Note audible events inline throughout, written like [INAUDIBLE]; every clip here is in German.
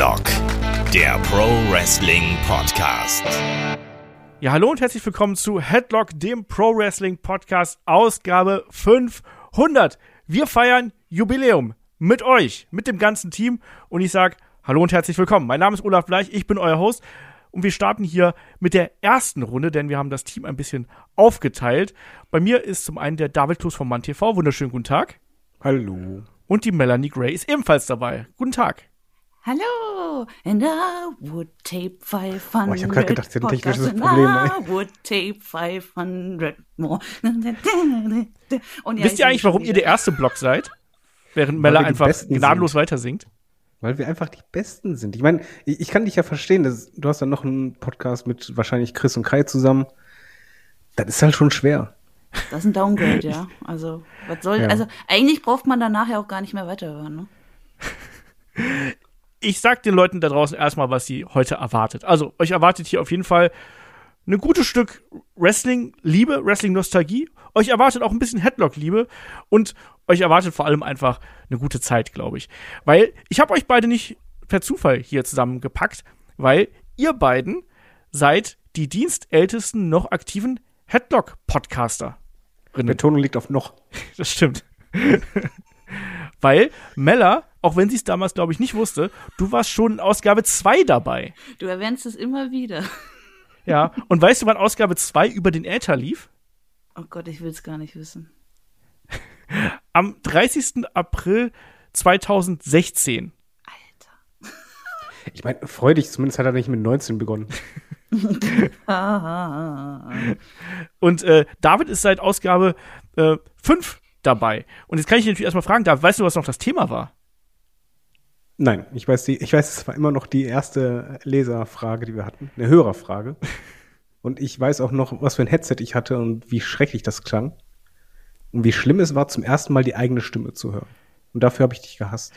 Headlock, der Pro Wrestling Podcast. Ja, hallo und herzlich willkommen zu Headlock, dem Pro Wrestling Podcast, Ausgabe 500. Wir feiern Jubiläum mit euch, mit dem ganzen Team und ich sage hallo und herzlich willkommen. Mein Name ist Olaf Bleich, ich bin euer Host und wir starten hier mit der ersten Runde, denn wir haben das Team ein bisschen aufgeteilt. Bei mir ist zum einen der David Klus vom Mann TV. Wunderschönen guten Tag. Hallo. Und die Melanie Gray ist ebenfalls dabei. Guten Tag. Hallo, and I would tape 500. Oh, ich habe gerade gedacht, sie hat ein technisches Problem. I would tape 500 more. Und ja, Wisst ihr eigentlich, warum ihr der erste Block seid? Während Mella einfach gnadenlos sind. weiter singt. Weil wir einfach die Besten sind. Ich meine, ich, ich kann dich ja verstehen. Das, du hast ja noch einen Podcast mit wahrscheinlich Chris und Kai zusammen. Das ist halt schon schwer. Das ist ein Downgrade, ja. Also, was soll, Ja. also, eigentlich braucht man danach ja auch gar nicht mehr weiterhören, ne? [LAUGHS] Ich sag den Leuten da draußen erstmal, was sie heute erwartet. Also, euch erwartet hier auf jeden Fall ein gutes Stück Wrestling-Liebe, Wrestling-Nostalgie. Euch erwartet auch ein bisschen Headlock-Liebe und euch erwartet vor allem einfach eine gute Zeit, glaube ich. Weil ich habe euch beide nicht per Zufall hier zusammengepackt, weil ihr beiden seid die dienstältesten noch aktiven Headlock-Podcaster. Betonung liegt auf noch. [LAUGHS] Das stimmt. [LAUGHS] Weil Mella, auch wenn sie es damals, glaube ich, nicht wusste, du warst schon in Ausgabe 2 dabei. Du erwähnst es immer wieder. Ja. Und weißt du, wann Ausgabe 2 über den Äther lief? Oh Gott, ich will es gar nicht wissen. Am 30. April 2016. Alter. Ich meine, freu dich, zumindest hat er nicht mit 19 begonnen. [LAUGHS] Und äh, David ist seit Ausgabe äh, 5 dabei. Und jetzt kann ich dich natürlich erstmal fragen, David, weißt du, was noch das Thema war? Nein, ich weiß, die, ich weiß, es war immer noch die erste Leserfrage, die wir hatten. Eine Hörerfrage. Und ich weiß auch noch, was für ein Headset ich hatte und wie schrecklich das klang. Und wie schlimm es war, zum ersten Mal die eigene Stimme zu hören. Und dafür habe ich dich gehasst.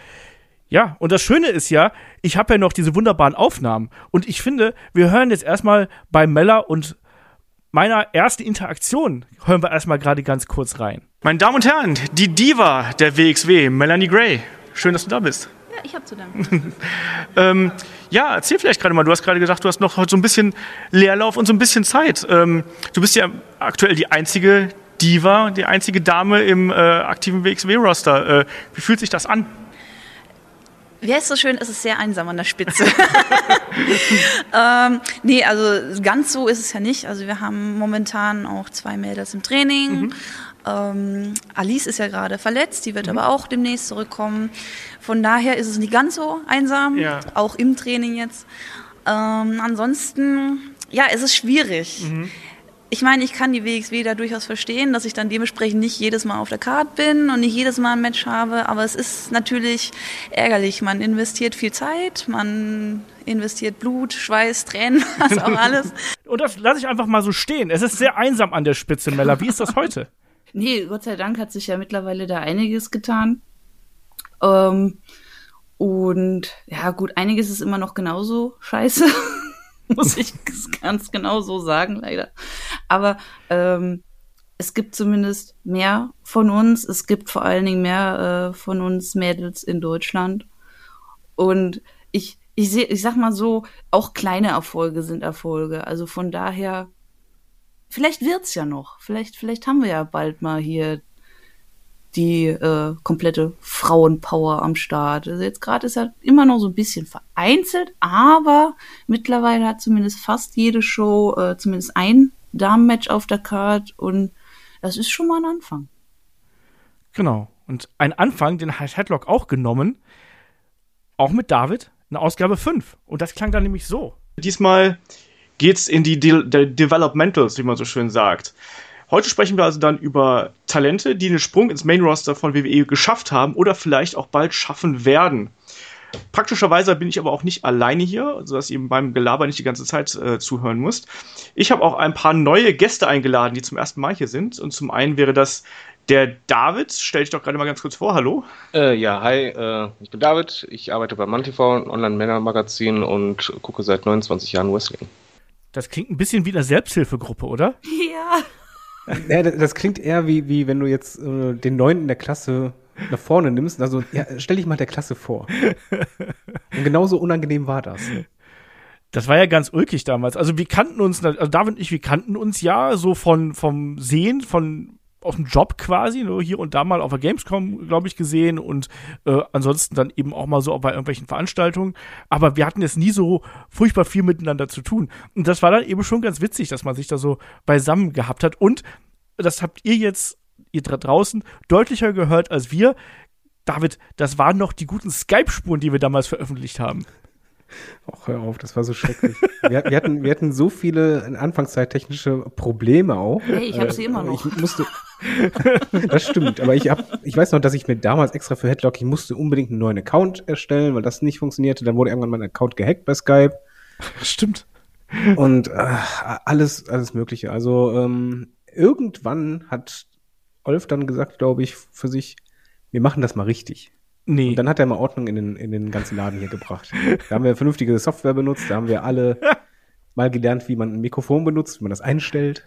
Ja, und das Schöne ist ja, ich habe ja noch diese wunderbaren Aufnahmen. Und ich finde, wir hören jetzt erstmal bei Mella und meiner ersten Interaktion, hören wir erstmal gerade ganz kurz rein. Meine Damen und Herren, die Diva der WXW, Melanie Gray. Schön, dass du da bist. Ja, ich hab zu danken. [LAUGHS] Ähm, ja, erzähl vielleicht gerade mal. Du hast gerade gesagt, du hast noch heute so ein bisschen Leerlauf und so ein bisschen Zeit. Ähm, du bist ja aktuell die einzige Diva, die einzige Dame im äh, aktiven WXW-Roster. Äh, wie fühlt sich das an? Wie heißt so schön, es ist sehr einsam an der Spitze. [LAUGHS] ähm, nee, also ganz so ist es ja nicht. Also wir haben momentan auch zwei Mädels im Training. Ähm, Alice ist ja gerade verletzt, die wird aber auch demnächst zurückkommen. Von daher ist es nicht ganz so einsam, Ja. auch im Training jetzt. Ähm, ansonsten, ja, es ist schwierig. Ich meine, ich kann die WXW da durchaus verstehen, dass ich dann dementsprechend nicht jedes Mal auf der Card bin und nicht jedes Mal ein Match habe, aber es ist natürlich ärgerlich. Man investiert viel Zeit, man investiert Blut, Schweiß, Tränen, [LAUGHS] was auch [LAUGHS] alles. Und das lasse ich einfach mal so stehen. Es ist sehr einsam an der Spitze, Mella. Wie ist das heute? Nee, Gott sei Dank hat sich ja mittlerweile da einiges getan. Ähm, und ja, gut, einiges ist immer noch genauso scheiße. [LAUGHS] Muss ich [LAUGHS] ganz genau so sagen, leider. Aber ähm, es gibt zumindest mehr von uns. Es gibt vor allen Dingen mehr äh, von uns Mädels in Deutschland. Und ich, ich sehe, ich sag mal so, auch kleine Erfolge sind Erfolge. Also von daher, vielleicht wird's ja noch. Vielleicht, vielleicht haben wir ja bald mal hier die äh, komplette Frauenpower am Start. Also jetzt gerade ist er immer noch so ein bisschen vereinzelt, aber mittlerweile hat zumindest fast jede Show äh, zumindest ein Damenmatch auf der Card und das ist schon mal ein Anfang. Genau. Und ein Anfang, den hat Headlock auch genommen. Auch mit David, eine Ausgabe 5. Und das klang dann nämlich so. Diesmal geht's in die De De Developmentals, wie man so schön sagt. Heute sprechen wir also dann über Talente, die den Sprung ins Main Roster von WWE geschafft haben oder vielleicht auch bald schaffen werden. Praktischerweise bin ich aber auch nicht alleine hier, sodass ihr beim Gelaber nicht die ganze Zeit äh, zuhören müsst. Ich habe auch ein paar neue Gäste eingeladen, die zum ersten Mal hier sind. Und zum einen wäre das der David. Stell dich doch gerade mal ganz kurz vor. Hallo. Äh, ja, hi, äh, ich bin David, ich arbeite bei MannTV, ein Online-Männer-Magazin und gucke seit 29 Jahren Wrestling. Das klingt ein bisschen wie eine Selbsthilfegruppe, oder? Ja. Ja, das, das klingt eher wie, wie wenn du jetzt äh, den Neunten der Klasse nach vorne nimmst. Also, ja, stell dich mal der Klasse vor. [LAUGHS] Und genauso unangenehm war das. Das war ja ganz ulkig damals. Also wir kannten uns, also David und ich, wir kannten uns ja so von vom Sehen, von aus dem Job quasi, nur hier und da mal auf der Gamescom, glaube ich, gesehen und äh, ansonsten dann eben auch mal so bei irgendwelchen Veranstaltungen. Aber wir hatten jetzt nie so furchtbar viel miteinander zu tun. Und das war dann eben schon ganz witzig, dass man sich da so beisammen gehabt hat. Und das habt ihr jetzt, ihr da draußen, deutlicher gehört als wir. David, das waren noch die guten Skype-Spuren, die wir damals veröffentlicht haben. Ach, hör auf, das war so schrecklich. wir, wir, hatten, wir hatten so viele in Anfangszeit technische Probleme auch. Hey, ich habe sie immer noch. Ich musste, [LAUGHS] das stimmt, aber ich, hab, ich weiß noch, dass ich mir damals extra für Headlock, ich musste unbedingt einen neuen Account erstellen, weil das nicht funktionierte. Dann wurde irgendwann mein Account gehackt bei Skype. Stimmt. Und äh, alles, alles Mögliche. Also ähm, irgendwann hat Olf dann gesagt, glaube ich, für sich, wir machen das mal richtig. Nee. Und dann hat er mal Ordnung in den, in den ganzen Laden hier gebracht. Da haben wir vernünftige Software benutzt, da haben wir alle [LAUGHS] mal gelernt, wie man ein Mikrofon benutzt, wie man das einstellt.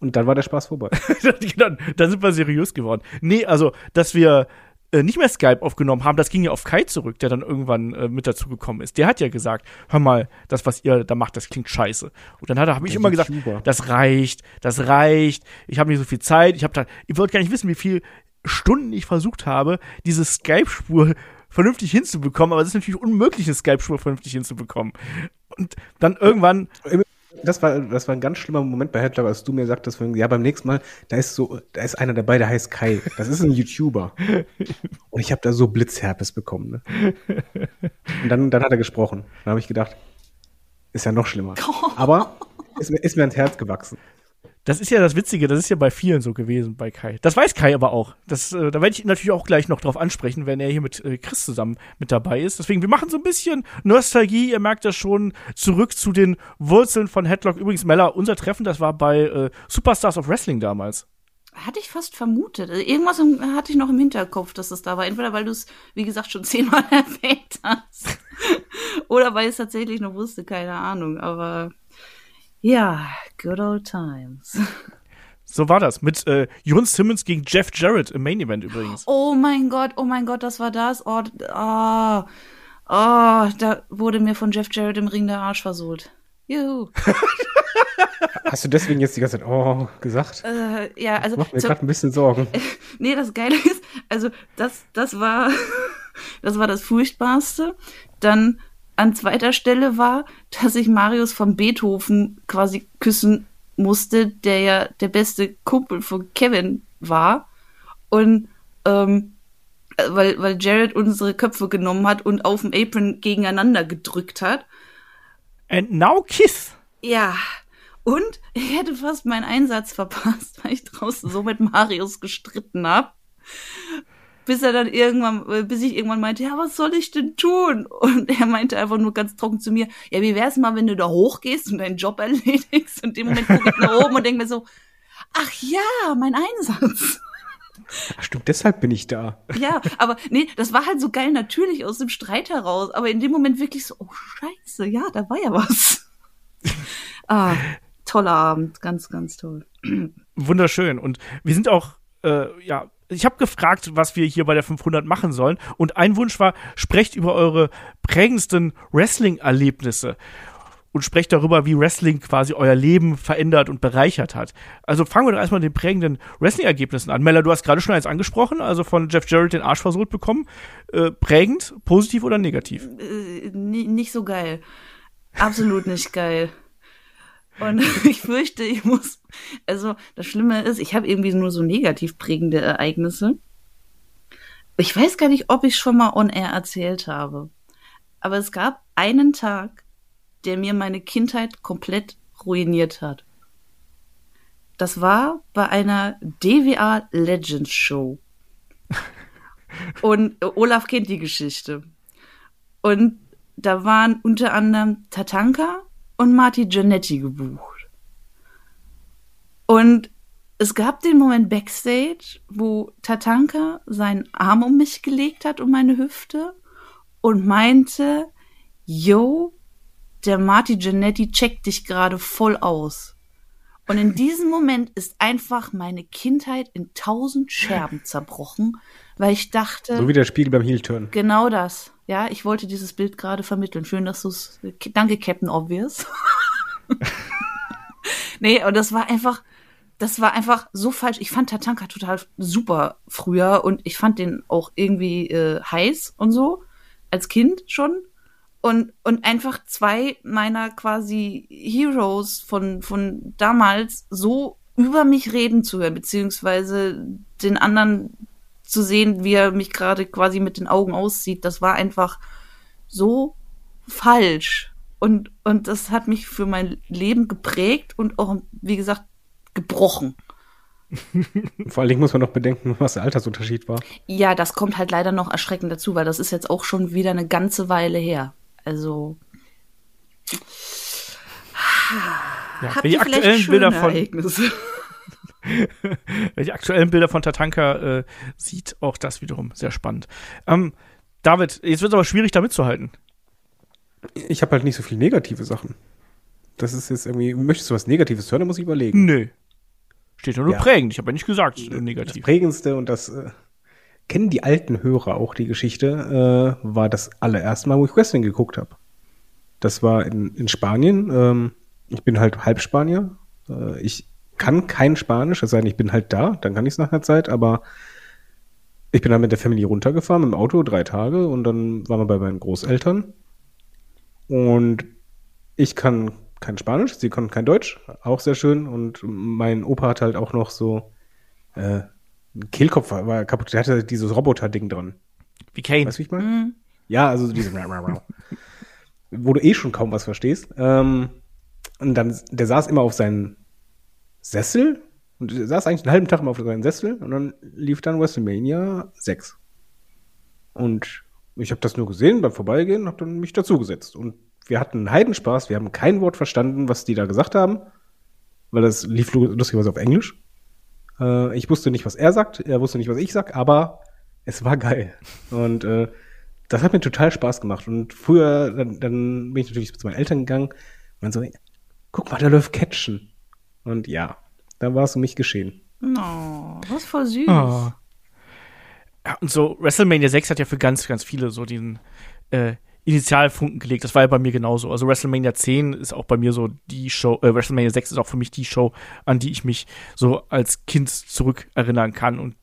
Und dann war der Spaß vorbei. [LAUGHS] dann, dann sind wir seriös geworden. Nee, also, dass wir äh, nicht mehr Skype aufgenommen haben, das ging ja auf Kai zurück, der dann irgendwann äh, mit dazu gekommen ist. Der hat ja gesagt, hör mal, das, was ihr da macht, das klingt scheiße. Und dann habe ich immer gesagt, YouTuber. das reicht, das reicht, ich habe nicht so viel Zeit, ich habe da, ihr wollt gar nicht wissen, wie viel Stunden ich versucht habe, diese Skype-Spur vernünftig hinzubekommen, aber es ist natürlich unmöglich, eine Skype-Spur vernünftig hinzubekommen. Und dann irgendwann, Das war, das war ein ganz schlimmer Moment bei Headlock, als du mir sagtest, von, ja, beim nächsten Mal, da ist so, da ist einer dabei, der heißt Kai. Das ist ein YouTuber. [LAUGHS] Und ich habe da so Blitzherpes bekommen. Ne? Und dann, dann hat er gesprochen. Dann habe ich gedacht, ist ja noch schlimmer. [LAUGHS] Aber ist mir, ist mir ans Herz gewachsen. Das ist ja das Witzige, das ist ja bei vielen so gewesen, bei Kai. Das weiß Kai aber auch. Das, äh, da werde ich ihn natürlich auch gleich noch drauf ansprechen, wenn er hier mit äh, Chris zusammen mit dabei ist. Deswegen, wir machen so ein bisschen Nostalgie, ihr merkt das schon, zurück zu den Wurzeln von Headlock. Übrigens, Mella, unser Treffen, das war bei äh, Superstars of Wrestling damals. Hatte ich fast vermutet. Also Irgendwas hatte ich noch im Hinterkopf, dass es da war. Entweder weil du es, wie gesagt, schon [LAUGHS] zehnmal erwähnt hast. Oder weil ich es tatsächlich noch wusste, keine Ahnung. Aber ja, good old times. [LAUGHS] So war das. Mit äh, Jon Simmons gegen Jeff Jarrett im Main Event übrigens. Oh mein Gott, oh mein Gott, das war das. Oh, oh, oh da wurde mir von Jeff Jarrett im Ring der Arsch versohlt. Juhu. [LAUGHS] Hast du deswegen jetzt die ganze Zeit, oh, gesagt? Äh, ja, also Macht mir gerade ein bisschen Sorgen. [LAUGHS] Nee, das Geile ist, also das, das war, das war das Furchtbarste. Dann an zweiter Stelle war, dass ich Marius von Beethoven quasi küssen musste, der ja der beste Kumpel von Kevin war. Und ähm, äh, weil, weil Jared unsere Köpfe genommen hat und auf dem Apron gegeneinander gedrückt hat. And now Kiss. Ja. Und ich hätte fast meinen Einsatz verpasst, weil ich draußen so mit Marius gestritten hab. Bis er dann irgendwann, äh, bis ich irgendwann meinte, ja, was soll ich denn tun? [LAUGHS] Und er meinte einfach nur ganz trocken zu mir, ja, wie wär's mal, wenn du da hochgehst und deinen Job [LAUGHS] erledigst? Und in dem Moment gucke ich nach oben und denke mir so, ach ja, mein Einsatz. Ach, stimmt, deshalb bin ich da. Ja, aber nee, das war halt so geil natürlich aus dem Streit heraus. Aber in dem Moment wirklich so, oh scheiße, ja, da war ja was. [LAUGHS] ah, toller Abend, ganz, ganz toll. Wunderschön. Und wir sind auch, äh, ja, ich habe gefragt, was wir hier bei der 500 machen sollen. Und ein Wunsch war, sprecht über eure prägendsten Wrestling-Erlebnisse. Und sprecht darüber, wie Wrestling quasi euer Leben verändert und bereichert hat. Also fangen wir doch erstmal mit den prägenden Wrestling-Ergebnissen an. Mella, du hast gerade schon eins angesprochen, also von Jeff Jarrett den Arsch versohlt bekommen. Äh, prägend, positiv oder negativ? Äh, ni- nicht so geil. Absolut nicht geil. Und [LAUGHS] ich fürchte, ich muss. Also, das Schlimme ist, ich habe irgendwie nur so negativ prägende Ereignisse. Ich weiß gar nicht, ob ich schon mal on air erzählt habe. Aber es gab einen Tag, der mir meine Kindheit komplett ruiniert hat. Das war bei einer DWA Legends Show. [LAUGHS] Und Olaf kennt die Geschichte. Und da waren unter anderem Tatanka und Marty Giannetti gebucht. Und es gab den Moment backstage, wo Tatanka seinen Arm um mich gelegt hat, um meine Hüfte, und meinte, yo, der Marty Giannetti checkt dich gerade voll aus. Und in diesem Moment ist einfach meine Kindheit in tausend Scherben zerbrochen, weil ich dachte, So wie der Spiegel beim Heel-Turn. genau das. Ja, ich wollte dieses Bild gerade vermitteln. Schön, dass du es. Danke, Captain Obvious. [LAUGHS] nee, und das war einfach, das war einfach so falsch. Ich fand Tatanka total super früher und ich fand den auch irgendwie äh, heiß und so als Kind schon. Und, und einfach zwei meiner quasi Heroes von, von damals so über mich reden zu hören, beziehungsweise den anderen zu sehen, wie er mich gerade quasi mit den Augen aussieht, das war einfach so falsch. Und, und das hat mich für mein Leben geprägt und auch, wie gesagt, gebrochen. [LAUGHS] Vor allen Dingen muss man noch bedenken, was der Altersunterschied war. Ja, das kommt halt leider noch erschreckend dazu, weil das ist jetzt auch schon wieder eine ganze Weile her. Also. Ja, Habt die ihr [LAUGHS] aktuellen Bilder von Ereignisse? Wer die aktuellen Bilder von Tatanka äh, sieht, auch das wiederum sehr spannend. Ähm, David, jetzt wird es aber schwierig, da mitzuhalten. Ich habe halt nicht so viel negative Sachen. Das ist jetzt irgendwie, möchtest du was Negatives hören, dann muss ich überlegen. Nö. Steht ja nur Ja. prägend. Ich habe ja nicht gesagt, äh, Das negativ. prägendste und das äh, kennen die alten Hörer auch die Geschichte, äh, war das allererste Mal, wo ich Wrestling geguckt habe. Das war in, in Spanien. Ähm, ich bin halt halb Spanier. Äh, ich kann kein Spanisch, es sei denn, ich bin halt da, dann kann ich es nach einer Zeit, aber ich bin dann mit der Familie runtergefahren mit dem Auto, drei Tage, und dann waren wir bei meinen Großeltern. Und ich kann kein Spanisch, sie konnten kein Deutsch, auch sehr schön. Und mein Opa hat halt auch noch so äh, ein Kehlkopf war, war kaputt, der hatte dieses Roboter-Ding dran. Wie Kane. Weißt du, wie ich meine? Mhm. Ja, also diese [LAUGHS] wo du eh schon kaum was verstehst. Ähm, und dann, der saß immer auf seinen Sessel und der saß eigentlich einen halben Tag immer auf seinen Sessel und dann lief dann WrestleMania 6. Und ich habe das nur gesehen beim Vorbeigehen, habe dann mich dazugesetzt. Und wir hatten einen Heidenspaß, wir haben kein Wort verstanden, was die da gesagt haben, weil das lief lu- lustigerweise auf Englisch. Äh, ich wusste nicht, was er sagt, er wusste nicht, was ich sag, aber es war geil. Und äh, das hat mir total Spaß gemacht. Und früher, dann, dann bin ich natürlich zu meinen Eltern gegangen. Man so, guck mal, da läuft Catchen. Und ja, da war es um mich geschehen. No, das ist voll süß. Ah. Ja, und so WrestleMania 6 hat ja für ganz, ganz viele so diesen äh, Initialfunken gelegt. Das war ja bei mir genauso. Also WrestleMania 10 ist auch bei mir so die Show, äh, WrestleMania 6 ist auch für mich die Show, an die ich mich so als Kind zurückerinnern kann und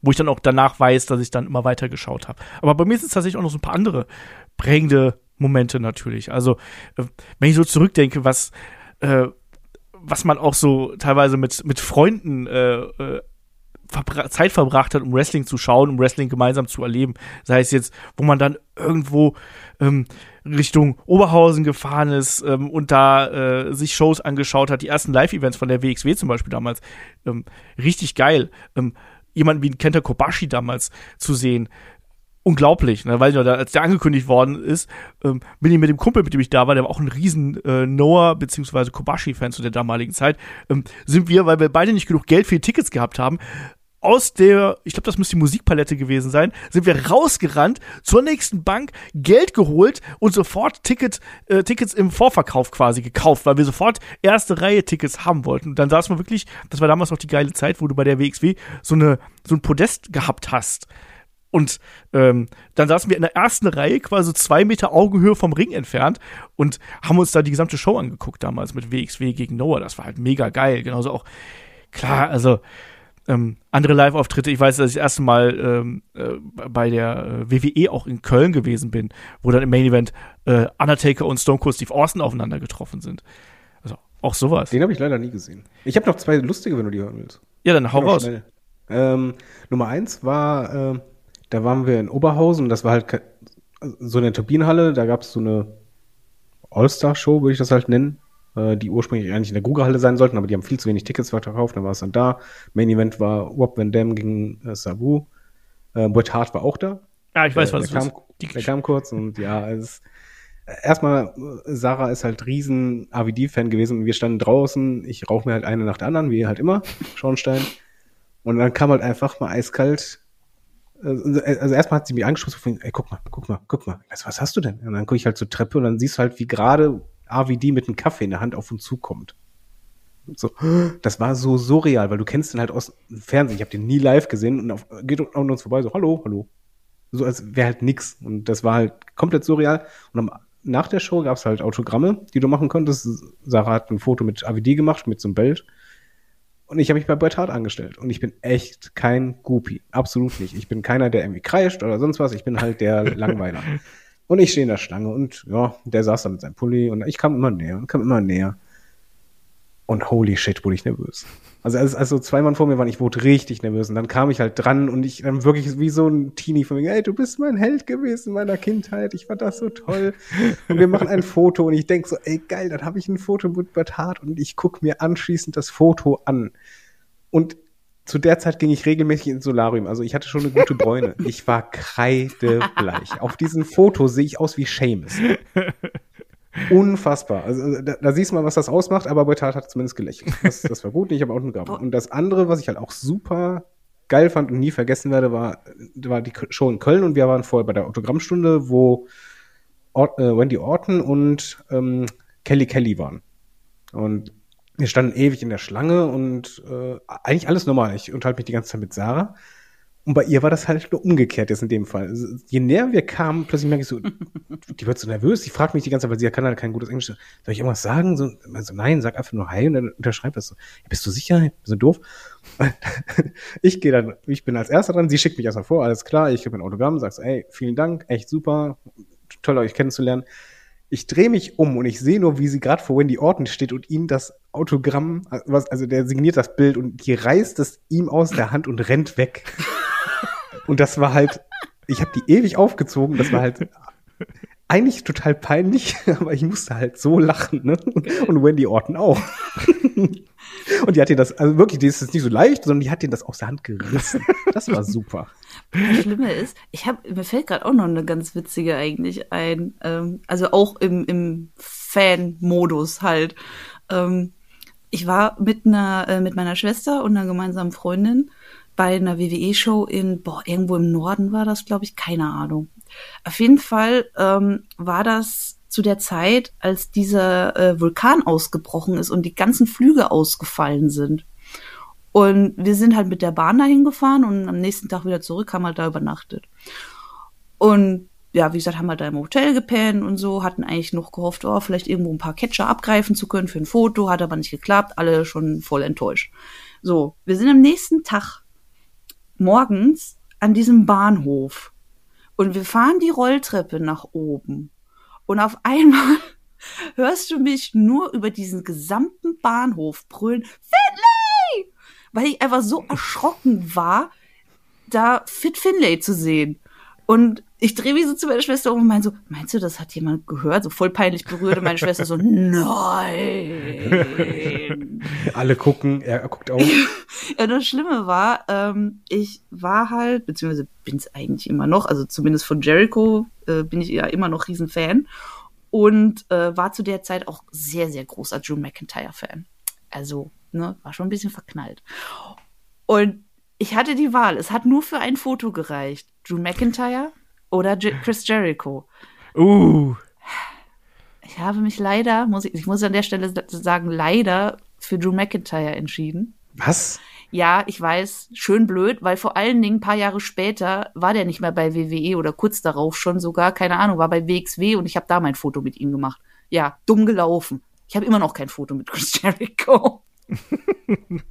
wo ich dann auch danach weiß, dass ich dann immer weiter geschaut habe. Aber bei mir sind es tatsächlich auch noch so ein paar andere prägende Momente natürlich. Also, äh, wenn ich so zurückdenke, was äh, was man auch so teilweise mit, mit Freunden äh, äh, Zeit verbracht hat, um Wrestling zu schauen, um Wrestling gemeinsam zu erleben. Sei es jetzt, wo man dann irgendwo ähm, Richtung Oberhausen gefahren ist ähm, und da äh, sich Shows angeschaut hat, die ersten Live-Events von der WXW zum Beispiel damals. Ähm, richtig geil. Ähm, jemanden wie Kenta Kobashi damals zu sehen. Unglaublich, ne? weil als der angekündigt worden ist, ähm, bin ich mit dem Kumpel, mit dem ich da war, der war auch ein riesen äh, Noah- bzw. Kobashi-Fan zu der damaligen Zeit, ähm, sind wir, weil wir beide nicht genug Geld für die Tickets gehabt haben, aus der, ich glaube, das müsste die Musikpalette gewesen sein, sind wir rausgerannt zur nächsten Bank, Geld geholt und sofort Ticket, äh, Tickets im Vorverkauf quasi gekauft, weil wir sofort erste Reihe Tickets haben wollten. Und dann saß man wirklich, das war damals noch die geile Zeit, wo du bei der WXW so eine so ein Podest gehabt hast. Und ähm, dann saßen wir in der ersten Reihe, quasi zwei Meter Augenhöhe vom Ring entfernt und haben uns da die gesamte Show angeguckt damals mit WXW gegen Noah. Das war halt mega geil. Genauso auch, klar, also ähm, andere Live-Auftritte. Ich weiß, dass ich das erste Mal ähm, äh, bei der äh, WWE auch in Köln gewesen bin, wo dann im Main Event äh, Undertaker und Stone Cold Steve Austin aufeinander getroffen sind. Also auch sowas. Den habe ich leider nie gesehen. Ich habe noch zwei lustige, wenn du die hören willst. Ja, dann hau raus. Ähm, Nummer eins war, ähm, da waren wir in Oberhausen, das war halt ke- so eine Turbinenhalle, da gab es so eine All-Star-Show, würde ich das halt nennen, äh, die ursprünglich eigentlich in der Grugerhalle sein sollten, aber die haben viel zu wenig Tickets verkauft, dann war es dann da. Main Event war Rob Van Dam gegen äh, Sabu. Äh, Bret Hart war auch da. Ja, ich weiß, der, was der kam, der kam kurz und ja, es erstmal äh, Sarah ist halt riesen AVD-Fan gewesen und wir standen draußen. Ich rauche mir halt eine nach der anderen, wie halt immer, [LAUGHS] Schornstein. Und dann kam halt einfach mal eiskalt. äh, Also erstmal hat sie mich angesprochen, ey, guck mal, guck mal, guck mal. Was hast du denn? Und dann gucke ich halt zur Treppe und dann siehst du halt, wie gerade AVD mit einem Kaffee in der Hand auf uns zukommt. So, das war so surreal, weil du kennst den halt aus dem Fernsehen. Ich habe den nie live gesehen und auf, geht an uns vorbei so, hallo, hallo. So als wäre halt nix. Und das war halt komplett surreal. Und am, nach der Show gab es halt Autogramme, die du machen konntest. Sarah hat ein Foto mit AVD gemacht, mit so einem Bild. Und ich habe mich bei Bret Hart angestellt. Und ich bin echt kein Goopy. Absolut nicht. Ich bin keiner, der irgendwie kreischt oder sonst was. Ich bin halt der [LAUGHS] Langweiler. Und ich stehe in der Schlange und ja, der saß da mit seinem Pulli und ich kam immer näher und kam immer näher. Und holy shit, wurde ich nervös. Also als, als so zwei Mann vor mir waren, ich wurde richtig nervös. Und dann kam ich halt dran und ich dann wirklich wie so ein Teenie von mir, ey, du bist mein Held gewesen in meiner Kindheit. Ich fand das so toll. Und wir machen ein Foto und ich denk so, ey, geil, dann habe ich ein Foto mit Bert und ich guck mir anschließend das Foto an. Und zu der Zeit ging ich regelmäßig ins Solarium. Also ich hatte schon eine gute Bräune. Ich war kreidebleich. Auf diesem Foto sehe ich aus wie Seamus. Unfassbar. Also da, da siehst du mal, was das ausmacht, aber Beutat hat zumindest gelächelt. Das, das war gut, ich habe Autogramm. Und das andere, was ich halt auch super geil fand und nie vergessen werde, war, war die Show in Köln und wir waren vorher bei der Autogrammstunde, wo Or äh, Wendy Orton und ähm, Kelly Kelly waren. Und wir standen ewig in der Schlange und äh, eigentlich alles normal. Ich unterhalte mich die ganze Zeit mit Sarah. Und bei ihr war das halt nur umgekehrt jetzt in dem Fall. Also, je näher wir kamen, plötzlich merke ich so, [LAUGHS] die wird so nervös, die fragt mich die ganze Zeit, weil sie ja kann halt kein gutes Englisch. Soll ich irgendwas sagen? So, also nein, sag einfach nur Hi und dann unterschreibt das so. Ja, bist du sicher? So doof. [LAUGHS] ich gehe dann, ich bin als erster dran, sie schickt mich erstmal vor, alles klar, ich gebe ein Autogramm, sagst, ey, vielen Dank, echt super, toll euch kennenzulernen. Ich drehe mich um und ich sehe nur, wie sie gerade vor Wendy Orton steht und ihm das Autogramm, also der signiert das Bild und die reißt es ihm aus der Hand und rennt weg. [LAUGHS] Und das war halt, ich habe die ewig aufgezogen, das war halt eigentlich total peinlich, [LAUGHS] aber ich musste halt so lachen, ne? Und Wendy Orton auch. [LAUGHS] Und die hat dir das, also wirklich, die ist jetzt nicht so leicht, sondern die hat dir das aus der Hand gerissen. Das war super. Das Schlimme ist, ich habe, mir fällt gerade auch noch eine ganz witzige eigentlich ein, ähm, also auch im, im Fan-Modus halt. Ähm, ich war mit einer, äh, mit meiner Schwester und einer gemeinsamen Freundin bei einer WWE-Show in, boah, irgendwo im Norden war das, glaube ich, keine Ahnung. Auf jeden Fall ähm, war das zu der Zeit, als dieser äh, Vulkan ausgebrochen ist und die ganzen Flüge ausgefallen sind. Und wir sind halt mit der Bahn dahin gefahren und am nächsten Tag wieder zurück, haben halt da übernachtet. Und ja, wie gesagt, haben halt da im Hotel gepennt und so, hatten eigentlich noch gehofft, oh, vielleicht irgendwo ein paar Catcher abgreifen zu können für ein Foto, hat aber nicht geklappt, alle schon voll enttäuscht. So, wir sind am nächsten Tag morgens an diesem Bahnhof und wir fahren die Rolltreppe nach oben und auf [LAUGHS] einmal hörst du mich nur über diesen gesamten Bahnhof brüllen, Finlay! Weil ich einfach so erschrocken war, da Fit Finlay zu sehen. Und ich drehe mich so zu meiner Schwester um und meine so, meinst du, das hat jemand gehört? So voll peinlich berührt und meine Schwester so, nein. [LAUGHS] Alle gucken, er guckt auch. [LAUGHS] ja, das Schlimme war, ähm, ich war halt, beziehungsweise bin es eigentlich immer noch, also zumindest von Jericho äh, bin ich ja immer noch Riesenfan und äh, war zu der Zeit auch sehr, sehr großer Drew McIntyre-Fan. Also, ne, war schon ein bisschen verknallt. Und ich hatte die Wahl. Es hat nur für ein Foto gereicht. Drew McIntyre oder J Chris Jericho. Uh. Ich habe mich leider, muss ich, ich muss an der Stelle sagen, leider für Drew McIntyre entschieden. Was? Ja, ich weiß, schön blöd, weil vor allen Dingen ein paar Jahre später war der nicht mehr bei WWE oder kurz darauf schon sogar, keine Ahnung, war bei WXW und ich habe da mein Foto mit ihm gemacht. Ja, dumm gelaufen. Ich habe immer noch kein Foto mit Chris [LAUGHS] Jericho. [LAUGHS]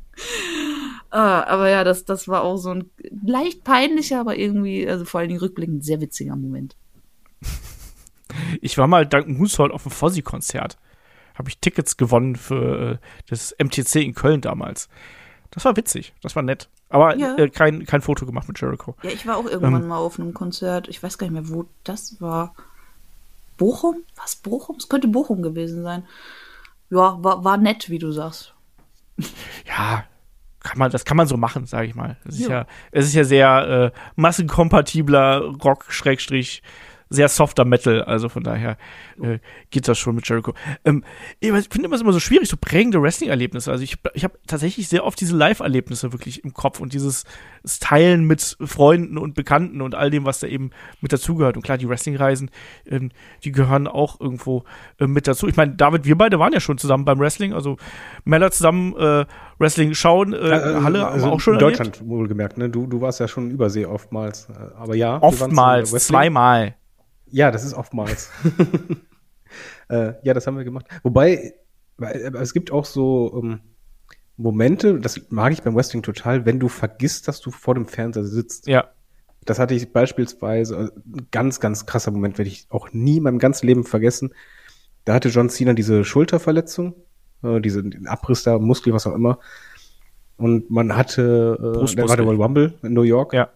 Ah, aber ja, das, das war auch so ein leicht peinlicher, aber irgendwie, also vor allen Dingen rückblickend, sehr witziger Moment. [LAUGHS] Ich war mal dank Moonsault auf dem Fozzy-Konzert. Habe ich Tickets gewonnen für äh, das MTC in Köln damals. Das war witzig, das war nett. Aber Ja. äh, kein, kein Foto gemacht mit Jericho. Ja, ich war auch irgendwann Ähm. mal auf einem Konzert. Ich weiß gar nicht mehr, wo das war. Bochum? Was Bochum? Es könnte Bochum gewesen sein. Ja, war, war nett, wie du sagst. Ja, kann man, das kann man so machen, sage ich mal. Es ist Ja. ja, es ist ja sehr äh, massenkompatibler Rock, Schrägstrich, sehr softer Metal, also von daher äh, geht das schon mit Jericho. Ähm, ich finde immer immer so schwierig, so prägende Wrestling-Erlebnisse. Also ich, ich habe tatsächlich sehr oft diese Live-Erlebnisse wirklich im Kopf und dieses das Teilen mit Freunden und Bekannten und all dem, was da eben mit dazugehört. Und klar, die Wrestling-Reisen, ähm, die gehören auch irgendwo äh, mit dazu. Ich meine, David, wir beide waren ja schon zusammen beim Wrestling, also Meller zusammen äh, Wrestling schauen, äh, Also, Halle also auch schon in erlebt. Deutschland wohlgemerkt, ne? Du, du warst ja schon übersee oftmals. äh, Aber ja. Oftmals, zweimal. Ja, das ist oftmals. [LAUGHS] äh, ja, das haben wir gemacht. Wobei, es gibt auch so ähm, Momente, das mag ich beim Wrestling total, wenn du vergisst, dass du vor dem Fernseher sitzt. Ja. Das hatte ich beispielsweise, äh, ein ganz, ganz krasser Moment, werde ich auch nie in meinem ganzen Leben vergessen. Da hatte John Cena diese Schulterverletzung, äh, diese den Abriss da, Muskel, was auch immer. Und man hatte, äh, da war der Royal Rumble in New York. Ja.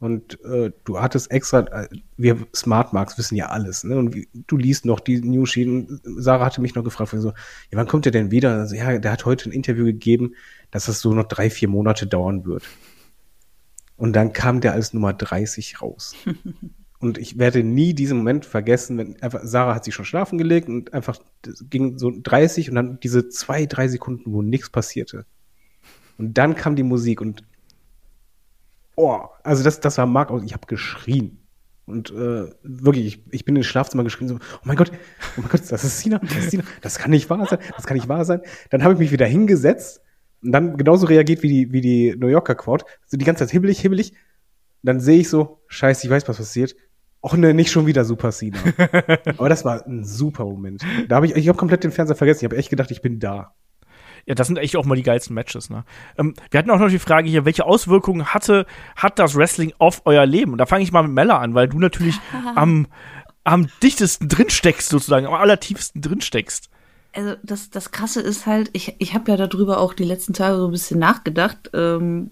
Und äh, du hattest extra, äh, wir Smart Marks wissen ja alles, ne? Und wie, du liest noch die News Sheet. und Sarah hatte mich noch gefragt, so, ja, wann kommt der denn wieder? Also, ja, der hat heute ein Interview gegeben, dass das so noch drei, vier Monate dauern wird. Und dann kam der als Nummer 30 raus. [LAUGHS] und ich werde nie diesen Moment vergessen, wenn einfach, Sarah hat sich schon schlafen gelegt und einfach, ging so 30 und dann diese zwei, drei Sekunden, wo nichts passierte. Und dann kam die Musik und oh, also das, das war Mark aus. Ich habe geschrien. Und äh, wirklich, ich, ich bin ins Schlafzimmer geschrien, so, oh mein Gott, oh mein Gott, das ist Sina, das ist Sina, das kann nicht wahr sein, das kann nicht wahr sein. Dann habe ich mich wieder hingesetzt und dann genauso reagiert wie die, wie die New Yorker Crowd, so die ganze Zeit hibbelig, hibbelig. Dann sehe ich so, scheiße, ich weiß, was passiert. Och ne, nicht schon wieder Super Sina. [LAUGHS] Aber das war ein super Moment. Da habe ich, ich habe komplett den Fernseher vergessen. Ich habe echt gedacht, ich bin da. Ja, das sind echt auch mal die geilsten Matches, ne? Ähm, wir hatten auch noch die Frage hier, welche Auswirkungen hatte, hat das Wrestling auf euer Leben? Und da fange ich mal mit Mella an, weil du natürlich [LAUGHS] am, am dichtesten drinsteckst, sozusagen, am allertiefsten drinsteckst. Also das, das Krasse ist halt, ich, ich habe ja darüber auch die letzten Tage so ein bisschen nachgedacht. Ähm,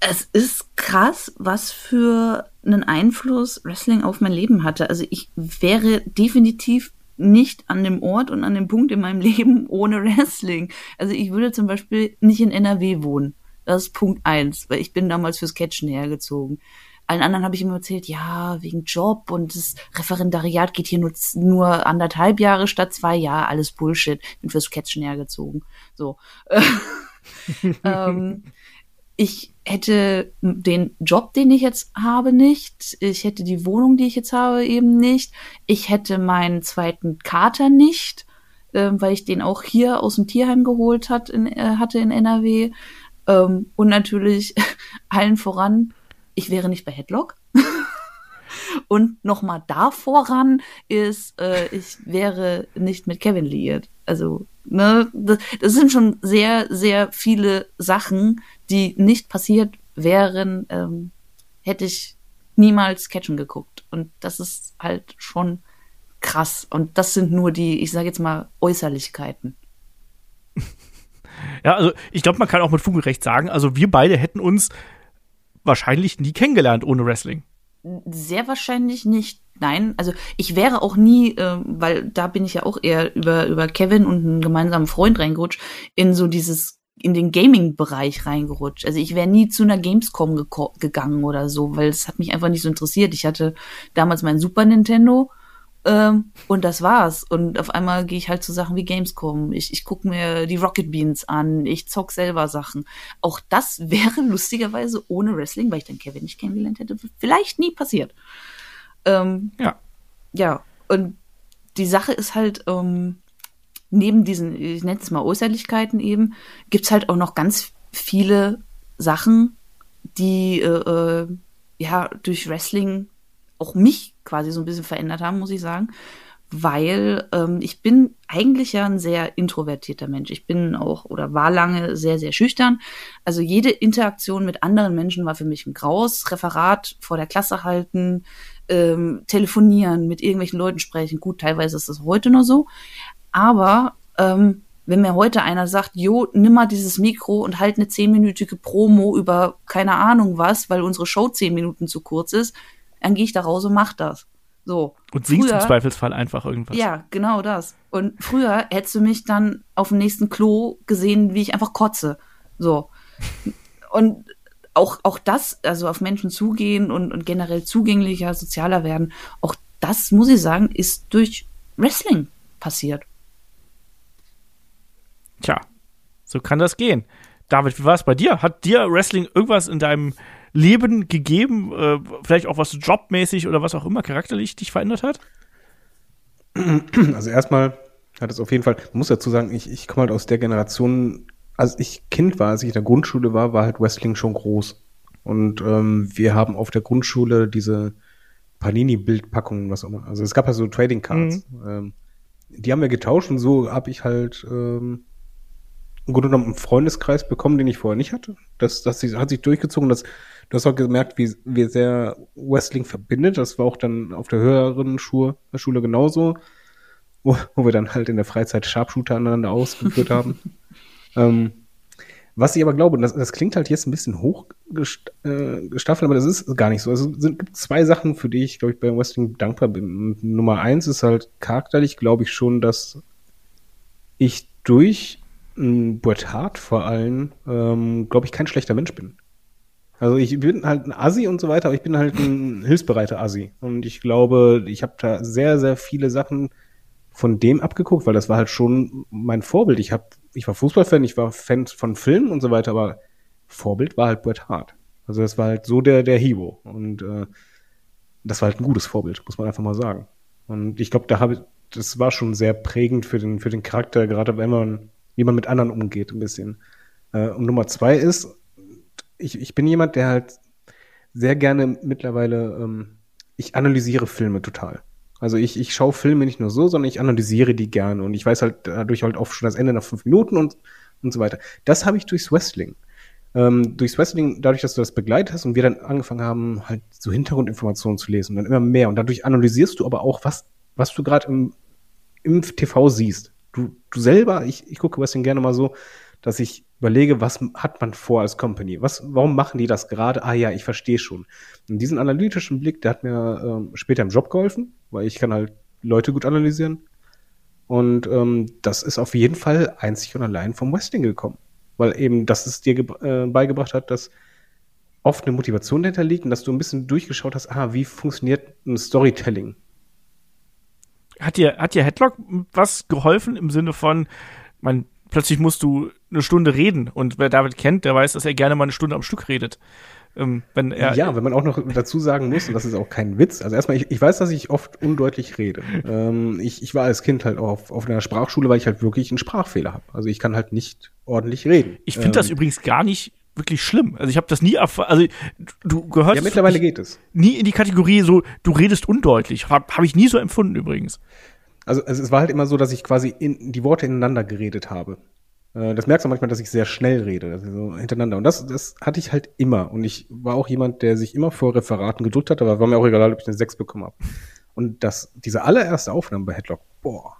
es ist krass, was für einen Einfluss Wrestling auf mein Leben hatte. Also ich wäre definitiv nicht an dem Ort und an dem Punkt in meinem [LAUGHS] Leben ohne Wrestling. Also ich würde zum Beispiel nicht in NRW wohnen. Das ist Punkt eins, weil ich bin damals fürs Catchen hergezogen. Allen anderen habe ich immer erzählt, ja, wegen Job und das Referendariat geht hier nur, nur anderthalb Jahre statt zwei Jahre, alles Bullshit. Bin fürs Catchen hergezogen. So. [LAUGHS] ähm, [LAUGHS] ich hätte den Job, den ich jetzt habe, nicht. Ich hätte die Wohnung, die ich jetzt habe, eben nicht. Ich hätte meinen zweiten Kater nicht, äh, weil ich den auch hier aus dem Tierheim geholt hat in, äh, hatte in NRW. Ähm, und natürlich [LAUGHS] allen voran, ich wäre nicht bei Headlock. [LAUGHS] und nochmal da voran ist, äh, ich wäre nicht mit Kevin liiert. Also, ne, das, das sind schon sehr, sehr viele Sachen, die nicht passiert wären, ähm, hätte ich niemals Catchen geguckt. Und das ist halt schon krass. Und das sind nur die, ich sage jetzt mal, Äußerlichkeiten. [LAUGHS] Ja, also ich glaube, man kann auch mit Fug und Recht sagen, also wir beide hätten uns wahrscheinlich nie kennengelernt ohne Wrestling. Sehr wahrscheinlich nicht. Nein, also ich wäre auch nie, äh, weil da bin ich ja auch eher über, über Kevin und einen gemeinsamen Freund reingerutscht, in so dieses, in den Gaming-Bereich reingerutscht. Also ich wäre nie zu einer Gamescom geko- gegangen oder so, weil es hat mich einfach nicht so interessiert. Ich hatte damals mein Super Nintendo ähm, und das war's. Und auf einmal gehe ich halt zu Sachen wie Gamescom. Ich, ich gucke mir die Rocket Beans an, ich zock selber Sachen. Auch das [LAUGHS] wäre lustigerweise ohne Wrestling, weil ich dann Kevin nicht kennengelernt hätte, vielleicht nie passiert. Ähm, Ja. ja, und die Sache ist halt, ähm, neben diesen, ich nenne es mal Äußerlichkeiten eben, gibt's halt auch noch ganz viele Sachen, die äh, äh, ja durch Wrestling auch mich quasi so ein bisschen verändert haben, muss ich sagen. Weil ähm, ich bin eigentlich ja ein sehr introvertierter Mensch. Ich bin auch oder war lange sehr, sehr schüchtern. Also jede Interaktion mit anderen Menschen war für mich ein Graus. Referat vor der Klasse halten, ähm, telefonieren, mit irgendwelchen Leuten sprechen. Gut, teilweise ist das heute nur so. Aber ähm, wenn mir heute einer sagt, jo, nimm mal dieses Mikro und halt eine zehnminütige Promo über keine Ahnung was, weil unsere Show zehn Minuten zu kurz ist, dann gehe ich da raus und mach das. So. Und singst im Früher- Zweifelsfall einfach irgendwas. Ja, genau das. Und früher hättest du mich dann auf dem nächsten Klo gesehen, wie ich einfach kotze. So. Und auch, auch das, also auf Menschen zugehen und, und generell zugänglicher, sozialer werden, auch das, muss ich sagen, ist durch Wrestling passiert. Tja, so kann das gehen. David, wie war es bei dir? Hat dir Wrestling irgendwas in deinem Leben gegeben? Äh, vielleicht auch was jobmäßig oder was auch immer charakterlich dich verändert hat? Also erstmal hat es auf jeden Fall, muss dazu sagen, ich, ich komme halt aus der Generation, als ich Kind war, als ich in der Grundschule war, war halt Wrestling schon groß. Und ähm, wir haben auf der Grundschule diese Panini-Bildpackungen, was auch immer. Also es gab ja so Trading Cards. Mhm. Ähm, die haben wir getauscht und so habe ich halt ähm, im Grunde genommen einen Freundeskreis bekommen, den ich vorher nicht hatte. Das, das hat sich durchgezogen. Das, du hast auch gemerkt, wie, wie sehr Wrestling verbindet. Das war auch dann auf der höheren Schule, Schule genauso, wo, wo wir dann halt in der Freizeit Sharpshooter aneinander ausgeführt haben. [LAUGHS] Ähm, was ich aber glaube, das, das klingt halt jetzt ein bisschen hochgestaffelt, äh, aber das ist gar nicht so. Also es sind, gibt zwei Sachen, für die ich, glaube ich, bei Wrestling dankbar bin. Nummer eins ist halt charakterlich, glaube ich schon, dass ich durch Bret Hart vor allem, ähm, glaube ich, kein schlechter Mensch bin. Also ich bin halt ein Assi und so weiter, aber ich bin halt ein [LAUGHS] hilfsbereiter Assi. Und ich glaube, ich habe da sehr, sehr viele Sachen von dem abgeguckt, weil das war halt schon mein Vorbild. Ich hab, ich war Fußballfan, ich war Fan von Filmen und so weiter, aber Vorbild war halt Bret Hart. Also das war halt so der, der Hero. Und äh, das war halt ein gutes Vorbild, muss man einfach mal sagen. Und ich glaube, da habe ich, das war schon sehr prägend für den, für den Charakter, gerade wenn man wie man mit anderen umgeht, ein bisschen. Äh, und Nummer zwei ist, ich, ich bin jemand, der halt sehr gerne mittlerweile, ähm, ich analysiere Filme total. Also ich, ich schaue Filme nicht nur so, sondern ich analysiere die gerne und ich weiß halt dadurch halt auch schon das Ende nach fünf Minuten und, und so weiter. Das habe ich durchs Wrestling. Ähm, durchs Wrestling, dadurch, dass du das begleitest und wir dann angefangen haben, halt so Hintergrundinformationen zu lesen und dann immer mehr und dadurch analysierst du aber auch, was, was du gerade im, im TV siehst du, du selber, ich, ich gucke Wrestling gerne mal so, dass ich überlege, was hat man vor als Company? Was, warum machen die das gerade? Ah ja, ich verstehe schon. Und diesen analytischen Blick, der hat mir ähm, später im Job geholfen, weil ich kann halt Leute gut analysieren. Und ähm, das ist auf jeden Fall einzig und allein vom Wrestling gekommen. Weil eben, dass es dir äh, beigebracht hat, dass oft eine Motivation dahinter liegt und dass du ein bisschen durchgeschaut hast, ah, wie funktioniert ein Storytelling? Hat dir, hat dir Headlock was geholfen im Sinne von, man, plötzlich musst du eine Stunde reden und wer David kennt, der weiß, dass er gerne mal eine Stunde am Stück redet. Ähm, wenn er, ja, wenn man auch noch dazu sagen muss, und das ist auch kein Witz, also erstmal, ich, ich weiß, dass ich oft undeutlich rede. Ähm, ich, ich war als Kind halt auf, auf einer Sprachschule, weil ich halt wirklich einen Sprachfehler habe. Also ich kann halt nicht ordentlich reden. Ich finde ähm, das übrigens gar nicht wirklich schlimm. Also ich habe das nie erfahren. Also du gehörst. Ja, mittlerweile geht es. Nie in die Kategorie so, du redest undeutlich. Habe hab ich nie so empfunden übrigens. Also, also es war halt immer so, dass ich quasi in, die Worte ineinander geredet habe. Äh, das merkst du manchmal, dass ich sehr schnell rede, also so hintereinander. Und das, das hatte ich halt immer. Und ich war auch jemand, der sich immer vor Referaten gedrückt hat, aber war mir auch egal, ob ich eine 6 bekommen habe. Und das, diese allererste Aufnahme bei Headlock, boah,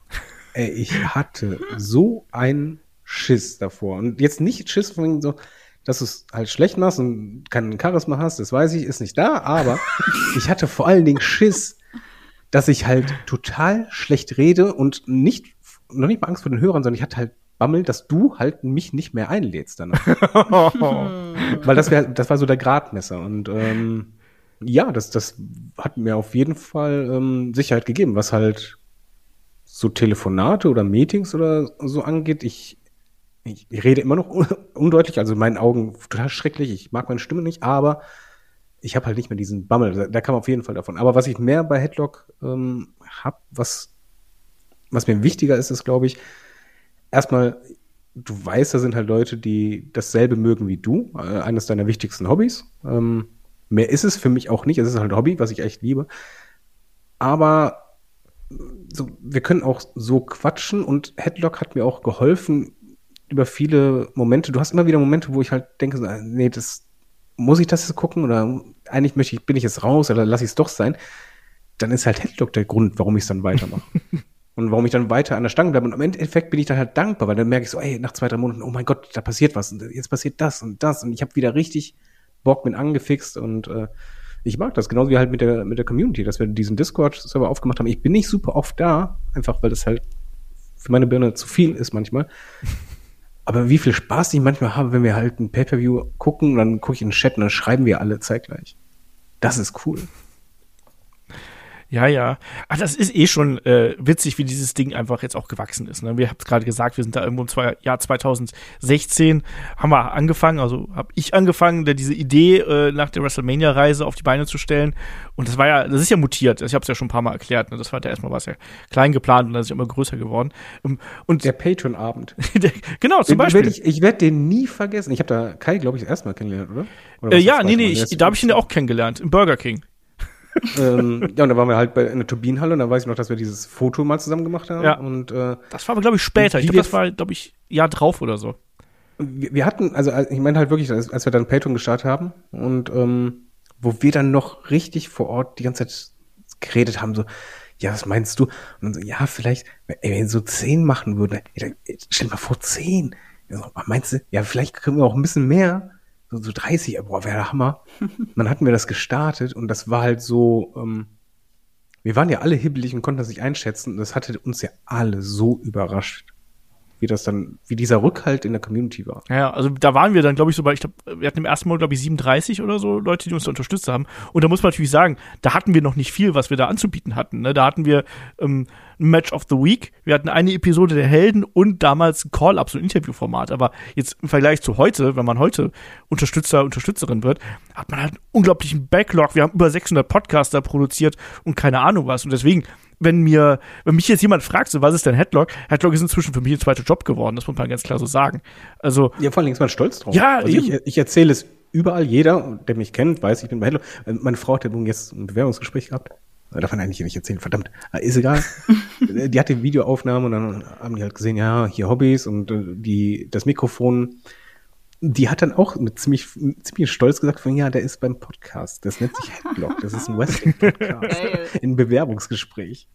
ey, ich hatte so einen Schiss davor. Und jetzt nicht Schiss von so, dass du es halt schlecht machst und keinen Charisma hast, das weiß ich, ist nicht da, aber [LAUGHS] ich hatte vor allen Dingen Schiss, dass ich halt total schlecht rede und nicht, noch nicht mal Angst vor den Hörern, sondern ich hatte halt Bammel, dass du halt mich nicht mehr einlädst danach. [LAUGHS] Weil das wäre, das war so der Gradmesser und ähm, ja, das, das hat mir auf jeden Fall ähm, Sicherheit gegeben, was halt so Telefonate oder Meetings oder so angeht. Ich ich, rede immer noch undeutlich, also in meinen Augen total schrecklich. Ich mag meine Stimme nicht, aber ich habe halt nicht mehr diesen Bammel. Da, da kam auf jeden Fall davon. Aber was ich mehr bei Headlock ähm, habe, was, was mir wichtiger ist, ist, glaube ich, erstmal, du weißt, da sind halt Leute, die dasselbe mögen wie du. Äh, eines deiner wichtigsten Hobbys. Ähm, mehr ist es für mich auch nicht. Es ist halt ein Hobby, was ich echt liebe. Aber so, wir können auch so quatschen und Headlock hat mir auch geholfen, über viele Momente, du hast immer wieder Momente, wo ich halt denke, nee, das muss ich das jetzt gucken oder eigentlich möchte ich, bin ich jetzt raus oder lasse ich es doch sein, dann ist halt Headlock der Grund, warum ich es dann weitermache. [LAUGHS] und warum ich dann weiter an der Stange bleibe. Und im Endeffekt bin ich dann halt dankbar, weil dann merke ich so, ey, nach zwei, drei Monaten, oh mein Gott, da passiert was und jetzt passiert das und das und ich habe wieder richtig Bock, bin angefixt und äh, ich mag das, genauso wie halt mit der, mit der Community, dass wir diesen Discord-Server aufgemacht haben. Ich bin nicht super oft da, einfach weil das halt für meine Birne zu viel ist manchmal. Aber wie viel Spaß ich manchmal habe, wenn wir halt ein Pay-Per-View gucken, dann gucke ich in den Chat und dann schreiben wir alle zeitgleich. Das ist cool. Ja, ja. Ach, das ist eh schon äh, witzig, wie dieses Ding einfach jetzt auch gewachsen ist. Ne? Wir haben es gerade gesagt, wir sind da irgendwo im zwei, Jahr 2016, haben wir angefangen, also habe ich angefangen, diese Idee äh, nach der WrestleMania-Reise auf die Beine zu stellen. Und das war ja, das ist ja mutiert. Ich habe es ja schon ein paar Mal erklärt. Ne? Das war ja erstmal was ja klein geplant und dann ist ja immer größer geworden. Ähm, Und Der Patreon-Abend. [LAUGHS] genau, zum Beispiel. Ich, ich werde den nie vergessen. Ich habe da Kai, glaube ich, das erste Mal kennengelernt, oder? oder äh, ja, nee, nee, ich, da habe ich ihn ja auch kennengelernt, im Burger King. Ähm, ja, und da waren wir halt bei in der Turbinenhalle und da weiß ich noch, dass wir dieses Foto mal zusammen gemacht haben. Ja. Und äh, Das war aber, glaube ich, später. Ich glaube, das war, glaube ich, Jahr drauf oder so. wir, wir hatten, also als- ich meine halt wirklich, als, als wir dann Patreon gestartet haben und ähm, wo wir dann noch richtig vor Ort die ganze Zeit geredet haben, so, ja, was meinst du? Und dann so, ja, vielleicht, ey, wenn wir so zehn machen würden, ey, dann, stell mal vor, zehn. So, meinst du, ja, vielleicht können wir auch ein bisschen mehr, so, so 30, boah, wäre der Hammer. Dann hatten wir das gestartet und das war halt so, ähm, wir waren ja alle hibbelig und konnten das nicht einschätzen und das hatte uns ja alle so überrascht, wie das dann, wie dieser Rückhalt in der Community war. Ja, also da waren wir dann, glaube ich, so bei, ich glaube, wir hatten im ersten Mal, glaube ich, 37 oder so Leute, die uns da unterstützt haben. Und da muss man natürlich sagen, da hatten wir noch nicht viel, was wir da anzubieten hatten. Ne? Da hatten wir ähm, ein Match of the Week, wir hatten eine Episode der Helden und damals ein Call-Up, so ein Interviewformat. Aber jetzt im Vergleich zu heute, wenn man heute Unterstützer, Unterstützerin wird, hat man halt einen unglaublichen Backlog. Wir haben über 600 Podcaster produziert und keine Ahnung was. Und deswegen, wenn mir, wenn mich jetzt jemand fragt, so, was ist denn Headlock? Headlock ist inzwischen für mich ein zweiter Job geworden, das muss man ganz klar so sagen. Also, Ja, vor allem ist man stolz drauf. Ja, also ich, ich erzähle es überall. Jeder, der mich kennt, weiß, ich bin bei Hello. Äh, Meine Frau hat ja nun jetzt ein Bewerbungsgespräch gehabt. Äh, man eigentlich nicht erzählen, verdammt. Äh, Ist egal. [LAUGHS] Äh, die hatte Videoaufnahmen und dann haben die halt gesehen, ja, hier Hobbys und die, das Mikrofon. Die hat dann auch mit ziemlich, ziemlich stolz gesagt, von, ja, der ist beim Podcast. Das nennt sich Headlock. Das ist ein Wrestling-Podcast. Ein Bewerbungsgespräch.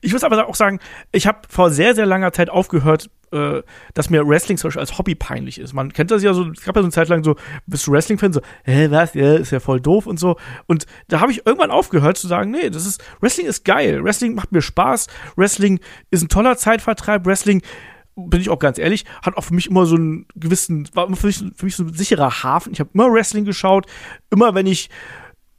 Ich muss aber auch sagen, ich habe vor sehr, sehr langer Zeit aufgehört, äh, dass mir Wrestling zum Beispiel als Hobby peinlich ist. Man kennt das ja so, es gab ja so eine Zeit lang so, bist du Wrestling-Fan? So, hä, was, ja, ist ja voll doof und so. Und da habe ich irgendwann aufgehört zu sagen, nee, das ist, Wrestling ist geil, Wrestling macht mir Spaß, Wrestling ist ein toller Zeitvertreib, Wrestling bin ich auch ganz ehrlich, hat auch für mich immer so einen gewissen, war für mich, für mich so ein sicherer Hafen. Ich habe immer Wrestling geschaut, immer wenn ich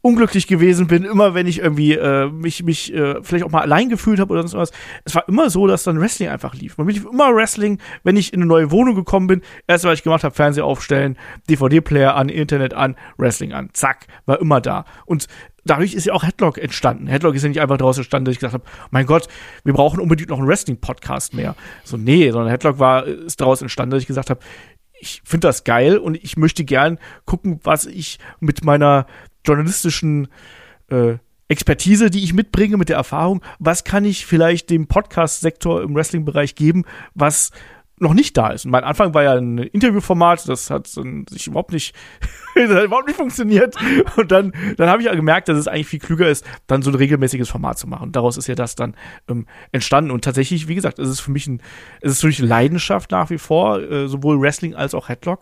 unglücklich gewesen bin, immer wenn ich irgendwie äh, mich, mich äh, vielleicht auch mal allein gefühlt habe oder sonst was. Es war immer so, dass dann Wrestling einfach lief. Man lief immer Wrestling, wenn ich in eine neue Wohnung gekommen bin. Erst was ich gemacht habe, Fernseher aufstellen, DVD-Player an, Internet an, Wrestling an. Zack, war immer da. Und dadurch ist ja auch Headlock entstanden. Headlock ist ja nicht einfach daraus entstanden, dass ich gesagt habe, mein Gott, wir brauchen unbedingt noch einen Wrestling-Podcast mehr. So, nee, sondern Headlock war, ist daraus entstanden, dass ich gesagt habe, ich finde das geil und ich möchte gern gucken, was ich mit meiner journalistischen äh, Expertise, die ich mitbringe, mit der Erfahrung, was kann ich vielleicht dem Podcast-Sektor im Wrestling-Bereich geben, was noch nicht da ist. Und mein Anfang war ja ein Interviewformat, das hat sich überhaupt nicht, [LAUGHS] das hat überhaupt nicht funktioniert. Und dann, dann habe ich ja gemerkt, dass es eigentlich viel klüger ist, dann so ein regelmäßiges Format zu machen. Und daraus ist ja das dann ähm, entstanden. Und tatsächlich, wie gesagt, es ist für mich ein, es ist für mich eine Leidenschaft nach wie vor, äh, sowohl Wrestling als auch Headlock.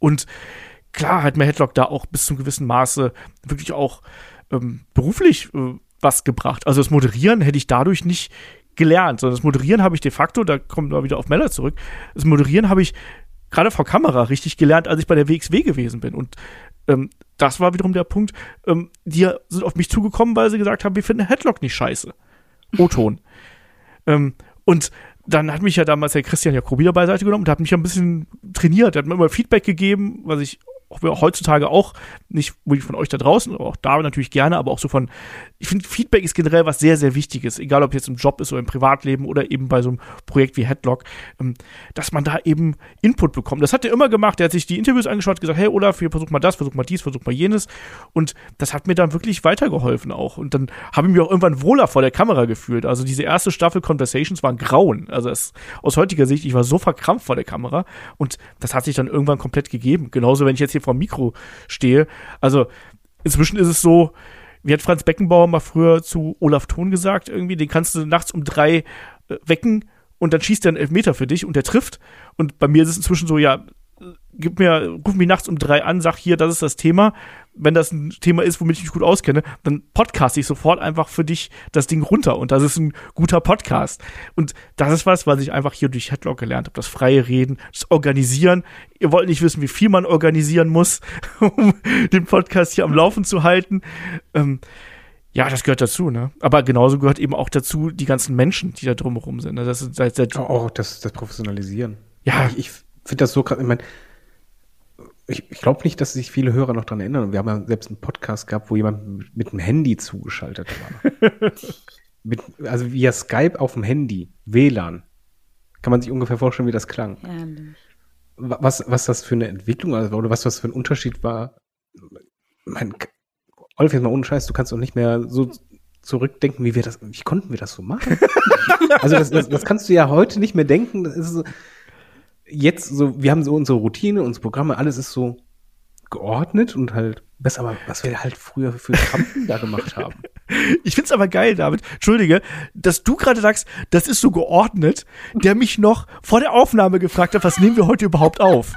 Und klar hat mir Headlock da auch bis zum gewissen Maße wirklich auch ähm, beruflich äh, was gebracht. Also das Moderieren hätte ich dadurch nicht gelernt, sondern das Moderieren habe ich de facto, da kommen wir wieder auf Meller zurück, das Moderieren habe ich gerade vor Kamera richtig gelernt, als ich bei der WXW gewesen bin. Und ähm, das war wiederum der Punkt, ähm, die sind auf mich zugekommen, weil sie gesagt haben, wir finden Headlock nicht scheiße. O-Ton. [LAUGHS] ähm, und dann hat mich ja damals der Christian Jacobi da beiseite genommen und hat mich ja ein bisschen trainiert. Er hat mir immer Feedback gegeben, was ich heutzutage auch nicht von euch da draußen, aber auch da natürlich gerne, aber auch so von, ich finde, Feedback ist generell was sehr, sehr Wichtiges, egal ob jetzt im Job ist oder im Privatleben oder eben bei so einem Projekt wie Headlock, ähm, dass man da eben Input bekommt. Das hat er immer gemacht, er hat sich die Interviews angeschaut, gesagt, hey Olaf, hier versuch mal das, versuch mal dies, versuch mal jenes und das hat mir dann wirklich weitergeholfen auch und dann habe ich mich auch irgendwann wohler vor der Kamera gefühlt. Also diese erste Staffel Conversations waren grauen, also es, aus heutiger Sicht, ich war so verkrampft vor der Kamera und das hat sich dann irgendwann komplett gegeben. Genauso, wenn ich jetzt hier vor dem Mikro stehe. Also inzwischen ist es so, wie hat Franz Beckenbauer mal früher zu Olaf Thon gesagt, irgendwie, den kannst du nachts um drei äh, wecken und dann schießt er einen Elfmeter für dich und der trifft. Und bei mir ist es inzwischen so, ja, gib mir, ruf mich nachts um drei an, sag hier, das ist das Thema. wenn das ein Thema ist, womit ich mich gut auskenne, dann podcast ich sofort einfach für dich das Ding runter und das ist ein guter Podcast. Und das ist was, was ich einfach hier durch Headlock gelernt habe. Das freie Reden, das Organisieren. Ihr wollt nicht wissen, wie viel man organisieren muss, [LAUGHS] um den Podcast hier am Laufen zu halten. Ähm, ja, das gehört dazu, ne? Aber genauso gehört eben auch dazu die ganzen Menschen, die da drumherum sind. Ne? Das ist seit, seit Auch das, das Professionalisieren. Ja. Ich, ich finde das so krass. Ich meine, ich, ich glaube nicht, dass sich viele Hörer noch dran erinnern. Wir haben ja selbst einen Podcast gehabt, wo jemand mit dem Handy zugeschaltet war. [LAUGHS] mit, also via Skype auf dem Handy, WLAN. Kann man sich ungefähr vorstellen, wie das klang. Ehrlich. Wa- Was, was das für eine Entwicklung also, oder was das für ein Unterschied war. Mein, Olf, jetzt mal ohne Scheiß, du kannst doch nicht mehr so zurückdenken, wie wir das, wie konnten wir das so machen? [LAUGHS] also das, das, das kannst du ja heute nicht mehr denken. Das ist so, jetzt so, wir haben so unsere Routine, unsere Programme, alles ist so geordnet und halt besser, aber was wir halt früher für Krampen da gemacht haben. [LAUGHS] Ich find's aber geil, David. Entschuldige, dass du gerade sagst, das ist so geordnet, der mich noch vor der Aufnahme gefragt hat, was nehmen wir heute überhaupt auf?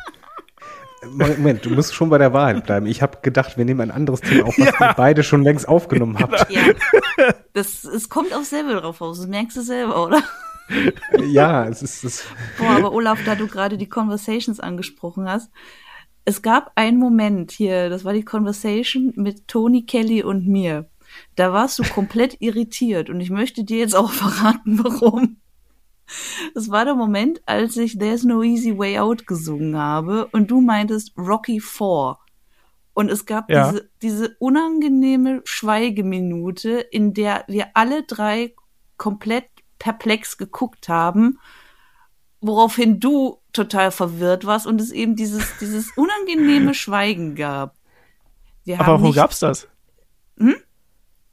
Moment, du musst schon bei der Wahrheit bleiben. Ich habe gedacht, wir nehmen ein anderes Thema auf, was ihr beide schon längst aufgenommen habt. Ja. Das, es kommt aufs selber drauf aus. Das merkst du selber, oder? [LAUGHS] Ja, es ist, es, Boah, aber Olaf, da du gerade die Conversations angesprochen hast, es gab einen Moment hier, das war die Conversation mit Tony Kelly und mir. Da warst du komplett irritiert und ich möchte dir jetzt auch [LAUGHS] verraten, warum. Es war der Moment, als ich There's No Easy Way Out gesungen habe und du meintest Rocky 4. Und es gab Ja. diese, diese unangenehme Schweigeminute, in der wir alle drei komplett perplex geguckt haben, woraufhin du total verwirrt warst und es eben dieses, dieses unangenehme [LAUGHS] Schweigen gab. Wir Aber warum nicht, gab's das?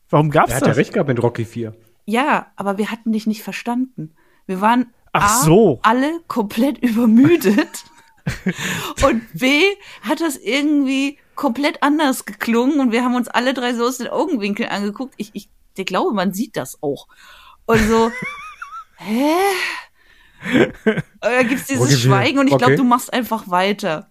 Warum gab's er hat ja das? recht gehabt mit Rocky 4. Ja, aber wir hatten dich nicht verstanden. Wir waren Ach A, so. alle komplett [LAUGHS] übermüdet [LAUGHS] und B hat das irgendwie komplett anders geklungen und wir haben uns alle drei so aus den Augenwinkeln angeguckt. Ich, ich, ich glaube, man sieht das auch. Und so, hä? Da [LAUGHS] gibt's dieses Okay, Schweigen und ich glaube, okay. du machst einfach weiter.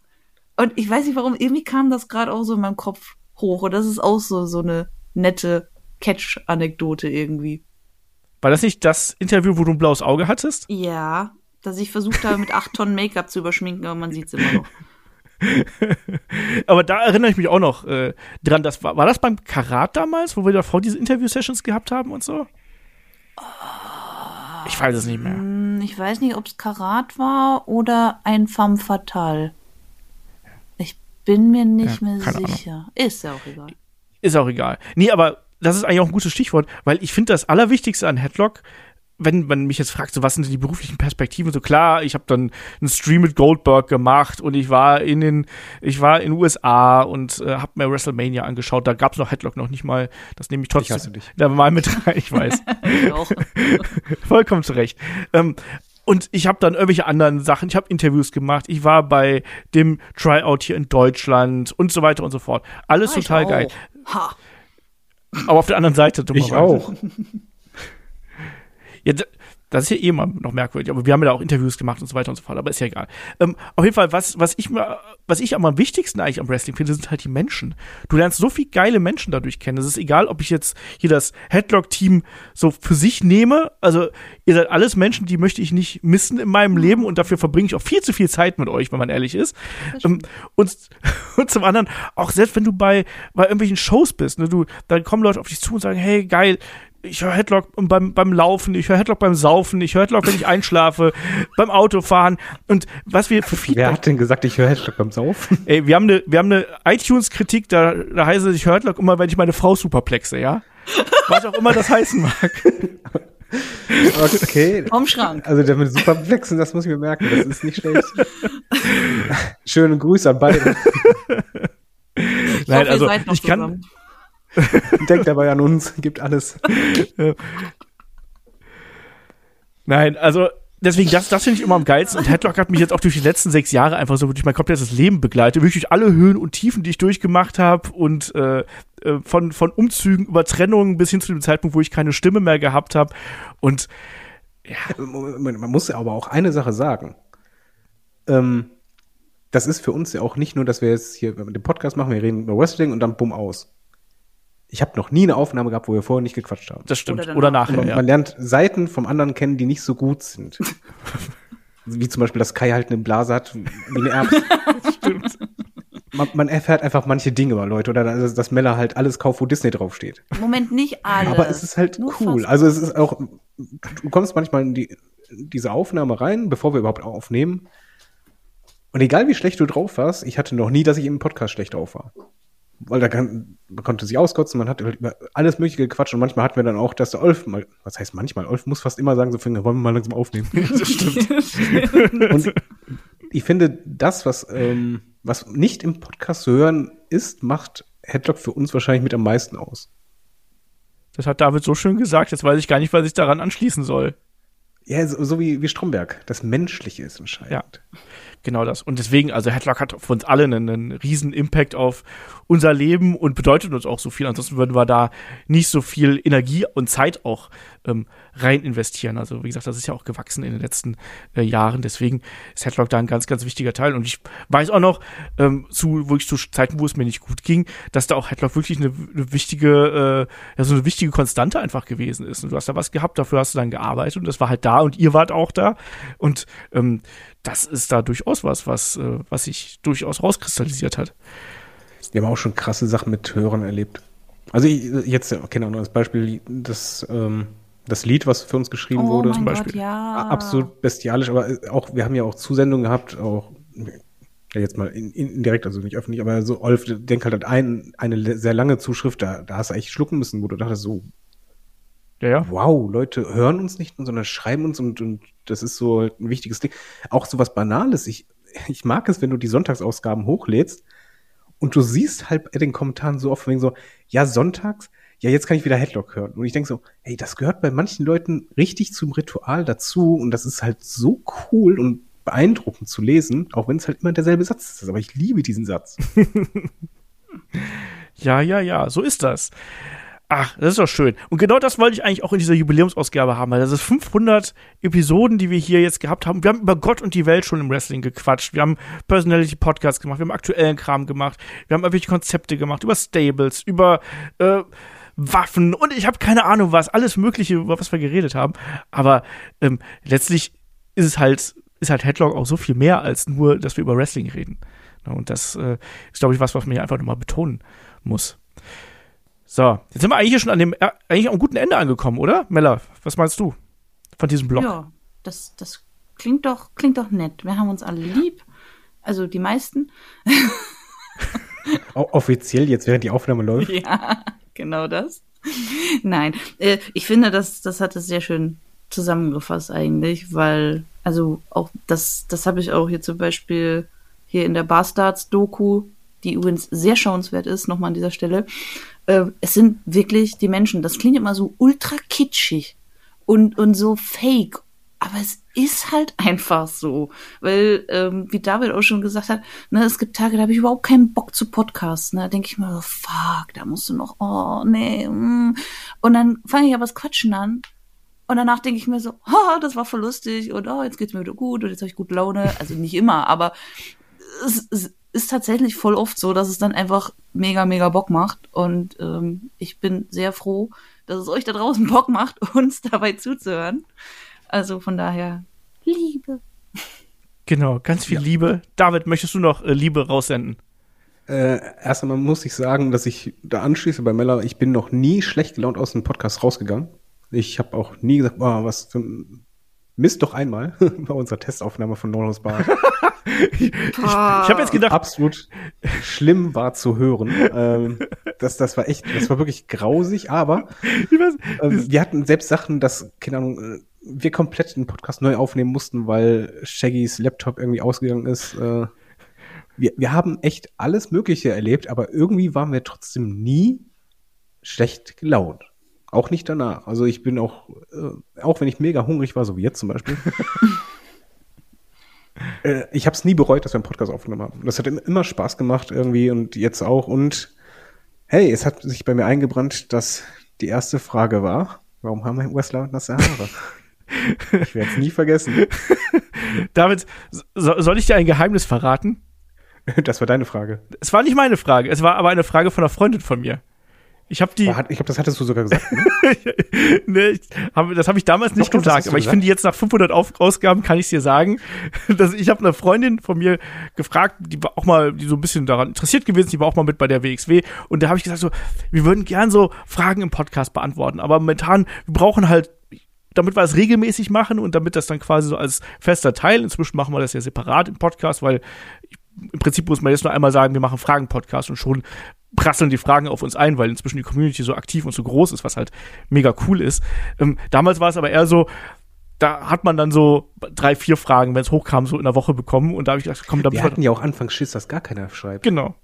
Und ich weiß nicht warum, irgendwie kam das gerade auch so in meinem Kopf hoch und das ist auch so, so eine nette Catch-Anekdote irgendwie. War das nicht das Interview, wo du ein blaues Auge hattest? Ja, dass ich versucht habe, mit acht Tonnen Make-up zu überschminken, aber man sieht's immer noch. [LAUGHS] Aber da erinnere ich mich auch noch äh, dran. Das war, war das beim Karat damals, wo wir davor diese Interview-Sessions gehabt haben und so? Ich weiß es nicht mehr. Hm, Ich weiß nicht, ob's Karat war oder ein Femme Fatale. Ich bin mir nicht Ja, mehr keine Ahnung. sicher. Ist ja auch egal. Ist auch egal. Nee, aber das ist eigentlich auch ein gutes Stichwort, weil ich finde das Allerwichtigste an Headlock, wenn man mich jetzt fragt, so was sind denn die beruflichen Perspektiven, so klar, ich habe dann einen Stream mit Goldberg gemacht und ich war in den, ich war in den USA und äh, habe mir WrestleMania angeschaut. Da gab's noch Headlock noch nicht mal. Das nehme ich trotzdem. hasse dich. Da mal mit rein, ich weiß. [LAUGHS] Ich auch. [LAUGHS] Vollkommen zu Recht. Ähm, und ich habe dann irgendwelche anderen Sachen, ich habe Interviews gemacht, ich war bei dem Tryout hier in Deutschland und so weiter und so fort. Alles Ah, ich total auch. geil. Ha. Aber auf der anderen Seite, Ich dummerweise. auch. Ja, das ist ja eh mal noch merkwürdig, aber wir haben ja da auch Interviews gemacht und so weiter und so fort, aber ist ja egal. Ähm, auf jeden Fall, was, was ich mir, was ich am wichtigsten eigentlich am Wrestling finde, sind halt die Menschen. Du lernst so viel geile Menschen dadurch kennen. Es ist egal, ob ich jetzt hier das Headlock-Team so für sich nehme. Also, ihr seid alles Menschen, die möchte ich nicht missen in meinem Leben und dafür verbringe ich auch viel zu viel Zeit mit euch, wenn man ehrlich ist. Ähm, und, und zum anderen, auch selbst wenn du bei, bei irgendwelchen Shows bist, ne, du, dann kommen Leute auf dich zu und sagen, hey, geil, ich höre Headlock beim, beim Laufen, ich höre Headlock beim Saufen, ich höre Headlock, wenn ich einschlafe, [LAUGHS] beim Autofahren und was wir für Wer Feedback. hat denn gesagt, ich höre Hashtag beim Saufen? [LAUGHS] Ey, wir haben eine, wir haben eine iTunes-Kritik, da, da heißt es, ich höre Headlock immer, wenn ich meine Frau superplexe, ja? Was auch immer das [LAUGHS] heißen mag. Okay. Vom Schrank. Also der mit Superplexen, das muss ich mir merken, das ist nicht schlecht. Schöne Grüße an beide. Ich Nein, hoffe, ihr also, seid noch ich kann-. [LAUGHS] Denkt dabei an uns, gibt alles. Nein, also deswegen, das, das finde ich immer am geilsten. Und Headlock hat mich jetzt auch durch die letzten sechs Jahre einfach so durch mein komplettes Leben begleitet. Wirklich durch alle Höhen und Tiefen, die ich durchgemacht habe. Und äh, äh, von, von Umzügen über Trennungen bis hin zu dem Zeitpunkt, wo ich keine Stimme mehr gehabt habe. Und Man man muss aber auch eine Sache sagen. Ähm, das ist für uns ja auch nicht nur, dass wir jetzt hier den Podcast machen, wir reden über Wrestling und dann bumm aus. Ich habe noch nie eine Aufnahme gehabt, wo wir vorher nicht gequatscht haben. Das stimmt. Oder Oder, nachher, Man, ja. man lernt Seiten vom anderen kennen, die nicht so gut sind. Wie zum Beispiel, dass Kai halt eine Blase hat, wie eine Erbse. [LAUGHS] Stimmt. Man, man erfährt einfach manche Dinge über Leute oder dass, dass Mella halt alles kauft, wo Disney draufsteht. Moment, nicht alles. Aber es ist halt Nur cool. Also es ist auch, du kommst manchmal in die, diese Aufnahme rein, bevor wir überhaupt aufnehmen. Und egal wie schlecht du drauf warst, ich hatte noch nie, dass ich im Podcast schlecht drauf war. Weil da kann, man konnte sich auskotzen, man hat halt über alles Mögliche gequatscht und manchmal hatten wir dann auch, dass der Olf mal, was heißt manchmal, Olf muss fast immer sagen, so wollen wir mal langsam aufnehmen. [LAUGHS] Das stimmt. [LAUGHS] Und ich finde, das, was, ähm, was nicht im Podcast zu hören ist, macht Headlock für uns wahrscheinlich mit am meisten aus. Das hat David so schön gesagt, jetzt weiß ich gar nicht, was ich daran anschließen soll. Ja, so, so wie, wie Stromberg. Das Menschliche ist entscheidend. Genau das. Und deswegen, also Headlock hat für uns alle einen, einen riesen Impact auf unser Leben und bedeutet uns auch so viel. Ansonsten würden wir da nicht so viel Energie und Zeit auch ähm, rein investieren. Also wie gesagt, das ist ja auch gewachsen in den letzten äh, Jahren. Deswegen ist Headlock da ein ganz, ganz wichtiger Teil. Und ich weiß auch noch, ähm, zu wirklich zu Zeiten, wo es mir nicht gut ging, dass da auch Headlock wirklich eine, eine wichtige, äh, ja, so eine wichtige Konstante einfach gewesen ist. Und du hast da was gehabt, dafür hast du dann gearbeitet und das war halt da und ihr wart auch da. Und ähm, das ist da durchaus was, was, äh, was sich durchaus rauskristallisiert hat. Wir haben auch schon krasse Sachen mit Hörern erlebt. Also ich, jetzt, keine Ahnung, als Beispiel das, ähm, das Lied, was für uns geschrieben oh wurde. mein zum Gott, Beispiel. ja. Absolut bestialisch, aber äh, auch, wir haben ja auch Zusendungen gehabt, auch ja, jetzt mal in, in, indirekt, also nicht öffentlich, aber so Olf, denk halt an ein, eine sehr lange Zuschrift, da, da hast du echt schlucken müssen, wo du dachtest, so, Ja, ja. wow, Leute hören uns nicht nur, sondern schreiben uns und, und das ist so halt ein wichtiges Ding. Auch so was Banales. Ich, ich mag es, wenn du die Sonntagsausgaben hochlädst und du siehst halt in den Kommentaren so oft wegen so, ja, sonntags, ja, jetzt kann ich wieder Headlock hören. Und ich denke so, ey, das gehört bei manchen Leuten richtig zum Ritual dazu und das ist halt so cool und beeindruckend zu lesen, auch wenn es halt immer derselbe Satz ist. Aber ich liebe diesen Satz. [LAUGHS] Ja, ja, ja, so ist das. Ach, das ist doch schön. Und genau das wollte ich eigentlich auch in dieser Jubiläumsausgabe haben, weil das ist 500 Episoden, die wir hier jetzt gehabt haben. Wir haben über Gott und die Welt schon im Wrestling gequatscht. Wir haben Personality Podcasts gemacht, wir haben aktuellen Kram gemacht, wir haben irgendwelche Konzepte gemacht, über Stables, über äh, Waffen und ich habe keine Ahnung was, alles Mögliche, über was wir geredet haben. Aber ähm, letztlich ist es halt, ist halt Headlock auch so viel mehr als nur, dass wir über Wrestling reden. Ja, Und das äh, ist, glaube ich, was, was man hier einfach nochmal betonen muss. So, jetzt sind wir eigentlich hier schon an dem, äh, eigentlich am guten Ende angekommen, oder? Mella, was meinst du von diesem Blog? Ja, das, das klingt doch, klingt doch nett. Wir haben uns alle lieb. Also die meisten. [LAUGHS] Offiziell, jetzt während die Aufnahme läuft. Ja, genau das. [LAUGHS] Nein, äh, ich finde, das, das hat es sehr schön zusammengefasst eigentlich, weil, also auch das, das habe ich auch hier zum Beispiel hier in der Bastards-Doku, die übrigens sehr schauenswert ist, nochmal an dieser Stelle. Äh, es sind wirklich die Menschen, das klingt immer so ultra kitschig und, und so fake. Aber es ist halt einfach so. Weil, ähm, wie David auch schon gesagt hat, ne, es gibt Tage, da habe ich überhaupt keinen Bock zu Podcasten. Ne? Da denke ich mir so, fuck, da musst du noch, oh, nee. Mm. Und dann fange ich aber das Quatschen an. Und danach denke ich mir so, oh, das war voll lustig und oh, jetzt geht's mir wieder gut und jetzt habe ich gute Laune. Also nicht immer, aber es, es ist tatsächlich voll oft so, dass es dann einfach mega, mega Bock macht. Und ähm, ich bin sehr froh, dass es euch da draußen Bock macht, [LAUGHS] uns dabei zuzuhören. Also von daher, Liebe. Genau, ganz viel Liebe. David, möchtest du noch äh, Liebe raussenden? Äh, erst einmal muss ich sagen, dass ich da anschließe bei Mella, ich bin noch nie schlecht gelaunt aus dem Podcast rausgegangen. Ich habe auch nie gesagt, boah, was für ein Mist doch einmal [LAUGHS] bei unserer Testaufnahme von Norlos Bar. [LAUGHS] Ich habe jetzt gedacht, Absolut schlimm war zu hören. Ähm, das, das war echt, das war wirklich grausig, aber [LAUGHS] ich weiß, ähm, wir hatten selbst Sachen, dass, keine Ahnung, äh, wir komplett den Podcast neu aufnehmen mussten, weil Shaggys Laptop irgendwie ausgegangen ist. Äh, wir, wir haben echt alles Mögliche erlebt, aber irgendwie waren wir trotzdem nie schlecht gelaunt. Auch nicht danach. Also ich bin auch, äh, auch wenn ich mega hungrig war, so wie jetzt zum Beispiel. [LAUGHS] äh, ich habe es nie bereut, dass wir einen Podcast aufgenommen haben. Das hat im- immer Spaß gemacht irgendwie und jetzt auch. Und hey, es hat sich bei mir eingebrannt, dass die erste Frage war, warum haben wir Wrestler nasse Haare? [LAUGHS] ich werde es nie vergessen. [LAUGHS] David, so, soll ich dir ein Geheimnis verraten? Das war deine Frage. Es war nicht meine Frage, es war aber eine Frage von einer Freundin von mir. Ich habe die. War- Ich glaube, das hattest du sogar gesagt. Ne? [LAUGHS] nee, ich hab, das habe ich damals nicht Doch, gesagt, aber ich gesagt. finde jetzt nach 500 Auf Ausgaben kann ich dir sagen, [LAUGHS] dass ich habe eine Freundin von mir gefragt, die war auch mal, die so ein bisschen daran interessiert gewesen, die war auch mal mit bei der WXW und da habe ich gesagt so, wir würden gern so Fragen im Podcast beantworten, aber momentan wir brauchen halt damit wir es regelmäßig machen und damit das dann quasi so als fester Teil, inzwischen machen wir das ja separat im Podcast, weil im Prinzip muss man jetzt nur einmal sagen, wir machen Fragen-Podcast und schon prasseln die Fragen auf uns ein, weil inzwischen die Community so aktiv und so groß ist, was halt mega cool ist. Ähm, damals war es aber eher so, da hat man dann so drei, vier Fragen, wenn es hochkam, so in der Woche bekommen und da habe ich gesagt, komm, da Wir hatten ja auch anfangs Schiss, dass gar keiner schreibt. Genau,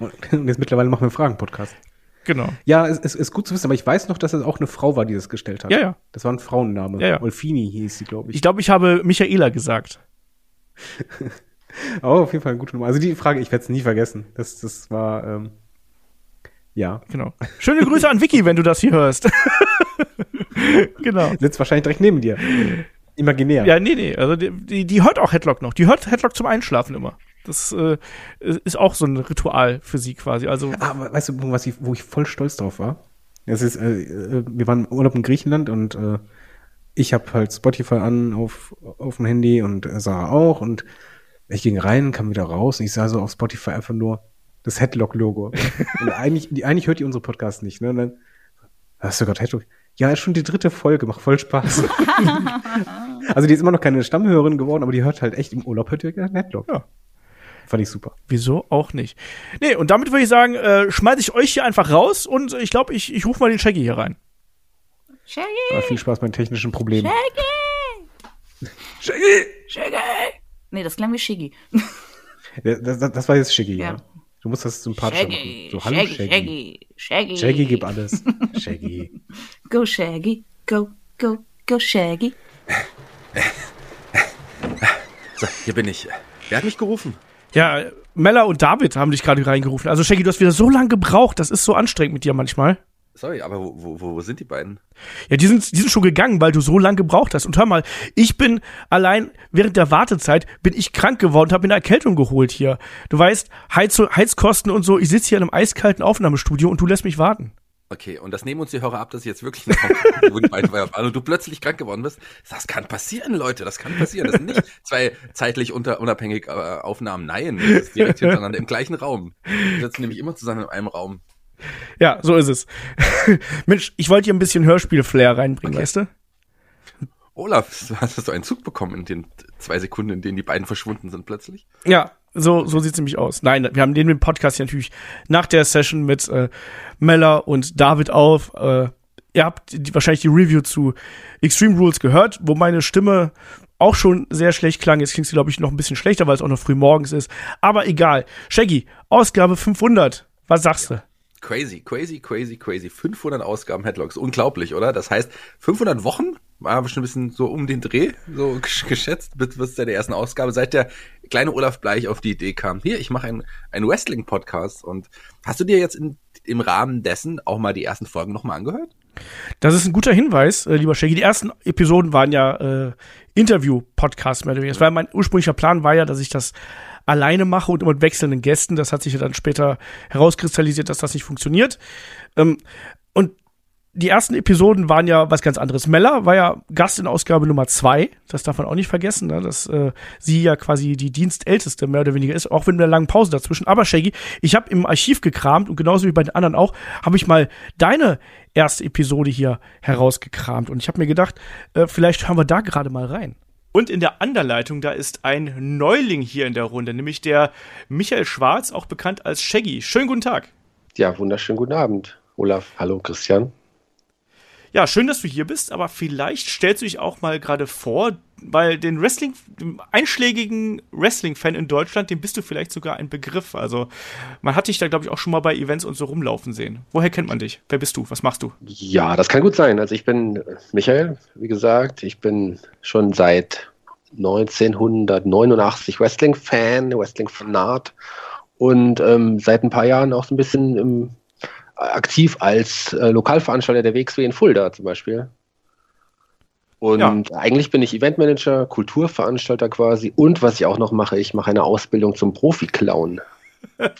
Und jetzt mittlerweile machen wir einen Fragen-Podcast. Genau. Ja, es, es ist gut zu wissen, aber ich weiß noch, dass es auch eine Frau war, die das gestellt hat. Ja, ja. Das war ein Frauenname. Ja, ja. Olfini hieß sie, glaube ich. Ich glaube, ich habe Michaela gesagt. [LAUGHS] oh, auf jeden Fall eine gute Nummer. Also die Frage, ich werde es nie vergessen. Das, das war, ähm, ja. Genau. Schöne Grüße an Vicky, wenn du das hier hörst. [LAUGHS] genau. Sitzt wahrscheinlich direkt neben dir. Imaginär. Ja, nee, nee. Also die, die, die hört auch Headlock noch. Die hört Headlock zum Einschlafen immer. Das äh, ist auch so ein Ritual für sie quasi. Also Ah, aber weißt du, was ich, wo ich voll stolz drauf war? Das ist, äh, äh, wir waren im Urlaub in Griechenland und äh, ich habe halt Spotify an auf, auf dem Handy und äh, Sarah auch und ich ging rein, kam wieder raus und ich sah so auf Spotify einfach nur das Headlock-Logo. [LAUGHS] und eigentlich, die, eigentlich hört die unsere Podcasts nicht, ne? Und dann, hast du gerade Headlock? Ja, ist schon die dritte Folge, macht voll Spaß. [LAUGHS] also die ist immer noch keine Stammhörerin geworden, aber die hört halt echt im Urlaub, hört die gerne Headlock. Ja. Fand ich super. Wieso auch nicht? Nee, und damit würde ich sagen, äh, schmeiße ich euch hier einfach raus und ich glaube, ich, ich rufe mal den Shaggy hier rein. Shaggy, Aber viel Spaß bei den technischen Problemen. Shaggy. Nee, das klang wie Shiggy. Das, das, das war jetzt Shaggy, ja. Ja. Du musst das sympathischer Shaggy, machen. So, hallo Shaggy, Shaggy. Shaggy, Shaggy. Shaggy, gib alles. [LAUGHS] Shaggy. Go Shaggy, go, go, go Shaggy. So, hier bin ich. Wer hat mich gerufen? Ja, Mella und David haben dich gerade reingerufen. Also Shaggy, du hast wieder so lange gebraucht. Das ist so anstrengend mit dir manchmal. Sorry, aber wo, wo, wo sind die beiden? Ja, die sind, die sind schon gegangen, weil du so lange gebraucht hast. Und hör mal, ich bin allein während der Wartezeit bin ich krank geworden, habe mir eine Erkältung geholt hier. Du weißt, Heiz Heizkosten und so. Ich sitze hier in einem eiskalten Aufnahmestudio und du lässt mich warten. Okay, und das nehmen uns die Hörer ab, dass ich jetzt wirklich [LAUGHS] waren. Also du plötzlich krank geworden bist. Das kann passieren, Leute. Das kann passieren. Das sind nicht [LAUGHS] zwei zeitlich unter, unabhängig äh, Aufnahmen. Nein, das ist direkt [LAUGHS] hintereinander im gleichen Raum. Wir sitzen nämlich immer zusammen in einem Raum. Ja, so ist es. Mensch, ich wollte hier ein bisschen Hörspiel-Flair reinbringen, Okay. weißt du? Olaf, hast du einen Zug bekommen in den zwei Sekunden, in denen die beiden verschwunden sind plötzlich? Ja, so, so sieht's nämlich aus. Nein, wir haben den Podcast natürlich nach der Session mit äh, Mella und David auf. Äh, ihr habt die, wahrscheinlich die Review zu Extreme Rules gehört, wo meine Stimme auch schon sehr schlecht klang. Jetzt klingt sie, glaube ich, noch ein bisschen schlechter, weil es auch noch früh morgens ist. Aber egal. Shaggy, Ausgabe 500. Was sagst du? Crazy, crazy, crazy, crazy. 500 Ausgaben Headlocks. Unglaublich, oder? Das heißt, 500 Wochen war bestimmt ein bisschen so um den Dreh, so [LAUGHS] gesch- geschätzt, bis, bis der ersten Ausgabe, seit der kleine Olaf Bleich auf die Idee kam. Hier, ich mache einen, einen Wrestling-Podcast und hast du dir jetzt in, im Rahmen dessen auch mal die ersten Folgen nochmal angehört? Das ist ein guter Hinweis, äh, lieber Shaggy. Die ersten Episoden waren ja äh, Interview-Podcasts mehr oder weniger. Das war mein ursprünglicher Plan war ja, dass ich das alleine mache und immer mit wechselnden Gästen. Das hat sich ja dann später herauskristallisiert, dass das nicht funktioniert. Ähm, und die ersten Episoden waren ja was ganz anderes. Mella war ja Gast in Ausgabe Nummer zwei. Das darf man auch nicht vergessen, ne? dass äh, sie ja quasi die Dienstälteste mehr oder weniger ist, auch wenn mit einer langen Pause dazwischen. Aber Shaggy, ich habe im Archiv gekramt und genauso wie bei den anderen auch, habe ich mal deine erste Episode hier herausgekramt. Und ich habe mir gedacht, äh, vielleicht hören wir da gerade mal rein. Und in der Anderleitung, da ist ein Neuling hier in der Runde, nämlich der Michael Schwarz, auch bekannt als Shaggy. Schönen guten Tag. Ja, wunderschönen guten Abend. Olaf, hallo Christian. Ja, schön, dass du hier bist, aber vielleicht stellst du dich auch mal gerade vor, weil den Wrestling, dem einschlägigen Wrestling-Fan in Deutschland, dem bist du vielleicht sogar ein Begriff. Also, man hat dich da, glaube ich, auch schon mal bei Events und so rumlaufen sehen. Woher kennt man dich? Wer bist du? Was machst du? Ja, das kann gut sein. Also ich bin äh, Michael, wie gesagt. Ich bin schon seit 1989 Wrestling-Fan, Wrestling-Fanat und ähm, seit ein paar Jahren auch so ein bisschen ähm, aktiv als äh, Lokalveranstalter der WXW in Fulda zum Beispiel. Und eigentlich bin ich Eventmanager, Kulturveranstalter quasi. Und was ich auch noch mache, ich mache eine Ausbildung zum Profi-Clown. [LAUGHS]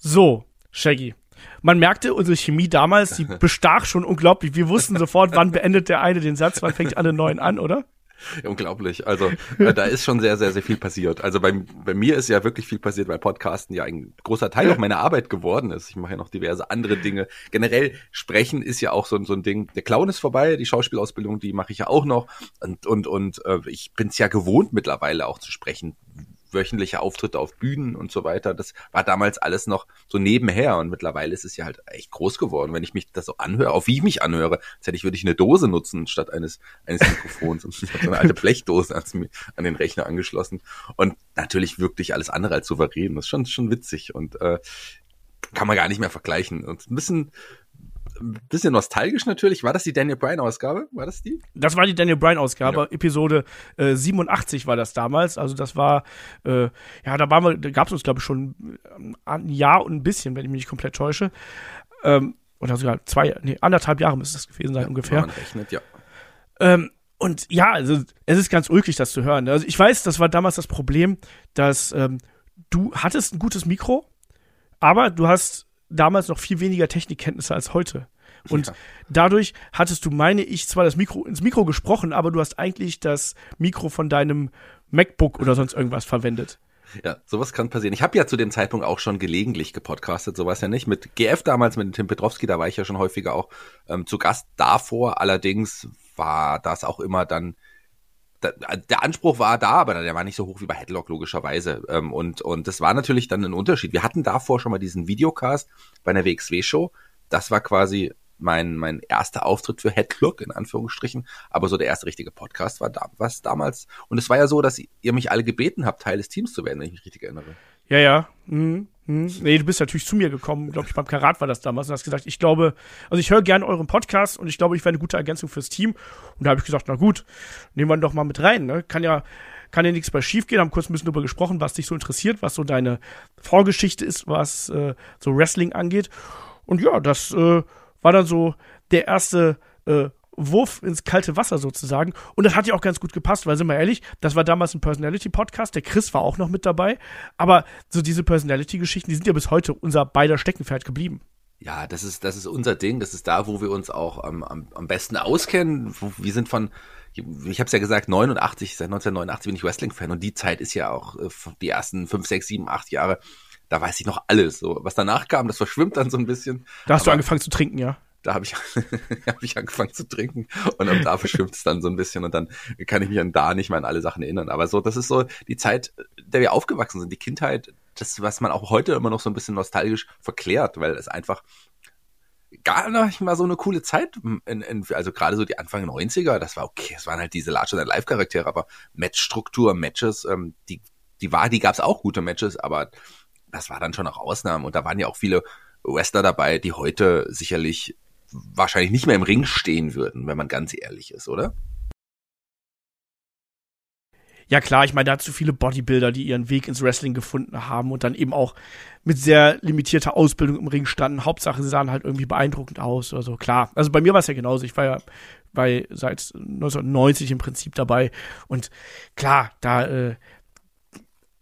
So, Shaggy. Man merkte, unsere Chemie damals, die [LAUGHS] bestach schon unglaublich. Wir wussten sofort, wann beendet der eine den Satz, wann fängt alle neuen an, oder? [LAUGHS] Unglaublich. Also äh, da ist schon sehr, sehr, sehr viel passiert. Also bei, bei mir ist ja wirklich viel passiert, weil Podcasten ja ein großer Teil auch meiner Arbeit geworden ist. Ich mache ja noch diverse andere Dinge. Generell sprechen ist ja auch so, so ein Ding. Der Clown ist vorbei, die Schauspielausbildung, die mache ich ja auch noch. Und, und, und äh, ich bin es ja gewohnt mittlerweile auch zu sprechen wöchentliche Auftritte auf Bühnen und so weiter. Das war damals alles noch so nebenher und mittlerweile ist es ja halt echt groß geworden. Wenn ich mich das so anhöre, auf wie ich mich anhöre, als hätte ich, würde ich eine Dose nutzen statt eines, eines Mikrofons. Und [LAUGHS] ich habe so eine alte Blechdose an, an den Rechner angeschlossen. Und natürlich wirklich alles andere als souverän. Das ist schon, schon witzig und äh, kann man gar nicht mehr vergleichen. Und ein bisschen, ein bisschen nostalgisch natürlich. War das die Daniel Bryan-Ausgabe? War das die? Das war die Daniel Bryan-Ausgabe. Episode äh, 87 war das damals. Also das war, äh, ja, da waren wir, da gab es uns, glaube ich, schon ein Jahr und ein bisschen, wenn ich mich nicht komplett täusche. Ähm, oder sogar zwei, nee, anderthalb Jahre müsste das gewesen sein, Ja, ungefähr. Man rechnet, ja. Ähm, und ja, also es ist ganz ulkig, das zu hören. Also ich weiß, das war damals das Problem, dass ähm, du hattest ein gutes Mikro, aber du hast damals noch viel weniger Technikkenntnisse als heute. Und Ja. dadurch hattest du, meine ich, zwar das Mikro ins Mikro gesprochen, aber du hast eigentlich das Mikro von deinem MacBook oder sonst irgendwas verwendet. Ja, sowas kann passieren. Ich habe ja zu dem Zeitpunkt auch schon gelegentlich gepodcastet, sowas ja nicht. Mit GF damals, mit Tim Petrowski, da war ich ja schon häufiger auch ähm, zu Gast davor. Allerdings war das auch immer dann, da, der Anspruch war da, aber der war nicht so hoch wie bei Headlock, logischerweise. Ähm, und, und das war natürlich dann ein Unterschied. Wir hatten davor schon mal diesen Videocast bei einer WXW-Show. Das war quasi mein, mein erster Auftritt für Headlock, in Anführungsstrichen. Aber so der erste richtige Podcast war da, was damals. Und es war ja so, dass ihr mich alle gebeten habt, Teil des Teams zu werden, wenn ich mich richtig erinnere. Ja, ja. Mhm. Mhm. Nee, du bist natürlich zu mir gekommen, glaube ich, beim Karat war das damals und hast gesagt, ich glaube, also ich höre gerne euren Podcast und ich glaube, ich wäre eine gute Ergänzung fürs Team. Und da habe ich gesagt, na gut, nehmen wir ihn doch mal mit rein. Ne? Kann ja, kann ja nichts bei schief gehen. Haben kurz ein bisschen darüber gesprochen, was dich so interessiert, was so deine Vorgeschichte ist, was äh, so Wrestling angeht. Und ja, das äh, war dann so der erste äh, Wurf ins kalte Wasser sozusagen. Und das hat ja auch ganz gut gepasst, weil sind wir ehrlich, das war damals ein Personality-Podcast. Der Chris war auch noch mit dabei. Aber so diese Personality-Geschichten, die sind ja bis heute unser beider Steckenpferd geblieben. Ja, das ist, das ist unser Ding. Das ist da, wo wir uns auch am, am, am besten auskennen. Wir sind von, ich habe es ja gesagt, 89, seit 1989 bin ich Wrestling-Fan und die Zeit ist ja auch äh, die ersten fünf, sechs, sieben, acht Jahre. Da weiß ich noch alles. So, was danach kam, das verschwimmt dann so ein bisschen. Da hast du Aber- angefangen zu trinken, ja. Da habe ich, [LAUGHS] hab ich angefangen zu trinken und ab da verschwimmt es dann so ein bisschen und dann kann ich mich an da nicht mehr an alle Sachen erinnern. Aber so, das ist so die Zeit, in der wir aufgewachsen sind, die Kindheit, das, was man auch heute immer noch so ein bisschen nostalgisch verklärt, weil es einfach gar nicht mal so eine coole Zeit, in, in, also gerade so die Anfang 90er, das war okay, es waren halt diese Larger than Live Charaktere, aber Matchstruktur, Matches, ähm, die, die war, die gab's auch gute Matches, aber das war dann schon auch Ausnahmen und da waren ja auch viele Wrestler dabei, die heute sicherlich wahrscheinlich nicht mehr im Ring stehen würden, wenn man ganz ehrlich ist, oder? Ja klar, ich meine, da hat so viele Bodybuilder, die ihren Weg ins Wrestling gefunden haben und dann eben auch mit sehr limitierter Ausbildung im Ring standen. Hauptsache, sie sahen halt irgendwie beeindruckend aus. Also klar. Also bei mir war es ja genauso. Ich war ja bei seit 1990 im Prinzip dabei. Und klar, da äh,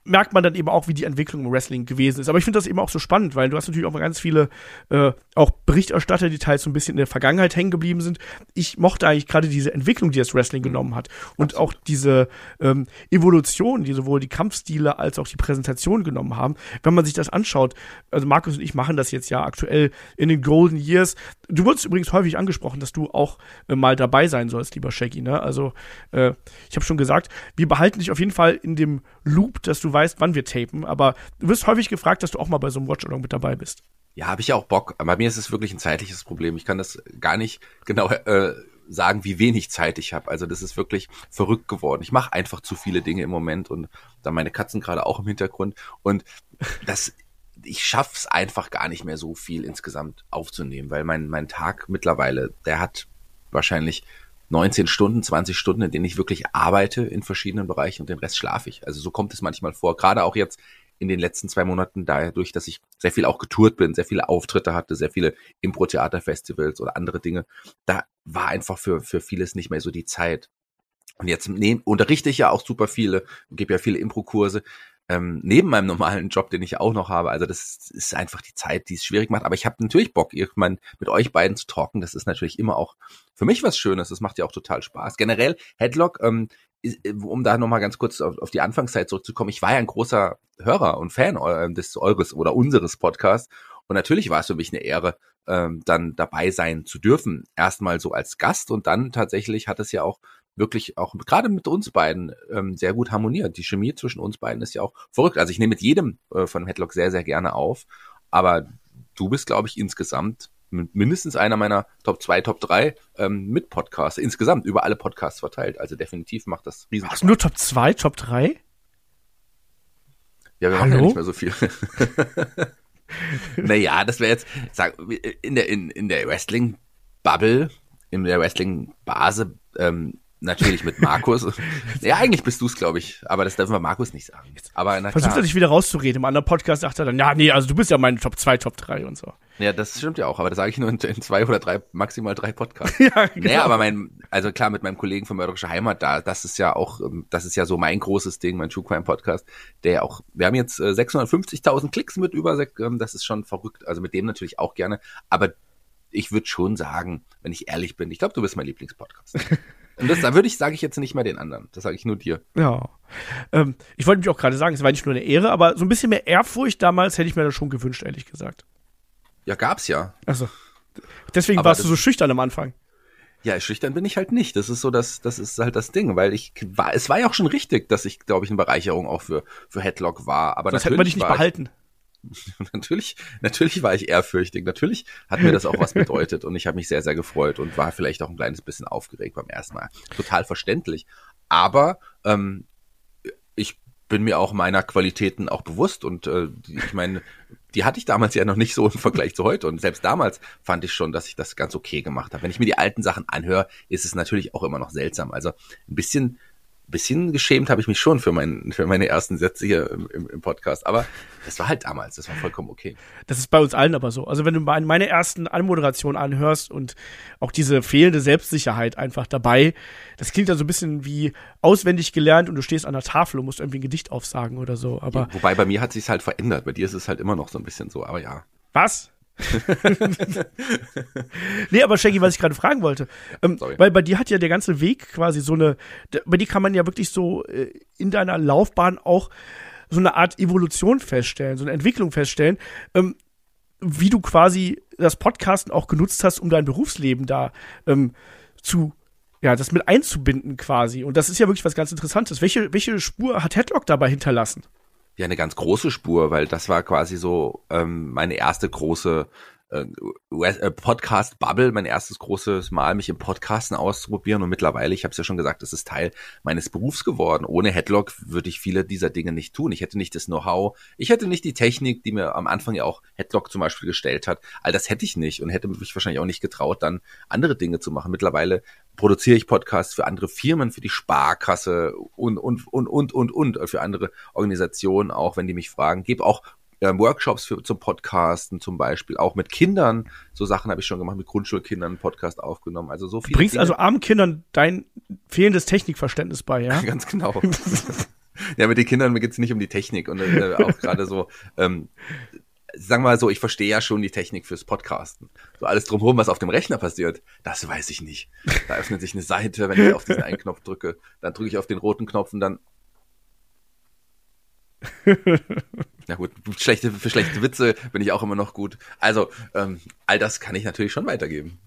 merkt man dann eben auch, wie die Entwicklung im Wrestling gewesen ist. Aber ich finde das eben auch so spannend, weil du hast natürlich auch mal ganz viele äh, auch Berichterstatter, die teils so ein bisschen in der Vergangenheit hängen geblieben sind. Ich mochte eigentlich gerade diese Entwicklung, die das Wrestling genommen hat und auch diese ähm, Evolution, die sowohl die Kampfstile als auch die Präsentation genommen haben. Wenn man sich das anschaut, also Markus und ich machen das jetzt ja aktuell in den Golden Years. Du wurdest übrigens häufig angesprochen, dass du auch äh, mal dabei sein sollst, lieber Shaggy. Ne? Also äh, ich habe schon gesagt, wir behalten dich auf jeden Fall in dem Loop, dass du weißt, wann wir tapen. Aber du wirst häufig gefragt, dass du auch mal bei so einem Watch-Along mit dabei bist. Ja, habe ich auch Bock. Bei mir ist es wirklich ein zeitliches Problem. Ich kann das gar nicht genau äh, sagen, wie wenig Zeit ich habe. Also das ist wirklich verrückt geworden. Ich mache einfach zu viele Dinge im Moment und da meine Katzen gerade auch im Hintergrund. Und das, ich schaff's einfach gar nicht mehr so viel insgesamt aufzunehmen, weil mein, mein Tag mittlerweile, der hat wahrscheinlich 19 Stunden, 20 Stunden, in denen ich wirklich arbeite in verschiedenen Bereichen und den Rest schlafe ich. Also so kommt es manchmal vor. Gerade auch jetzt in den letzten zwei Monaten, dadurch, dass ich sehr viel auch getourt bin, sehr viele Auftritte hatte, sehr viele Impro-Theater-Festivals oder andere Dinge, da war einfach für, für vieles nicht mehr so die Zeit. Und jetzt nehm, unterrichte ich ja auch super viele, gebe ja viele Impro-Kurse ähm, neben meinem normalen Job, den ich auch noch habe. Also das ist einfach die Zeit, die es schwierig macht. Aber ich habe natürlich Bock, irgendwann mit euch beiden zu talken. Das ist natürlich immer auch für mich was Schönes. Das macht ja auch total Spaß. Generell, Headlock, ähm, ist, um da nochmal ganz kurz auf, auf die Anfangszeit zurückzukommen, ich war ja ein großer Hörer und Fan äh, des eures oder unseres Podcasts. Und natürlich war es für mich eine Ehre, ähm, dann dabei sein zu dürfen. Erstmal so als Gast und dann tatsächlich hat es ja auch wirklich auch gerade mit uns beiden ähm, sehr gut harmoniert. Die Chemie zwischen uns beiden ist ja auch verrückt. Also ich nehme mit jedem äh, von Headlock sehr, sehr gerne auf. Aber du bist, glaube ich, insgesamt mindestens einer meiner Top 2, Top 3 ähm, mit Podcasts. Insgesamt über alle Podcasts verteilt. Also definitiv macht das riesen Hast du nur Top 2, Top 3? Ja, wir Hallo? machen ja nicht mehr so viel. [LAUGHS] naja, das wäre jetzt, sag, in der, in, in der Wrestling-Bubble, in der Wrestling-Base, ähm, natürlich mit Markus. [LAUGHS] ja, eigentlich bist du es, glaube ich. Aber das dürfen wir Markus nicht sagen. Aber na Versucht er dich wieder rauszureden. Im anderen Podcast sagt er dann, ja, nee, also du bist ja mein Top 2, Top 3 und so. Ja, das stimmt ja auch, aber das sage ich nur in, in zwei oder drei, maximal drei Podcasts. [LAUGHS] ja, genau. Naja, aber mein, also klar, mit meinem Kollegen von Mörderische Heimat, da, das ist ja auch, ähm, das ist ja so mein großes Ding, mein True Crime Podcast, der auch, wir haben jetzt äh, 650.000 Klicks mit über, ähm, das ist schon verrückt, also mit dem natürlich auch gerne, aber ich würde schon sagen, wenn ich ehrlich bin, ich glaube, du bist mein Lieblingspodcast. [LAUGHS] Und das, da würde ich, sage ich jetzt nicht mehr den anderen, das sage ich nur dir. Ja. Ähm, ich wollte mich auch gerade sagen, es war nicht nur eine Ehre, aber so ein bisschen mehr Ehrfurcht damals hätte ich mir das schon gewünscht, ehrlich gesagt. Ja, gab's ja. Also, deswegen Aber warst du das- so schüchtern am Anfang. Ja, schüchtern bin ich halt nicht. Das ist so das, das ist halt das Ding, weil ich war, es war ja auch schon richtig, dass ich, glaube ich, eine Bereicherung auch für, für Headlock war. Aber Sonst hätten wir dich nicht war ich- behalten. [LAUGHS] natürlich, natürlich war ich ehrfürchtig. Natürlich hat mir das auch was bedeutet und ich habe mich sehr, sehr gefreut und war vielleicht auch ein kleines bisschen aufgeregt beim ersten Mal. Total verständlich. Aber ähm, ich bin mir auch meiner Qualitäten auch bewusst und äh, ich meine, die hatte ich damals ja noch nicht so im Vergleich zu heute und selbst damals fand ich schon, dass ich das ganz okay gemacht habe. Wenn ich mir die alten Sachen anhöre, ist es natürlich auch immer noch seltsam. Also ein bisschen bisschen geschämt habe ich mich schon für, mein, für meine ersten Sätze hier im, im, im Podcast. Aber das war halt damals, das war vollkommen okay. Das ist bei uns allen aber so. Also wenn du meine ersten Anmoderationen anhörst und auch diese fehlende Selbstsicherheit einfach dabei, das klingt dann so ein bisschen wie auswendig gelernt und du stehst an der Tafel und musst irgendwie ein Gedicht aufsagen oder so. Aber Wobei bei mir hat sich's halt verändert. Bei dir ist es halt immer noch so ein bisschen so, aber ja. was? [LAUGHS] nee, aber Shaggy, was ich gerade fragen wollte, ähm, weil bei dir hat ja der ganze Weg quasi so eine, bei dir kann man ja wirklich so äh, in deiner Laufbahn auch so eine Art Evolution feststellen, so eine Entwicklung feststellen, ähm, wie du quasi das Podcasten auch genutzt hast, um dein Berufsleben da ähm, zu, ja, das mit einzubinden quasi. Und das ist ja wirklich was ganz Interessantes. Welche, welche Spur hat Headlock dabei hinterlassen? Ja, eine ganz große Spur, weil das war quasi so ähm, meine erste große äh, Wes- äh, Podcast-Bubble, mein erstes großes Mal, mich im Podcasten auszuprobieren. Und mittlerweile, ich habe es ja schon gesagt, es ist Teil meines Berufs geworden. Ohne Headlock würde ich viele dieser Dinge nicht tun. Ich hätte nicht das Know-how, ich hätte nicht die Technik, die mir am Anfang ja auch Headlock zum Beispiel gestellt hat. All das hätte ich nicht und hätte mich wahrscheinlich auch nicht getraut, dann andere Dinge zu machen. Mittlerweile produziere ich Podcasts für andere Firmen, für die Sparkasse und, und, und, und, und, und, für andere Organisationen auch, wenn die mich fragen. Gebe auch ähm, Workshops für, zum Podcasten zum Beispiel, auch mit Kindern. So Sachen habe ich schon gemacht, mit Grundschulkindern einen Podcast aufgenommen. Also so Du viele bringst Dinge. also armen Kindern dein fehlendes Technikverständnis bei, ja? [LAUGHS] Ganz genau. [LAUGHS] ja, mit den Kindern mir geht's nicht um die Technik und äh, auch gerade so, ähm, sagen wir mal so, ich verstehe ja schon die Technik fürs Podcasten. So alles drumherum, was auf dem Rechner passiert, das weiß ich nicht. Da öffnet sich eine Seite, wenn ich auf diesen einen Knopf drücke, dann drücke ich auf den roten Knopf und dann. [LAUGHS] Na gut, schlechte, für schlechte Witze bin ich auch immer noch gut. Also, ähm, all das kann ich natürlich schon weitergeben.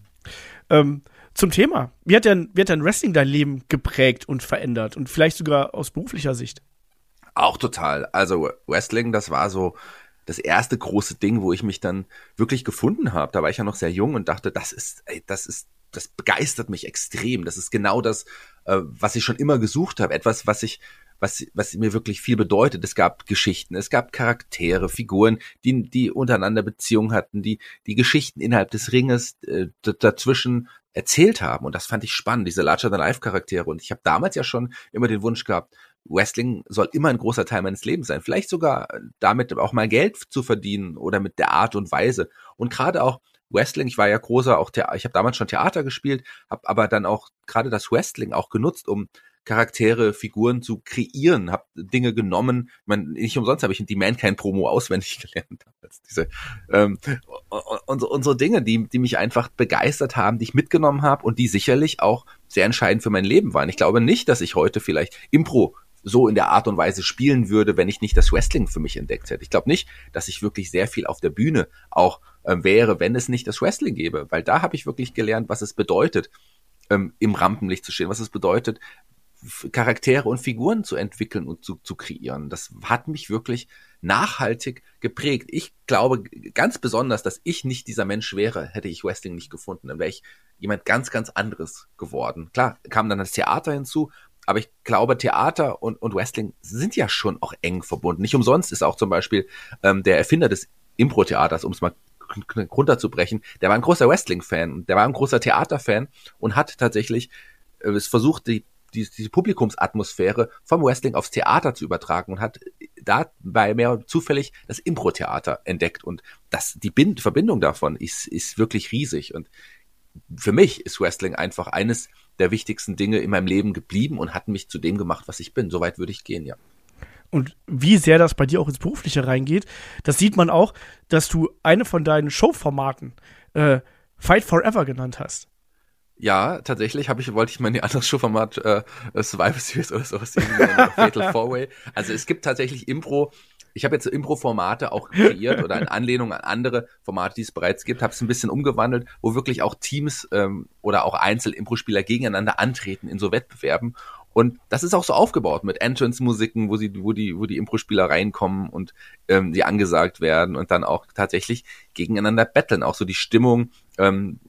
Ähm, zum Thema. Wie hat, denn, wie hat denn Wrestling dein Leben geprägt und verändert? Und vielleicht sogar aus beruflicher Sicht? Auch total. Also Wrestling, das war so das erste große Ding, wo ich mich dann wirklich gefunden habe. Da war ich ja noch sehr jung und dachte, das ist, ey, das ist, das begeistert mich extrem. Das ist genau das, äh, was ich schon immer gesucht habe. Etwas, was ich, was, was mir wirklich viel bedeutet. Es gab Geschichten, es gab Charaktere, Figuren, die, die untereinander Beziehungen hatten, die, die Geschichten innerhalb des Ringes äh, dazwischen erzählt haben. Und das fand ich spannend, diese Larger-than-Life-Charaktere. Und ich habe damals ja schon immer den Wunsch gehabt, Wrestling soll immer ein großer Teil meines Lebens sein. Vielleicht sogar damit auch mal Geld zu verdienen oder mit der Art und Weise. Und gerade auch Wrestling, ich war ja großer, auch Thea ich habe damals schon Theater gespielt, habe aber dann auch gerade das Wrestling auch genutzt, um Charaktere, Figuren zu kreieren, habe Dinge genommen. Ich meine, nicht umsonst habe ich die Mankind-Promo auswendig [LAUGHS] gelernt. Diese, ähm, unsere, unsere Dinge, die, die mich einfach begeistert haben, die ich mitgenommen habe und die sicherlich auch sehr entscheidend für mein Leben waren. Ich glaube nicht, dass ich heute vielleicht Impro so in der Art und Weise spielen würde, wenn ich nicht das Wrestling für mich entdeckt hätte. Ich glaube nicht, dass ich wirklich sehr viel auf der Bühne auch äh, wäre, wenn es nicht das Wrestling gäbe, weil da habe ich wirklich gelernt, was es bedeutet, ähm, im Rampenlicht zu stehen, was es bedeutet, Charaktere und Figuren zu entwickeln und zu, zu kreieren. Das hat mich wirklich nachhaltig geprägt. Ich glaube ganz besonders, dass ich nicht dieser Mensch wäre, hätte ich Wrestling nicht gefunden. Dann wäre ich jemand ganz, ganz anderes geworden. Klar, kam dann das Theater hinzu, aber ich glaube, Theater und, und Wrestling sind ja schon auch eng verbunden. Nicht umsonst ist auch zum Beispiel ähm, der Erfinder des Impro-Theaters, um es mal runterzubrechen, der war ein großer Wrestling-Fan, der war ein großer Theater-Fan und hat tatsächlich äh, es versucht, die, die, diese Publikumsatmosphäre vom Wrestling aufs Theater zu übertragen und hat dabei mehr zufällig das Impro-Theater entdeckt. Und das, die Bind Verbindung davon ist, ist wirklich riesig. Und für mich ist Wrestling einfach eines der wichtigsten Dinge in meinem Leben geblieben und hat mich zu dem gemacht, was ich bin. Soweit würde ich gehen, ja. Und wie sehr das bei dir auch ins Berufliche reingeht, das sieht man auch, dass du eine von deinen Showformaten äh, Fight Forever genannt hast. Ja, tatsächlich habe ich, wollte ich mal ein anderes Showformat äh, Survivor Series oder sowas sehen, Fatal [LAUGHS] Four Way. Also es gibt tatsächlich Impro, ich habe jetzt Impro-Formate auch [LAUGHS] kreiert oder in Anlehnung an andere Formate, die es bereits gibt, habe es ein bisschen umgewandelt, wo wirklich auch Teams ähm, oder auch Einzel-Impro-Spieler gegeneinander antreten in so Wettbewerben. Und das ist auch so aufgebaut mit Entrance-Musiken, wo sie, wo die, wo die Impro-Spieler reinkommen und ähm, die angesagt werden und dann auch tatsächlich gegeneinander betteln. Auch so die Stimmung, ähm,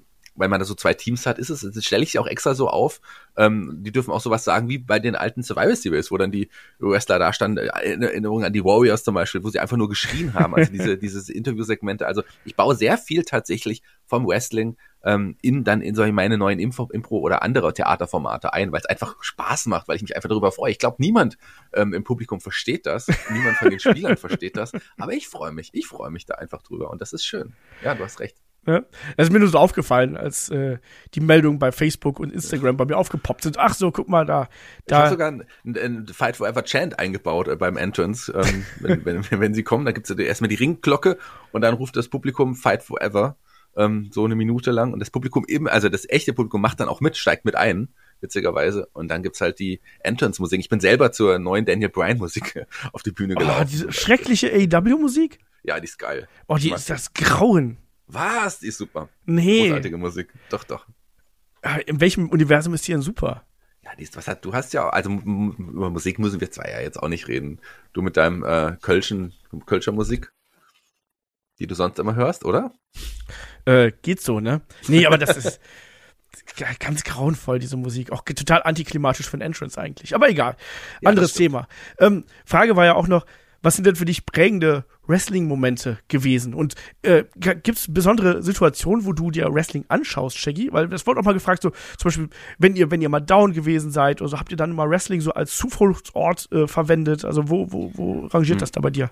weil man da so zwei Teams hat, ist es, das stelle ich sie auch extra so auf. Ähm, die dürfen auch sowas sagen wie bei den alten Survival Series, wo dann die Wrestler da standen, in Erinnerung an die Warriors zum Beispiel, wo sie einfach nur geschrien haben, also diese, [LAUGHS] dieses Interviewsegmente. Also ich baue sehr viel tatsächlich vom Wrestling ähm, in dann in solche meine neuen Info, Impro oder andere Theaterformate ein, weil es einfach Spaß macht, weil ich mich einfach darüber freue. Ich glaube, niemand ähm, im Publikum versteht das, niemand von den Spielern [LAUGHS] versteht das, aber ich freue mich, ich freue mich da einfach drüber und das ist schön. Ja, du hast recht. Ja. Das ist mir nur so aufgefallen, als äh, die Meldungen bei Facebook und Instagram bei mir aufgepoppt sind. Ach so, guck mal da. da. Ich habe sogar ein, ein, Fight Forever Chant eingebaut äh, beim Entrance. Ähm, [LAUGHS] wenn, wenn, wenn sie kommen, dann gibt's erstmal die Ringglocke und dann ruft das Publikum Fight Forever ähm, so eine Minute lang. Und das Publikum eben, also das echte Publikum macht dann auch mit, steigt mit ein witzigerweise. Und dann gibt's halt die Entrance-Musik. Ich bin selber zur neuen Daniel Bryan-Musik [LAUGHS] auf die Bühne gelaufen. Oh, diese schreckliche AEW-Musik? Ja, die ist geil. Oh, die ist das Grauen. Was? Die ist super. Nee. Großartige Musik. Doch, doch. Äh, in welchem Universum ist die denn super? Ja, die ist, was hat, du hast ja, also über Musik müssen wir zwei ja jetzt auch nicht reden. Du mit deinem äh, Kölschen, Kölscher Musik, die du sonst immer hörst, oder? Äh, geht so, ne? Nee, aber das ist [LAUGHS] ganz grauenvoll, diese Musik. Auch total antiklimatisch für ein Entrance eigentlich. Aber egal. Anderes ja, Thema. Ähm, Frage war ja auch noch, was sind denn für dich prägende Wrestling-Momente gewesen? Und äh, gibt es besondere Situationen, wo du dir Wrestling anschaust, Shaggy? Weil das wurde auch mal gefragt, so zum Beispiel, wenn ihr, wenn ihr mal down gewesen seid oder so, habt ihr dann mal Wrestling so als Zufluchtsort äh, verwendet? Also wo, wo, wo rangiert hm. das da bei dir?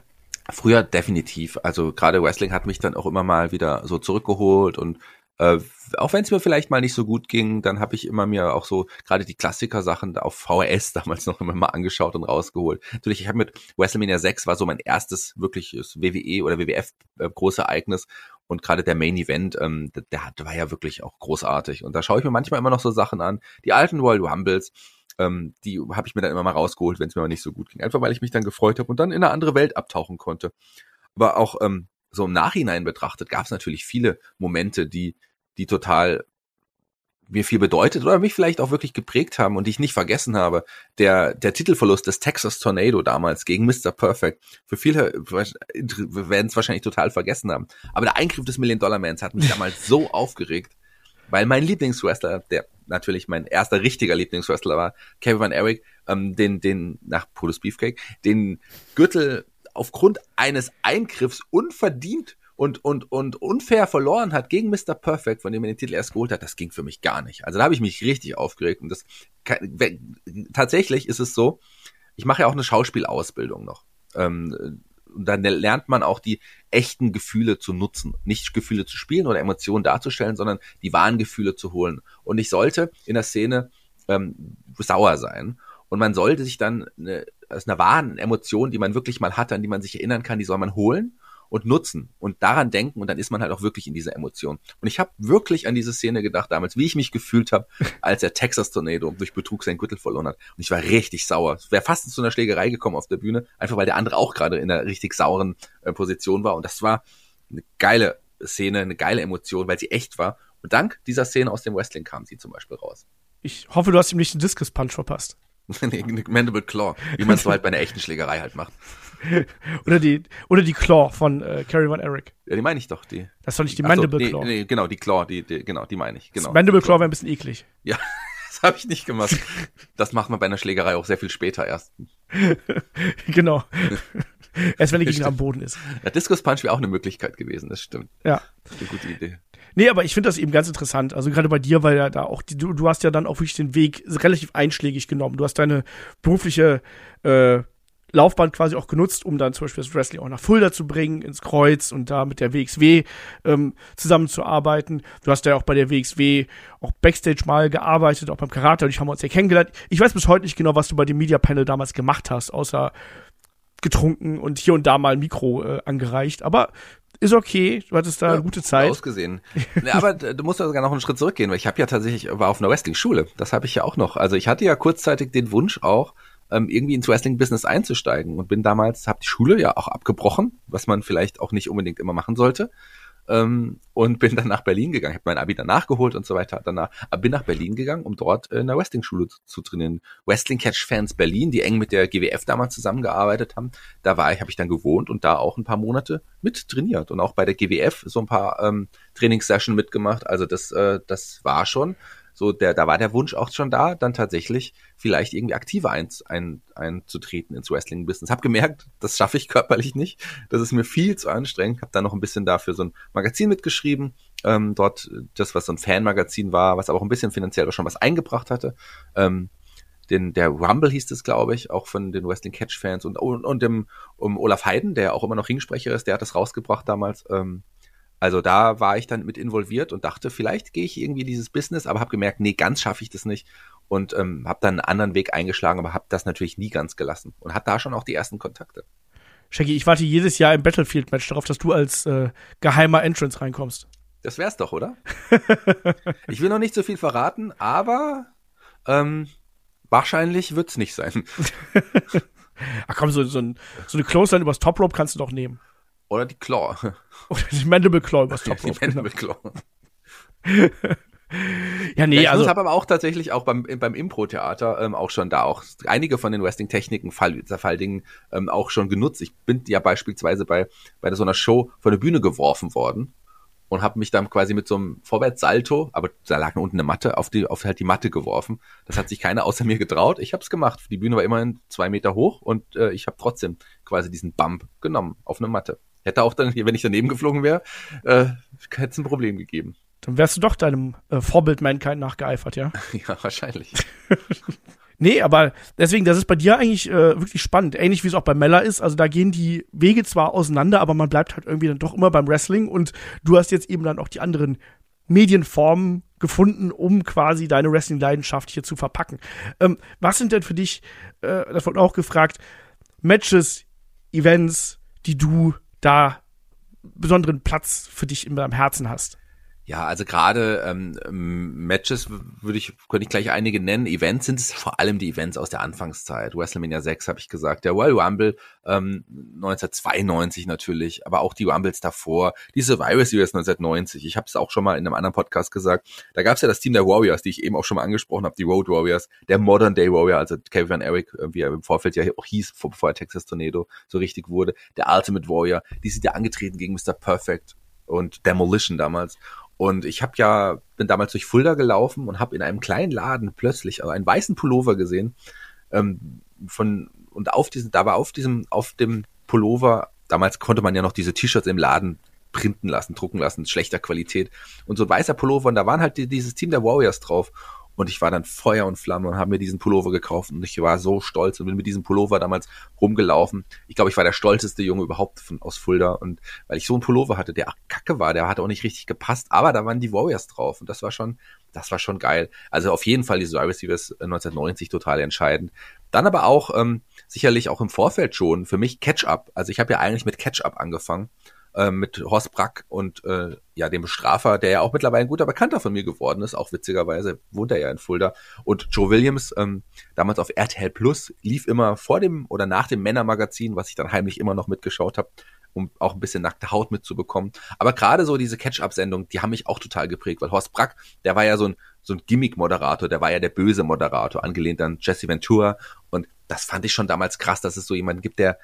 Früher definitiv. Also gerade Wrestling hat mich dann auch immer mal wieder so zurückgeholt und äh, auch wenn es mir vielleicht mal nicht so gut ging, dann habe ich immer mir auch so gerade die Klassiker-Sachen auf VHS [LAUGHS] damals noch immer mal angeschaut und rausgeholt. Natürlich, ich habe mit WrestleMania 6 war so mein erstes wirkliches WWE oder WWF äh, große Ereignis und gerade der Main Event, ähm, der, der war ja wirklich auch großartig. Und da schaue ich mir manchmal immer noch so Sachen an. Die alten Royal Rumbles, ähm, die habe ich mir dann immer mal rausgeholt, wenn es mir mal nicht so gut ging. Einfach weil ich mich dann gefreut habe und dann in eine andere Welt abtauchen konnte. Aber auch ähm, so im Nachhinein betrachtet gab es natürlich viele Momente, die die total mir viel bedeutet oder mich vielleicht auch wirklich geprägt haben und die ich nicht vergessen habe. Der, der Titelverlust des Texas Tornado damals gegen Mr. Perfect. Für viele werden es wahrscheinlich total vergessen haben. Aber der Eingriff des Million Dollar Mans hat mich [LAUGHS] damals so aufgeregt, weil mein Lieblingswrestler, der natürlich mein erster richtiger Lieblingswrestler war, Kevin Van Erich, ähm, den, den, nach Produce Beefcake, den Gürtel aufgrund eines Eingriffs unverdient und, und, und unfair verloren hat gegen Mr. Perfect, von dem er den Titel erst geholt hat, das ging für mich gar nicht. Also da habe ich mich richtig aufgeregt. Und das tatsächlich ist es so, ich mache ja auch eine Schauspielausbildung noch. Ähm, und dann lernt man auch die echten Gefühle zu nutzen. Nicht Gefühle zu spielen oder Emotionen darzustellen, sondern die wahren Gefühle zu holen. Und ich sollte in der Szene ähm, sauer sein. Und man sollte sich dann eine, aus einer wahren Emotion, die man wirklich mal hatte, an die man sich erinnern kann, die soll man holen und nutzen und daran denken und dann ist man halt auch wirklich in dieser Emotion. Und ich habe wirklich an diese Szene gedacht damals, wie ich mich gefühlt habe, als der Texas Tornado durch Betrug sein Gürtel verloren hat. Und ich war richtig sauer. Es wäre fast zu einer Schlägerei gekommen auf der Bühne, einfach weil der andere auch gerade in einer richtig sauren äh, Position war. Und das war eine geile Szene, eine geile Emotion, weil sie echt war. Und dank dieser Szene aus dem Wrestling kam sie zum Beispiel raus. Ich hoffe, du hast ihm nicht den Discus Punch verpasst. [LAUGHS] Nee, Mandible Claw, wie man es so halt bei einer echten Schlägerei halt macht. [LAUGHS] oder die, oder die Claw von äh, Carrie Van Eric. Ja, die meine ich doch, die. Das soll nicht die Mandible nee, Claw. Nee, genau, die Claw, die, die genau, die meine ich. Genau. Das Mandible Die Claw wäre ein bisschen eklig. Ja, [LAUGHS] das habe ich nicht gemacht. Das macht man bei einer Schlägerei auch sehr viel später erst. genau. Erst wenn der Gegner am Boden ist. Der Discus Punch wäre auch eine Möglichkeit gewesen, das stimmt. Ja. Eine gute Idee. Nee, aber ich finde das eben ganz interessant. Also gerade bei dir, weil ja da auch, du, du hast ja dann auch wirklich den Weg relativ einschlägig genommen. Du hast deine berufliche äh, Laufbahn quasi auch genutzt, um dann zum Beispiel das Wrestling auch nach Fulda zu bringen, ins Kreuz und da mit der WXW ähm, zusammenzuarbeiten. Du hast ja auch bei der WXW auch Backstage mal gearbeitet, auch beim Karate, und ich haben wir uns ja kennengelernt. Ich weiß bis heute nicht genau, was du bei dem Media Panel damals gemacht hast, außer getrunken und hier und da mal ein Mikro äh, angereicht. Aber ist okay, du hattest da eine gute Zeit. Ausgesehen. ja, aber du musst ja sogar noch einen Schritt zurückgehen, weil ich habe ja tatsächlich, war auf einer Wrestling-Schule. Das habe ich ja auch noch. Also ich hatte ja kurzzeitig den Wunsch auch, ähm, irgendwie ins Wrestling-Business einzusteigen und bin damals, habe die Schule ja auch abgebrochen, was man vielleicht auch nicht unbedingt immer machen sollte. Ähm, und bin dann nach Berlin gegangen. habe mein Abi dann nachgeholt und so weiter. Danach aber bin nach Berlin gegangen, um dort in einer Wrestling-Schule zu, zu trainieren. Wrestling Catch Fans Berlin, die eng mit der GWF damals zusammengearbeitet haben. Da war ich, habe ich dann gewohnt und da auch ein paar Monate mit trainiert und auch bei der GWF so ein paar ähm, Trainingssession mitgemacht. Also das, äh, das war schon so der, da war der Wunsch auch schon da, dann tatsächlich vielleicht irgendwie aktiver ein, ein, einzutreten ins Wrestling-Business. Hab gemerkt, das schaffe ich körperlich nicht. Das ist mir viel zu anstrengend. Hab dann noch ein bisschen dafür so ein Magazin mitgeschrieben. Ähm, dort das, was so ein Fanmagazin war, was aber auch ein bisschen finanziell auch schon was eingebracht hatte. Ähm, den, der Rumble hieß es, glaube ich, auch von den Wrestling Catch Fans und, und, und dem um Olaf Heiden, der auch immer noch Ringsprecher ist, der hat das rausgebracht damals. Ähm, also da war ich dann mit involviert und dachte, vielleicht gehe ich irgendwie dieses Business, aber habe gemerkt, nee, ganz schaffe ich das nicht und ähm, habe dann einen anderen Weg eingeschlagen, aber habe das natürlich nie ganz gelassen und hatte da schon auch die ersten Kontakte. Shaggy, ich warte jedes Jahr im Battlefield-Match darauf, dass du als äh, geheimer Entrance reinkommst. Das wär's doch, oder? [LAUGHS] ich will noch nicht so viel verraten, aber ähm, wahrscheinlich wird's nicht sein. [LAUGHS] Ach komm, so, so, ein, so eine Clothesline übers Top Rope kannst du doch nehmen. Oder die Claw. [LAUGHS] Oder die Mandible Claw übers [LAUGHS] Top die Rope. Genau. Mandible Claw. Ja, nee, ja, ich also habe aber auch tatsächlich auch beim, beim Impro-Theater ähm, auch schon da auch einige von den Wrestling-Techniken, Fall, Zerfalldingen ähm, auch schon genutzt. Ich bin ja beispielsweise bei, bei so einer Show von der Bühne geworfen worden und habe mich dann quasi mit so einem Vorwärtssalto, aber da lag unten eine Matte, auf die auf halt die Matte geworfen. Das hat sich keiner außer mir getraut. Ich habe es gemacht. Die Bühne war immerhin zwei Meter hoch und äh, ich habe trotzdem quasi diesen Bump genommen auf eine Matte. Hätte auch dann, wenn ich daneben geflogen wäre, äh, hätte es ein Problem gegeben. dann wärst du doch deinem äh, Vorbild Mankind nachgeeifert, ja? [LAUGHS] Ja, wahrscheinlich. [LAUGHS] Nee, aber deswegen, das ist bei dir eigentlich äh, wirklich spannend. Ähnlich wie es auch bei Mella ist. Also da gehen die Wege zwar auseinander, aber man bleibt halt irgendwie dann doch immer beim Wrestling und du hast jetzt eben dann auch die anderen Medienformen gefunden, um quasi deine Wrestling-Leidenschaft hier zu verpacken. Ähm, was sind denn für dich, äh, das wurde auch gefragt, Matches, Events, die du da besonderen Platz für dich in deinem Herzen hast? Ja, also gerade ähm, ähm, Matches würde ich, könnte ich gleich einige nennen. Events sind es vor allem die Events aus der Anfangszeit. WrestleMania 6 habe ich gesagt, der Royal Rumble ähm, 1992 natürlich, aber auch die Rumbles davor, die Survivor Series 1990. Ich habe es auch schon mal in einem anderen Podcast gesagt. Da gab es ja das Team der Warriors, die ich eben auch schon mal angesprochen habe, die Road Warriors, der Modern Day Warrior, also Kevin Eric, wie er im Vorfeld ja auch hieß, vor- bevor er Texas Tornado so richtig wurde, der Ultimate Warrior, die sind ja angetreten gegen Mr. Perfect und Demolition damals. Und ich habe ja, bin damals durch Fulda gelaufen und habe in einem kleinen Laden plötzlich einen weißen Pullover gesehen. Ähm, von, und auf diesem, da war auf diesem, auf dem Pullover, damals konnte man ja noch diese T-Shirts im Laden printen lassen, drucken lassen, schlechter Qualität. Und so ein weißer Pullover, und da waren halt die, dieses Team der Warriors drauf. Und ich war dann Feuer und Flamme und habe mir diesen Pullover gekauft und ich war so stolz und bin mit diesem Pullover damals rumgelaufen. Ich glaube, ich war der stolzeste Junge überhaupt von, aus Fulda und weil ich so einen Pullover hatte, der auch kacke war, der hat auch nicht richtig gepasst, aber da waren die Warriors drauf und das war schon, das war schon geil. Also auf jeden Fall die Survivor Series 1990 total entscheidend. Dann aber auch ähm, sicherlich auch im Vorfeld schon für mich Catch-up. Also ich habe ja eigentlich mit Catch-up angefangen äh, mit Horst Brack und äh, ja dem Bestrafer, der ja auch mittlerweile ein guter Bekannter von mir geworden ist, auch witzigerweise wohnt er ja in Fulda. Und Joe Williams, ähm, damals auf RTL Plus, lief immer vor dem oder nach dem Männermagazin, was ich dann heimlich immer noch mitgeschaut habe, um auch ein bisschen nackte Haut mitzubekommen. Aber gerade so diese Catch-up-Sendungen, die haben mich auch total geprägt, weil Horst Brack, der war ja so ein so ein Gimmick-Moderator, der war ja der böse Moderator, angelehnt an Jesse Ventura. Und das fand ich schon damals krass, dass es so jemanden gibt, der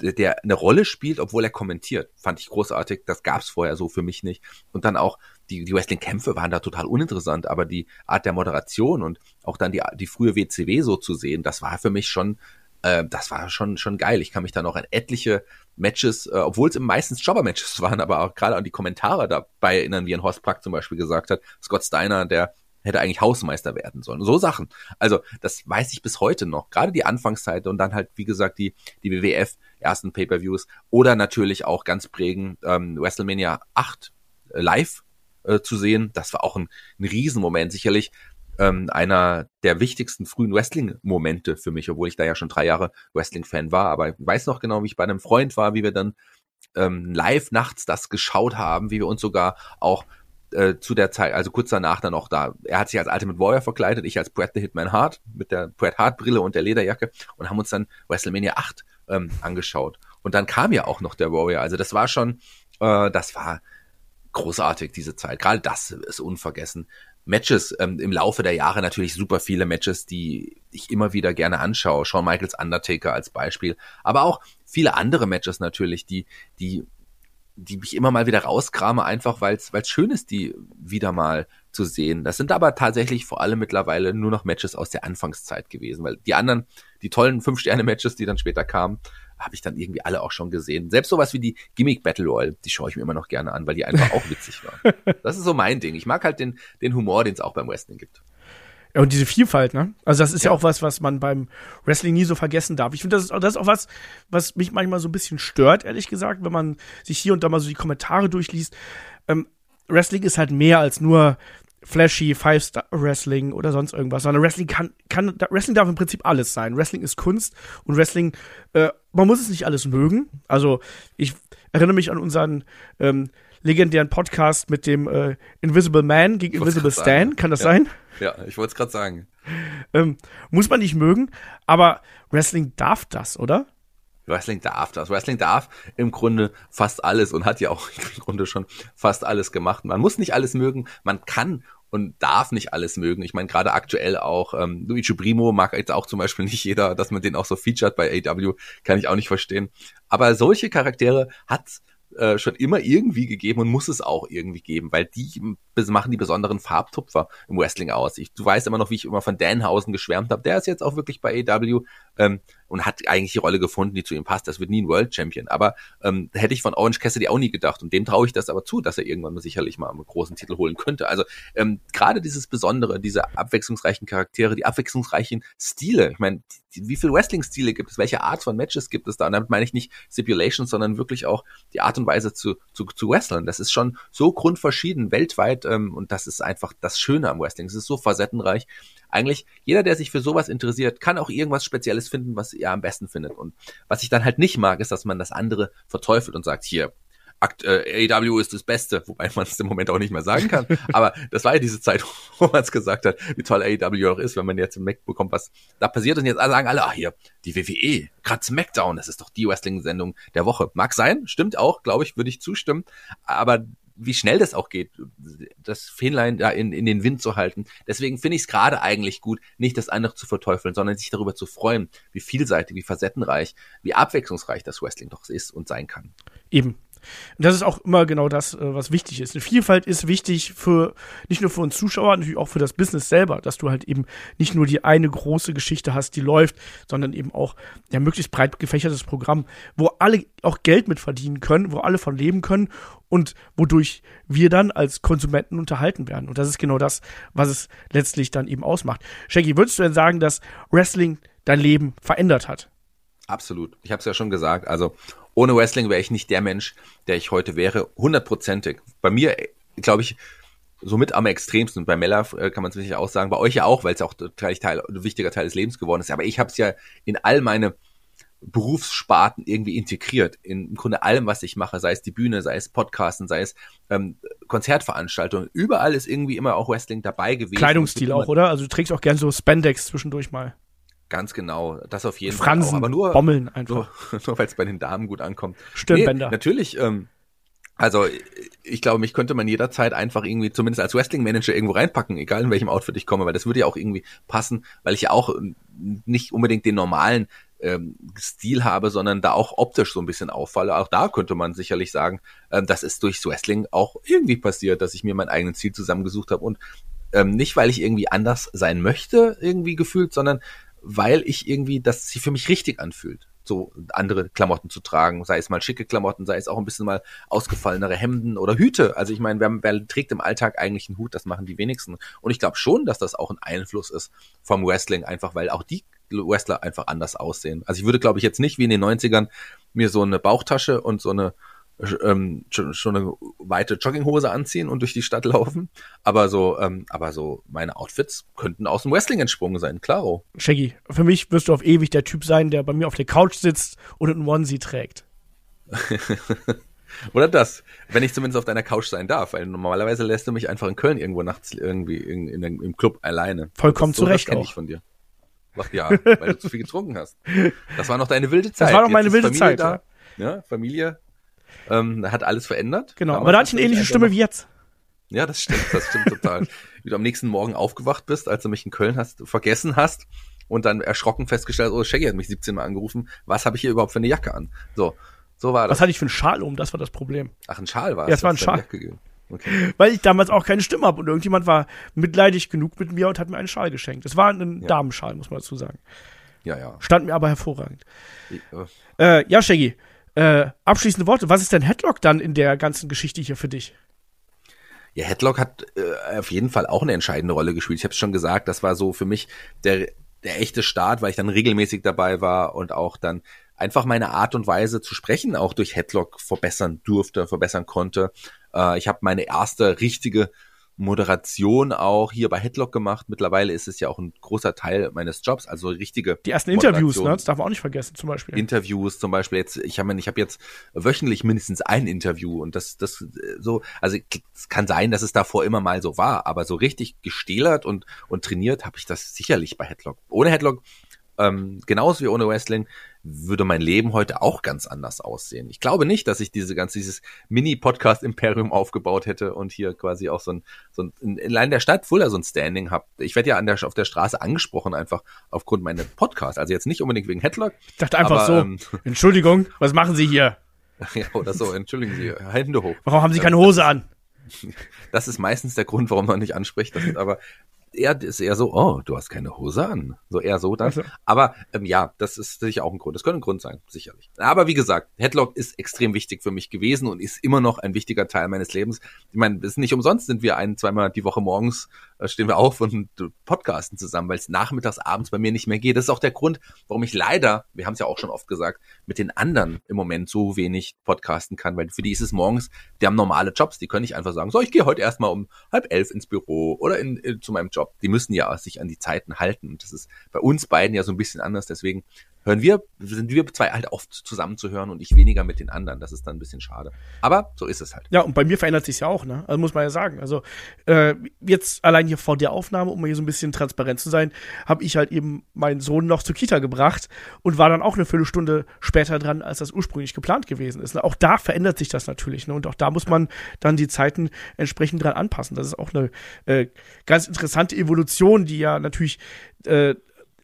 der eine Rolle spielt, obwohl er kommentiert. Fand ich großartig. Das gab's vorher so für mich nicht. Und dann auch die, die Wrestling-Kämpfe waren da total uninteressant, aber die Art der Moderation und auch dann die, die frühe WCW so zu sehen, das war für mich schon, äh, das war schon, schon geil. Ich kann mich dann auch an etliche Matches, äh, obwohl es meistens Jobber-Matches [LAUGHS] waren, aber auch gerade an die Kommentare dabei erinnern, wie ein Horst Prack zum Beispiel gesagt hat. Scott Steiner, der hätte eigentlich Hausmeister werden sollen. So Sachen. Also, das weiß ich bis heute noch. Gerade die Anfangszeit und dann halt, wie gesagt, die, die WWF ersten Pay-Per-Views oder natürlich auch ganz prägend ähm, WrestleMania 8 äh, live äh, zu sehen. Das war auch ein, ein Riesenmoment. Sicherlich ähm, einer der wichtigsten frühen Wrestling-Momente für mich, obwohl ich da ja schon drei Jahre Wrestling-Fan war. Aber ich weiß noch genau, wie ich bei einem Freund war, wie wir dann ähm, live nachts das geschaut haben, wie wir uns sogar auch äh, zu der Zeit, also kurz danach dann auch da, er hat sich als Ultimate Warrior verkleidet, ich als Bret the Hitman Hart mit der Bret Hart Brille und der Lederjacke und haben uns dann WrestleMania 8 ähm, angeschaut. Und dann kam ja auch noch der Warrior. Also das war schon, äh, das war großartig, diese Zeit. Gerade das ist unvergessen. Matches ähm, im Laufe der Jahre natürlich super viele Matches, die ich immer wieder gerne anschaue. Shawn Michaels Undertaker als Beispiel, aber auch viele andere Matches natürlich, die die die mich immer mal wieder rauskrame, einfach weil es schön ist, die wieder mal zu sehen. Das sind aber tatsächlich vor allem mittlerweile nur noch Matches aus der Anfangszeit gewesen, weil die anderen, die tollen Fünf-Sterne-Matches, die dann später kamen, habe ich dann irgendwie alle auch schon gesehen. Selbst sowas wie die Gimmick Battle Royale, die schaue ich mir immer noch gerne an, weil die einfach auch witzig waren. [LAUGHS] Das ist so mein Ding. Ich mag halt den, den Humor, den es auch beim Wrestling gibt. Ja, und diese Vielfalt, ne? Also das ist ja. ja, auch was, was man beim Wrestling nie so vergessen darf. Ich finde, das ist, das ist auch was, was mich manchmal so ein bisschen stört, ehrlich gesagt, wenn man sich hier und da mal so die Kommentare durchliest. Ähm, Wrestling ist halt mehr als nur flashy Five-Star-Wrestling oder sonst irgendwas, sondern Wrestling kann, kann, Wrestling darf im Prinzip alles sein. Wrestling ist Kunst und Wrestling, äh, man muss es nicht alles mögen. Also ich erinnere mich an unseren ähm, legendären Podcast mit dem äh, Invisible Man gegen Invisible Stan. Sagen. Kann das ja. sein? Ja, ich wollte es gerade sagen. Ähm, muss man nicht mögen, aber Wrestling darf das, oder? Wrestling darf das. Wrestling darf im Grunde fast alles und hat ja auch [LAUGHS] im Grunde schon fast alles gemacht. Man muss nicht alles mögen, man kann und darf nicht alles mögen. Ich meine, gerade aktuell auch ähm, Luigi Primo mag jetzt auch zum Beispiel [LAUGHS] nicht jeder, dass man den auch so featured bei AW, kann ich auch nicht verstehen. Aber solche Charaktere hat äh, schon immer irgendwie gegeben und muss es auch irgendwie geben, weil die machen die besonderen Farbtupfer im Wrestling aus. Ich, du weißt immer noch, wie ich immer von Danhausen geschwärmt habe. Der ist jetzt auch wirklich bei AW ähm, und hat eigentlich die Rolle gefunden, die zu ihm passt. Das wird nie ein World Champion. Aber ähm, hätte ich von Orange Cassidy auch nie gedacht. Und dem traue ich das aber zu, dass er irgendwann mal sicherlich mal einen großen Titel holen könnte. Also ähm, gerade dieses Besondere, diese abwechslungsreichen Charaktere, die abwechslungsreichen Stile. Ich meine, wie viele Wrestling-Stile gibt es? Welche Art von Matches gibt es da? Und damit meine ich nicht Stipulations, sondern wirklich auch die Art und Weise zu, zu, zu wresteln. Das ist schon so grundverschieden weltweit ähm, und das ist einfach das Schöne am Wrestling. Es ist so facettenreich. Eigentlich jeder, der sich für sowas interessiert, kann auch irgendwas Spezielles finden, was er am besten findet. Und was ich dann halt nicht mag, ist, dass man das andere verteufelt und sagt, hier, Akt, äh, AW ist das Beste, [LAUGHS] wobei man es im Moment auch nicht mehr sagen kann. [LAUGHS] Aber das war ja diese Zeit, wo man es gesagt hat, wie toll AW auch ist, wenn man jetzt im Mac bekommt, was da passiert. Und jetzt sagen alle, ah hier, die WWE, gerade SmackDown, das ist doch die Wrestling-Sendung der Woche. Mag sein, stimmt auch, glaube ich, würde ich zustimmen. Aber wie schnell das auch geht, das Fähnlein da in, in den Wind zu halten. Deswegen finde ich es gerade eigentlich gut, nicht das andere zu verteufeln, sondern sich darüber zu freuen, wie vielseitig, wie facettenreich, wie abwechslungsreich das Wrestling doch ist und sein kann. Eben. Und das ist auch immer genau das, äh, was wichtig ist. Eine Vielfalt ist wichtig für, nicht nur für uns Zuschauer, natürlich auch für das Business selber, dass du halt eben nicht nur die eine große Geschichte hast, die läuft, sondern eben auch ja möglichst breit gefächertes Programm, wo alle auch Geld mit verdienen können, wo alle von leben können und wodurch wir dann als Konsumenten unterhalten werden. Und das ist genau das, was es letztlich dann eben ausmacht. Shaggy, würdest du denn sagen, dass Wrestling dein Leben verändert hat? Absolut. Ich habe es ja schon gesagt. Also ohne Wrestling wäre ich nicht der Mensch, der ich heute wäre, hundertprozentig. Bei mir, glaube ich, somit am extremsten. Bei Mella äh, kann man es sicher auch sagen, bei euch ja auch, weil es auch Teil, Teil, ein wichtiger Teil des Lebens geworden ist. Aber ich habe es ja in all meine Berufssparten irgendwie integriert. In im Grunde allem, was ich mache, sei es die Bühne, sei es Podcasten, sei es ähm, Konzertveranstaltungen. Überall ist irgendwie immer auch Wrestling dabei gewesen. Kleidungsstil auch, oder? Also du trägst auch gern so Spandex zwischendurch mal. Ganz genau, das auf jeden Fransen, Fall. Auch, aber nur, Bommeln [LAUGHS] einfach. Nur, nur weil es bei den Damen gut ankommt. Stirnbänder. Nee, natürlich, ähm, also ich glaube, mich könnte man jederzeit einfach irgendwie, zumindest als Wrestling-Manager, irgendwo reinpacken, egal in welchem Outfit ich komme, weil das würde ja auch irgendwie passen, weil ich ja auch ähm, nicht unbedingt den normalen ähm, Stil habe, sondern da auch optisch so ein bisschen auffalle. Auch da könnte man sicherlich sagen, ähm, das ist durch Wrestling auch irgendwie passiert, dass ich mir meinen eigenen Stil zusammengesucht habe und ähm, nicht, weil ich irgendwie anders sein möchte, irgendwie gefühlt, sondern weil ich irgendwie, dass sie für mich richtig anfühlt so andere Klamotten zu tragen, sei es mal schicke Klamotten, sei es auch ein bisschen mal ausgefallenere Hemden oder Hüte. Also ich meine, wer, wer trägt im Alltag eigentlich einen Hut, das machen die wenigsten. Und ich glaube schon, dass das auch ein Einfluss ist vom Wrestling, einfach weil auch die Wrestler einfach anders aussehen. Also ich würde, glaube ich, jetzt nicht wie in den 90ern mir so eine Bauchtasche und so eine ähm, schon, schon eine weite Jogginghose anziehen und durch die Stadt laufen. Aber so, ähm, aber so meine Outfits könnten aus dem Wrestling entsprungen sein, klaro. Shaggy, für mich wirst du auf ewig der Typ sein, der bei mir auf der Couch sitzt und einen Onesie trägt. [LAUGHS] Oder das, wenn ich zumindest auf deiner Couch sein darf, weil normalerweise lässt du mich einfach in Köln irgendwo nachts irgendwie in, in, in im Club alleine. Vollkommen so, zu Recht das auch. ich von dir. Ach ja, [LAUGHS] weil du zu viel getrunken hast. Das war noch deine wilde Zeit. Das war noch meine wilde Familie Zeit, da. Ja, Familie ähm, hat alles verändert. Genau, Damals aber da hatte hast ich eine ähnliche Stimme wie jetzt. Ja, das stimmt, das stimmt total. [LAUGHS] Wie du am nächsten Morgen aufgewacht bist, als du mich in Köln hast, vergessen hast und dann erschrocken festgestellt, oh, Shaggy hat mich 17 Mal angerufen, was habe ich hier überhaupt für eine Jacke an? So, so war das. Was hatte ich für einen Schal um? Das war das Problem. Ach, ein Schal war Ja, es war ein Schal. Okay. Weil ich damals auch keine Stimme habe und irgendjemand war mitleidig genug mit mir und hat mir einen Schal geschenkt. Es war ein Ja. Damenschal, muss man dazu sagen. Ja, ja. Stand mir aber hervorragend. Ich, äh, Äh, ja, Shaggy, äh, abschließende Worte. Was ist denn Headlock dann in der ganzen Geschichte hier für dich? Ja, Headlock hat äh, auf jeden Fall auch eine entscheidende Rolle gespielt. Ich habe es schon gesagt, das war so für mich der, der echte Start, weil ich dann regelmäßig dabei war und auch dann einfach meine Art und Weise zu sprechen auch durch Headlock verbessern durfte, verbessern konnte. Äh, ich habe meine erste richtige Moderation auch hier bei Headlock gemacht. Mittlerweile ist es ja auch ein großer Teil meines Jobs, also richtige Die ersten Interviews, ne? Das darf man auch nicht vergessen, zum Beispiel. Interviews zum Beispiel jetzt, ich habe ich hab jetzt wöchentlich mindestens ein Interview und das, das äh, so, also es kann sein, dass es davor immer mal so war, aber so richtig gestählert und, und trainiert habe ich das sicherlich bei Headlock. Ohne Headlock, ähm, genauso wie ohne Wrestling, würde mein Leben heute auch ganz anders aussehen. Ich glaube nicht, dass ich diese ganze, dieses Mini-Podcast-Imperium aufgebaut hätte und hier quasi auch so ein, so ein in, allein der Stadt Fulda so ein Standing habe. Ich werde ja an der, auf der Straße angesprochen, einfach aufgrund meiner Podcasts. Also jetzt nicht unbedingt wegen Headlock, Ich dachte einfach aber, so, ähm, [LAUGHS] Entschuldigung, was machen Sie hier? Ja, oder so, entschuldigen Sie, Hände hoch. Warum haben Sie keine Hose an? Das ist meistens der Grund, warum man nicht anspricht. Das ist aber eher, ist eher so, oh, du hast keine Hose an. So eher so dann. Ach so. Aber ähm, ja, das ist sicher auch ein Grund. Das könnte ein Grund sein, sicherlich. Aber wie gesagt, Headlock ist extrem wichtig für mich gewesen und ist immer noch ein wichtiger Teil meines Lebens. Ich meine, es ist nicht umsonst, sind wir ein, zweimal die Woche morgens, äh, stehen wir auf und äh, podcasten zusammen, weil es nachmittags, abends bei mir nicht mehr geht. Das ist auch der Grund, warum ich leider, wir haben es ja auch schon oft gesagt, mit den anderen im Moment so wenig podcasten kann, weil für die ist es morgens, die haben normale Jobs, die können nicht einfach sagen, so, ich gehe heute erstmal um halb elf ins Büro oder in, in, zu meinem Job. Die müssen ja sich an die Zeiten halten. Und das ist bei uns beiden ja so ein bisschen anders. Deswegen hören wir, sind wir zwei halt oft zusammen zu hören und ich weniger mit den anderen. Das ist dann ein bisschen schade. Aber so ist es halt. Ja, und bei mir verändert sich ja auch, ne? Also muss man ja sagen. Also äh, jetzt allein hier vor der Aufnahme, um hier so ein bisschen transparent zu sein, habe ich halt eben meinen Sohn noch zur Kita gebracht und war dann auch eine Viertelstunde später dran, als das ursprünglich geplant gewesen ist. Ne? Auch da verändert sich das natürlich, ne? Und auch da muss man dann die Zeiten entsprechend dran anpassen. Das ist auch eine äh, ganz interessante Evolution, die ja natürlich äh,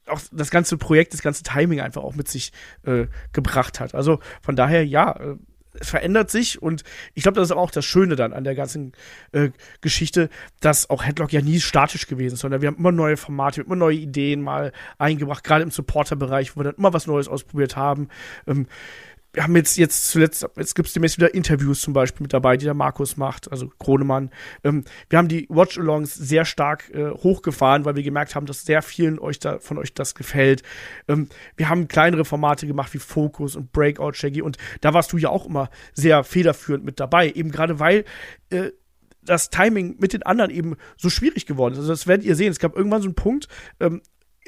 auch das ganze Projekt, das ganze Timing einfach auch mit sich äh, gebracht hat. Also von daher, ja, äh, es verändert sich und ich glaube, das ist aber auch das Schöne dann an der ganzen äh, Geschichte, dass auch Headlock ja nie statisch gewesen ist, sondern wir haben immer neue Formate, immer neue Ideen mal eingebracht, gerade im Supporter-Bereich, wo wir dann immer was Neues ausprobiert haben. Ähm, wir haben jetzt, jetzt zuletzt, jetzt gibt es demnächst wieder Interviews zum Beispiel mit dabei, die der Markus macht, also Kronemann. Ähm, wir haben die Watch-Alongs sehr stark äh, hochgefahren, weil wir gemerkt haben, dass sehr vielen euch da, von euch das gefällt. Ähm, wir haben kleinere Formate gemacht wie Focus und Breakout Shaggy und da warst du ja auch immer sehr federführend mit dabei, eben gerade weil äh, das Timing mit den anderen eben so schwierig geworden ist. Also das werdet ihr sehen. Es gab irgendwann so einen Punkt, ähm,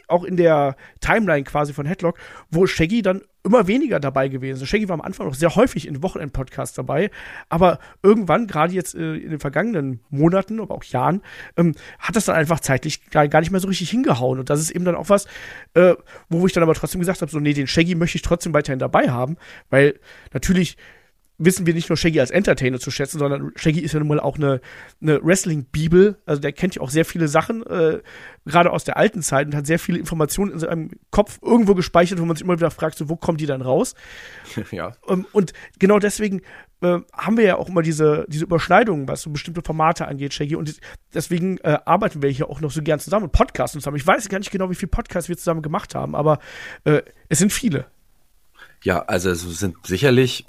auch in der Timeline quasi von Headlock, wo Shaggy dann immer weniger dabei gewesen ist. Shaggy war am Anfang noch sehr häufig in Wochenend-Podcasts dabei, aber irgendwann, gerade jetzt äh, in den vergangenen Monaten, aber auch Jahren, ähm, hat das dann einfach zeitlich gar, gar nicht mehr so richtig hingehauen. Und das ist eben dann auch was, äh, wo ich dann aber trotzdem gesagt habe, so, nee, den Shaggy möchte ich trotzdem weiterhin dabei haben, weil natürlich wissen wir nicht nur Shaggy als Entertainer zu schätzen, sondern Shaggy ist ja nun mal auch eine, eine Wrestling-Bibel. Also der kennt ja auch sehr viele Sachen, äh, gerade aus der alten Zeit und hat sehr viele Informationen in seinem Kopf irgendwo gespeichert, wo man sich immer wieder fragt, so, wo kommen die dann raus? [LAUGHS] Ja. Ähm, und genau deswegen äh, haben wir ja auch immer diese, diese Überschneidungen, was so bestimmte Formate angeht, Shaggy. Und deswegen äh, arbeiten wir hier auch noch so gern zusammen und podcasten zusammen. Ich weiß gar nicht genau, wie viele Podcasts wir zusammen gemacht haben, aber äh, es sind viele. Ja, also es sind sicherlich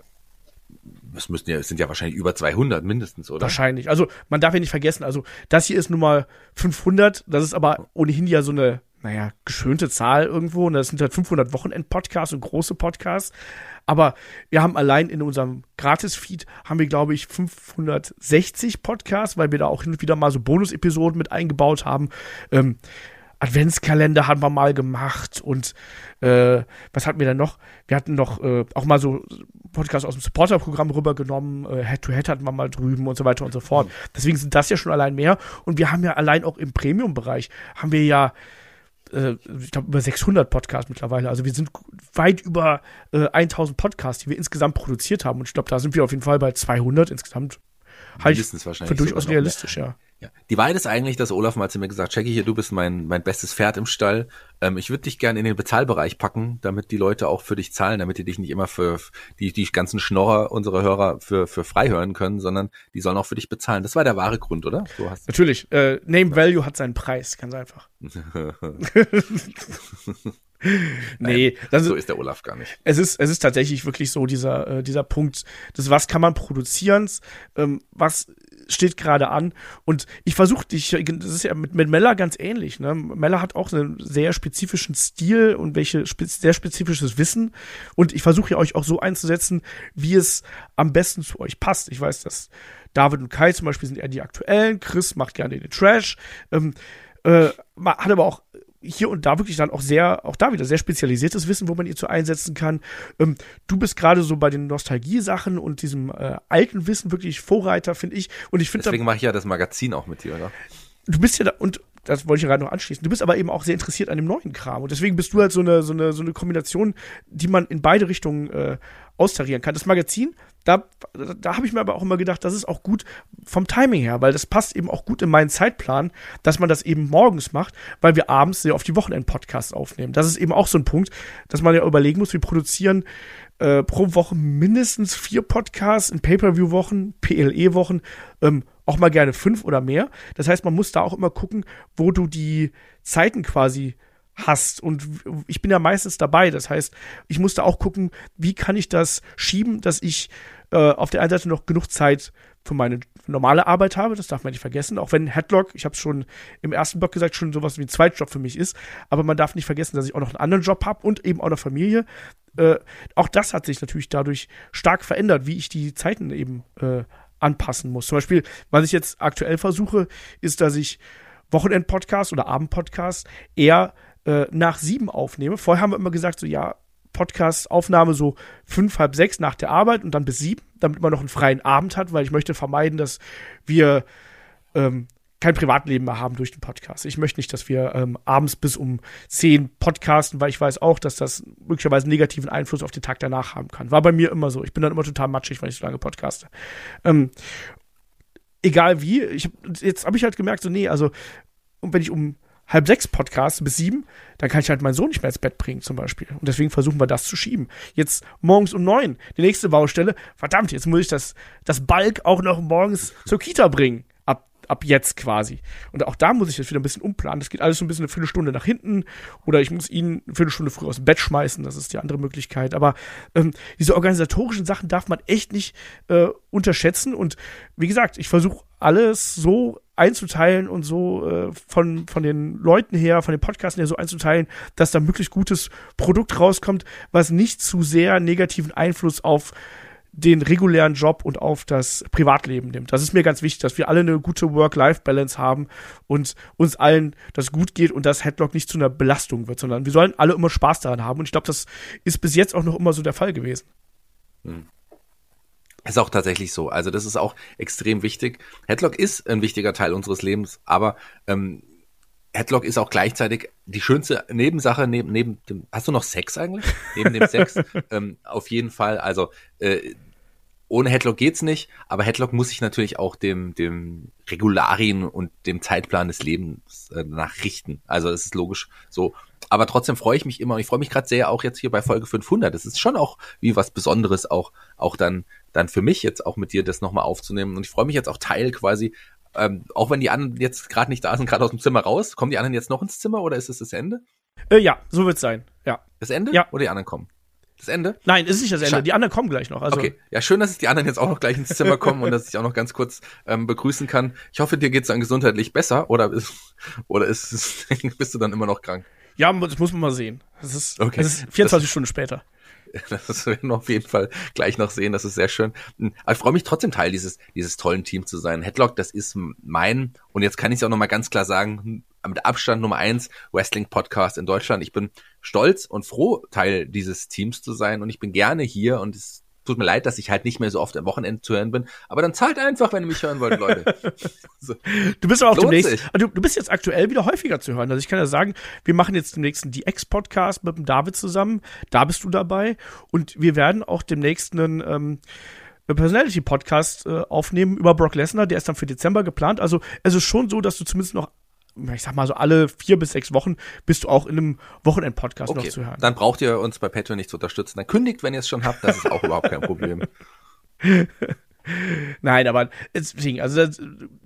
es müssten ja, es sind ja wahrscheinlich über 200 mindestens, oder? Wahrscheinlich. Also man darf ja nicht vergessen, also das hier ist nun mal 500, das ist aber ohnehin ja so eine, naja, geschönte Zahl irgendwo und das sind halt 500 Wochenend-Podcasts und große Podcasts. Aber wir haben allein in unserem Gratis-Feed haben wir, glaube ich, 560 Podcasts, weil wir da auch hin und wieder mal so Bonus-Episoden mit eingebaut haben. Ähm, Adventskalender haben wir mal gemacht und äh, was hatten wir denn noch? Wir hatten noch äh, auch mal so Podcasts aus dem Supporter-Programm rübergenommen, äh, Head-to-Head hatten wir mal drüben und so weiter und so fort. Deswegen sind das ja schon allein mehr und wir haben ja allein auch im Premium-Bereich haben wir ja äh, ich glaube, über 600 Podcasts mittlerweile. Also wir sind weit über äh, 1000 Podcasts, die wir insgesamt produziert haben. Und ich glaube, da sind wir auf jeden Fall bei 200 insgesamt. Halte ich wahrscheinlich für durchaus realistisch, ja. Ja. Die Wahrheit ist eigentlich, dass Olaf mal zu mir gesagt, Jackie, hier, du bist mein, mein bestes Pferd im Stall. Ähm, ich würde dich gerne in den Bezahlbereich packen, damit die Leute auch für dich zahlen, damit die dich nicht immer für die, die ganzen Schnorrer unserer Hörer für, für frei hören können, sondern die sollen auch für dich bezahlen. Das war der wahre Grund, oder? Du hast Natürlich. Äh, Name Value hat seinen Preis, ganz einfach. [LAUGHS] [LAUGHS] nee, das so ist, ist der Olaf gar nicht. es ist, es ist tatsächlich wirklich so dieser, äh, dieser Punkt, das was kann man produzieren, ähm, was steht gerade an und ich versuche dich, das ist ja mit, mit Mella ganz ähnlich, ne? Mella hat auch einen sehr spezifischen Stil und welche sehr spezifisches Wissen und ich versuche ja euch auch so einzusetzen, wie es am besten zu euch passt. Ich weiß, dass David und Kai zum Beispiel sind eher die aktuellen, Chris macht gerne den Trash, ähm, äh, hat aber auch hier und da wirklich dann auch sehr, auch da wieder sehr spezialisiertes Wissen, wo man ihr zu einsetzen kann. Ähm, du bist gerade so bei den Nostalgie-Sachen und diesem äh, alten Wissen wirklich Vorreiter, finde ich. Und ich finde, Deswegen mache ich ja das Magazin auch mit dir, oder? du bist ja da, und das wollte ich gerade noch anschließen, du bist aber eben auch sehr interessiert an dem neuen Kram. Und deswegen bist du halt so eine, so eine, so eine Kombination, die man in beide Richtungen äh, austarieren kann. Das Magazin, da, da habe ich mir aber auch immer gedacht, das ist auch gut vom Timing her, weil das passt eben auch gut in meinen Zeitplan, dass man das eben morgens macht, weil wir abends sehr auf die Wochenend-Podcasts aufnehmen. Das ist eben auch so ein Punkt, dass man ja überlegen muss, wir produzieren äh, pro Woche mindestens vier Podcasts in Pay-Per-View-Wochen, PLE-Wochen, ähm, auch mal gerne fünf oder mehr. Das heißt, man muss da auch immer gucken, wo du die Zeiten quasi hast. Und ich bin ja meistens dabei. Das heißt, ich muss da auch gucken, wie kann ich das schieben, dass ich äh, auf der einen Seite noch genug Zeit für meine normale Arbeit habe, das darf man nicht vergessen, auch wenn Headlock, ich habe es schon im ersten Blog gesagt, schon sowas wie ein Zweitjob für mich ist, aber man darf nicht vergessen, dass ich auch noch einen anderen Job habe und eben auch eine Familie. Äh, auch das hat sich natürlich dadurch stark verändert, wie ich die Zeiten eben äh, anpassen muss. Zum Beispiel, was ich jetzt aktuell versuche, ist, dass ich Wochenend-Podcast oder Abend-Podcast eher äh, nach sieben aufnehme. Vorher haben wir immer gesagt, so ja, Podcast-Aufnahme so fünf, halb sechs nach der Arbeit und dann bis sieben, damit man noch einen freien Abend hat, weil ich möchte vermeiden, dass wir ähm, kein Privatleben mehr haben durch den Podcast. Ich möchte nicht, dass wir ähm, abends bis um zehn podcasten, weil ich weiß auch, dass das möglicherweise einen negativen Einfluss auf den Tag danach haben kann. War bei mir immer so. Ich bin dann immer total matschig, wenn ich so lange podcaste. Ähm, egal wie, ich jetzt habe ich halt gemerkt, so, nee, also, und wenn ich um halb sechs Podcasts bis sieben, dann kann ich halt meinen Sohn nicht mehr ins Bett bringen, zum Beispiel. Und deswegen versuchen wir das zu schieben. Jetzt morgens um neun, die nächste Baustelle, verdammt, jetzt muss ich das, das Balk auch noch morgens zur Kita bringen. Ab, ab jetzt quasi. Und auch da muss ich jetzt wieder ein bisschen umplanen. Das geht alles so ein bisschen eine Viertelstunde nach hinten. Oder ich muss ihn eine Viertelstunde früh aus dem Bett schmeißen. Das ist die andere Möglichkeit. Aber ähm, diese organisatorischen Sachen darf man echt nicht äh, unterschätzen. Und wie gesagt, ich versuche alles so einzuteilen und so äh, von, von den Leuten her, von den Podcasten her so einzuteilen, dass da möglichst gutes Produkt rauskommt, was nicht zu sehr negativen Einfluss auf den regulären Job und auf das Privatleben nimmt. Das ist mir ganz wichtig, dass wir alle eine gute Work-Life-Balance haben und uns allen das gut geht und dass Headlock nicht zu einer Belastung wird, sondern wir sollen alle immer Spaß daran haben. Und ich glaube, das ist bis jetzt auch noch immer so der Fall gewesen. Ist auch tatsächlich so. Also das ist auch extrem wichtig. Headlock ist ein wichtiger Teil unseres Lebens, aber ähm, Headlock ist auch gleichzeitig die schönste Nebensache neben, neben dem. Hast du noch Sex eigentlich? Neben dem Sex? [LAUGHS] ähm, auf jeden Fall. Also äh, ohne Headlock geht's nicht, aber Headlock muss sich natürlich auch dem, dem Regularien und dem Zeitplan des Lebens äh, nachrichten. Also das ist logisch so. Aber trotzdem freue ich mich immer und ich freue mich gerade sehr auch jetzt hier bei Folge 500. Das ist schon auch wie was Besonderes auch, auch dann, dann für mich jetzt auch mit dir das nochmal aufzunehmen. Und ich freue mich jetzt auch Teil quasi, ähm, auch wenn die anderen jetzt gerade nicht da sind, gerade aus dem Zimmer raus. Kommen die anderen jetzt noch ins Zimmer oder ist es das Ende? Äh, ja, so wird's sein. Ja. Das Ende? Ja. Oder die anderen kommen? Das Ende? Nein, ist nicht das Ende. Schade. Die anderen kommen gleich noch. Also, okay, ja, schön, dass es die anderen jetzt auch noch gleich ins Zimmer kommen und dass ich auch noch ganz kurz ähm, begrüßen kann. Ich hoffe, dir geht's dann gesundheitlich besser oder ist, oder ist es, [LAUGHS] bist du dann immer noch krank? Ja, das muss man mal sehen. Das ist, Okay. das ist 24 Stunden später. [LAUGHS] Das werden wir auf jeden Fall gleich noch sehen. Das ist sehr schön. Aber ich freue mich trotzdem Teil dieses, dieses tollen Teams zu sein. Headlock, das ist mein, und jetzt kann ich es auch nochmal ganz klar sagen, mit Abstand Nummer eins Wrestling-Podcast in Deutschland. Ich bin stolz und froh, Teil dieses Teams zu sein und ich bin gerne hier und es tut mir leid, dass ich halt nicht mehr so oft am Wochenende zu hören bin. Aber dann zahlt einfach, wenn ihr mich hören wollt, Leute. [LAUGHS] so. Du bist aber auch demnächst, also du, du bist jetzt aktuell wieder häufiger zu hören. Also ich kann ja sagen, wir machen jetzt demnächst einen DX-Podcast mit dem David zusammen. Da bist du dabei. Und wir werden auch demnächst einen ähm, Personality-Podcast äh, aufnehmen über Brock Lesnar. Der ist dann für Dezember geplant. Also es ist schon so, dass du zumindest noch, ich sag mal so alle vier bis sechs Wochen bist du auch in einem Wochenend-Podcast noch Okay, zu hören. dann braucht ihr uns bei Patreon nicht zu unterstützen. Dann kündigt, wenn ihr es schon habt. Das ist auch überhaupt kein Problem. [LAUGHS] Nein, aber deswegen, also das,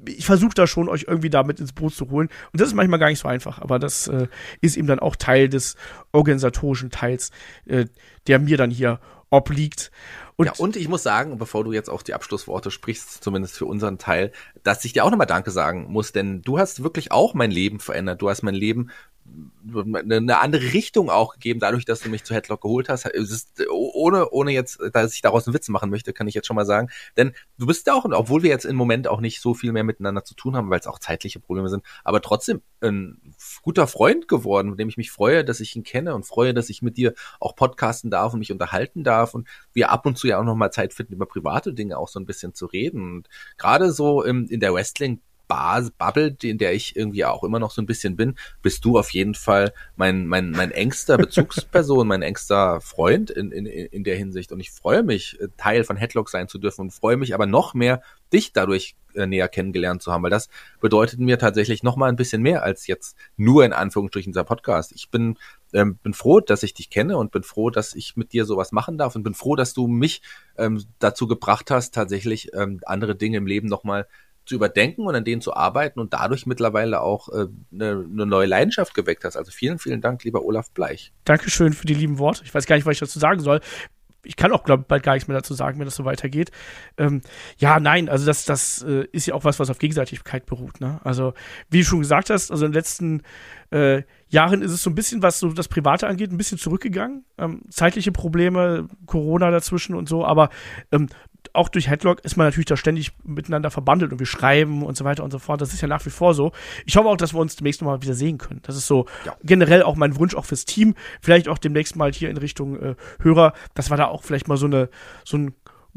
ich versuche da schon, euch irgendwie damit ins Boot zu holen. Und das ist manchmal gar nicht so einfach, aber das äh, ist eben dann auch Teil des organisatorischen Teils, äh, der mir dann hier obliegt. Und, ja, und ich muss sagen, bevor du jetzt auch die Abschlussworte sprichst, zumindest für unseren Teil, dass ich dir auch nochmal Danke sagen muss, denn du hast wirklich auch mein Leben verändert. Du hast mein Leben eine andere Richtung auch gegeben, dadurch, dass du mich zu Headlock geholt hast. Es ist, ohne, ohne jetzt, dass ich daraus einen Witz machen möchte, kann ich jetzt schon mal sagen. Denn du bist ja auch, obwohl wir jetzt im Moment auch nicht so viel mehr miteinander zu tun haben, weil es auch zeitliche Probleme sind, aber trotzdem ein guter Freund geworden, mit dem ich mich freue, dass ich ihn kenne und freue, dass ich mit dir auch podcasten darf und mich unterhalten darf und wir ab und zu ja auch nochmal Zeit finden, über private Dinge auch so ein bisschen zu reden. Und gerade so im, in der Wrestling Bas- Bubble, in der ich irgendwie auch immer noch so ein bisschen bin, bist du auf jeden Fall mein, mein, mein engster Bezugsperson, [LAUGHS] mein engster Freund in, in, in der Hinsicht. Und ich freue mich, Teil von Headlock sein zu dürfen und freue mich aber noch mehr, dich dadurch äh, näher kennengelernt zu haben, weil das bedeutet mir tatsächlich noch mal ein bisschen mehr als jetzt nur in Anführungsstrichen dieser Podcast. Ich bin ähm, bin froh, dass ich dich kenne und bin froh, dass ich mit dir sowas machen darf und bin froh, dass du mich ähm, dazu gebracht hast, tatsächlich ähm, andere Dinge im Leben noch mal zu überdenken und an denen zu arbeiten und dadurch mittlerweile auch äh, eine, eine neue Leidenschaft geweckt hast. Also vielen, vielen Dank, lieber Olaf Bleich. Dankeschön für die lieben Worte. Ich weiß gar nicht, was ich dazu sagen soll. Ich kann auch, glaube bald gar nichts mehr dazu sagen, wenn das so weitergeht. Ähm, ja, nein, also das, das äh, ist ja auch was, was auf Gegenseitigkeit beruht. Ne? Also, wie du schon gesagt hast, also in den letzten äh, Jahren ist es so ein bisschen, was so das Private angeht, ein bisschen zurückgegangen. Ähm, zeitliche Probleme, Corona dazwischen und so, aber ähm, auch durch Headlock ist man natürlich da ständig miteinander verbandelt und wir schreiben und so weiter und so fort. Das ist ja nach wie vor so. Ich hoffe auch, dass wir uns demnächst nochmal wieder sehen können. Das ist so Ja. generell auch mein Wunsch auch fürs Team. Vielleicht auch demnächst mal hier in Richtung äh, Hörer, dass wir da auch vielleicht mal so eine so ein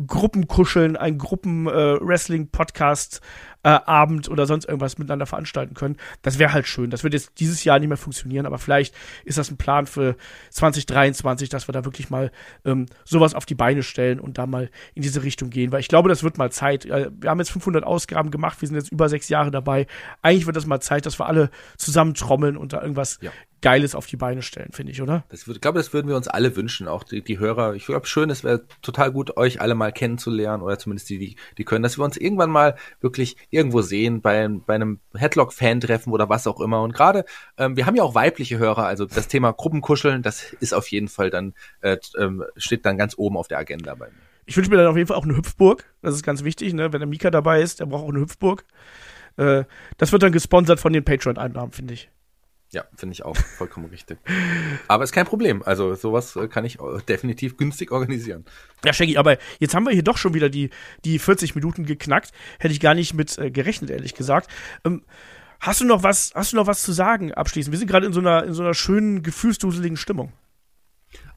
Gruppenkuscheln, ein Gruppen-Wrestling-Podcast äh, Abend oder sonst irgendwas miteinander veranstalten können. Das wäre halt schön. Das wird jetzt dieses Jahr nicht mehr funktionieren, aber vielleicht ist das ein Plan für 2023, dass wir da wirklich mal ähm, sowas auf die Beine stellen und da mal in diese Richtung gehen, weil ich glaube, das wird mal Zeit. Äh, Wir haben jetzt 500 Ausgaben gemacht, wir sind jetzt über sechs Jahre dabei. Eigentlich wird das mal Zeit, dass wir alle zusammen trommeln und da irgendwas Ja. Geiles auf die Beine stellen, finde ich, oder? Das würde, ich glaube, das würden wir uns alle wünschen, auch die, die Hörer. Ich glaube, schön, es wäre total gut, euch alle mal kennenzulernen oder zumindest die, die, die können, dass wir uns irgendwann mal wirklich irgendwo sehen bei, bei einem Headlock-Fan-Treffen oder was auch immer. Und gerade, ähm, wir haben ja auch weibliche Hörer, also das Thema Gruppenkuscheln, das ist auf jeden Fall dann, äh, ähm, steht dann ganz oben auf der Agenda bei mir. Ich wünsche mir dann auf jeden Fall auch eine Hüpfburg. Das ist ganz wichtig, ne? Wenn der Mika dabei ist, der braucht auch eine Hüpfburg. Äh, das wird dann gesponsert von den Patreon-Einnahmen, finde ich. Ja, finde ich auch vollkommen richtig. Aber ist kein Problem. Also sowas äh, kann ich äh, definitiv günstig organisieren. Ja, Shaggy, aber jetzt haben wir hier doch schon wieder die, die 40 Minuten geknackt. Hätte ich gar nicht mit äh, gerechnet, ehrlich gesagt. Ähm, hast du noch was, hast du noch was zu sagen abschließend? Wir sind gerade in so einer, in so einer schönen, gefühlsduseligen Stimmung.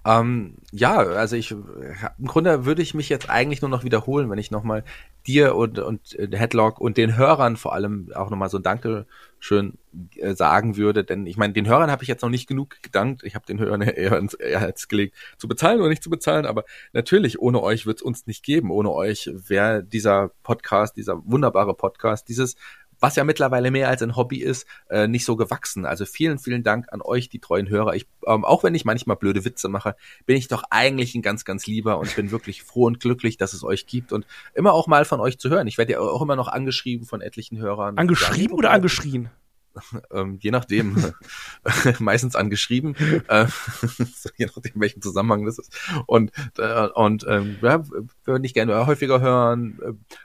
Ähm, ja, also ich im Grunde würde ich mich jetzt eigentlich nur noch wiederholen, wenn ich nochmal dir und, und äh, Headlock und den Hörern vor allem auch nochmal so ein Dankeschön äh, sagen würde. Denn ich meine, den Hörern habe ich jetzt noch nicht genug gedankt. Ich habe den Hörern [LAUGHS] eher ins Herz gelegt, zu bezahlen oder nicht zu bezahlen. Aber natürlich, ohne euch wird es uns nicht geben. Ohne euch wäre dieser Podcast, dieser wunderbare Podcast, dieses was ja mittlerweile mehr als ein Hobby ist, äh, nicht so gewachsen. Also vielen, vielen Dank an euch, die treuen Hörer. Ich, ähm, auch wenn ich manchmal blöde Witze mache, bin ich doch eigentlich ein ganz, ganz lieber und bin wirklich froh und glücklich, dass es euch gibt und immer auch mal von euch zu hören. Ich werde ja auch immer noch angeschrieben von etlichen Hörern. Angeschrieben oder angeschrien? Ähm, je nachdem, [LAUGHS] meistens angeschrieben, äh, [LAUGHS] je nachdem, welchen Zusammenhang das ist. Und, äh, und ähm, ja, würde ich gerne häufiger hören.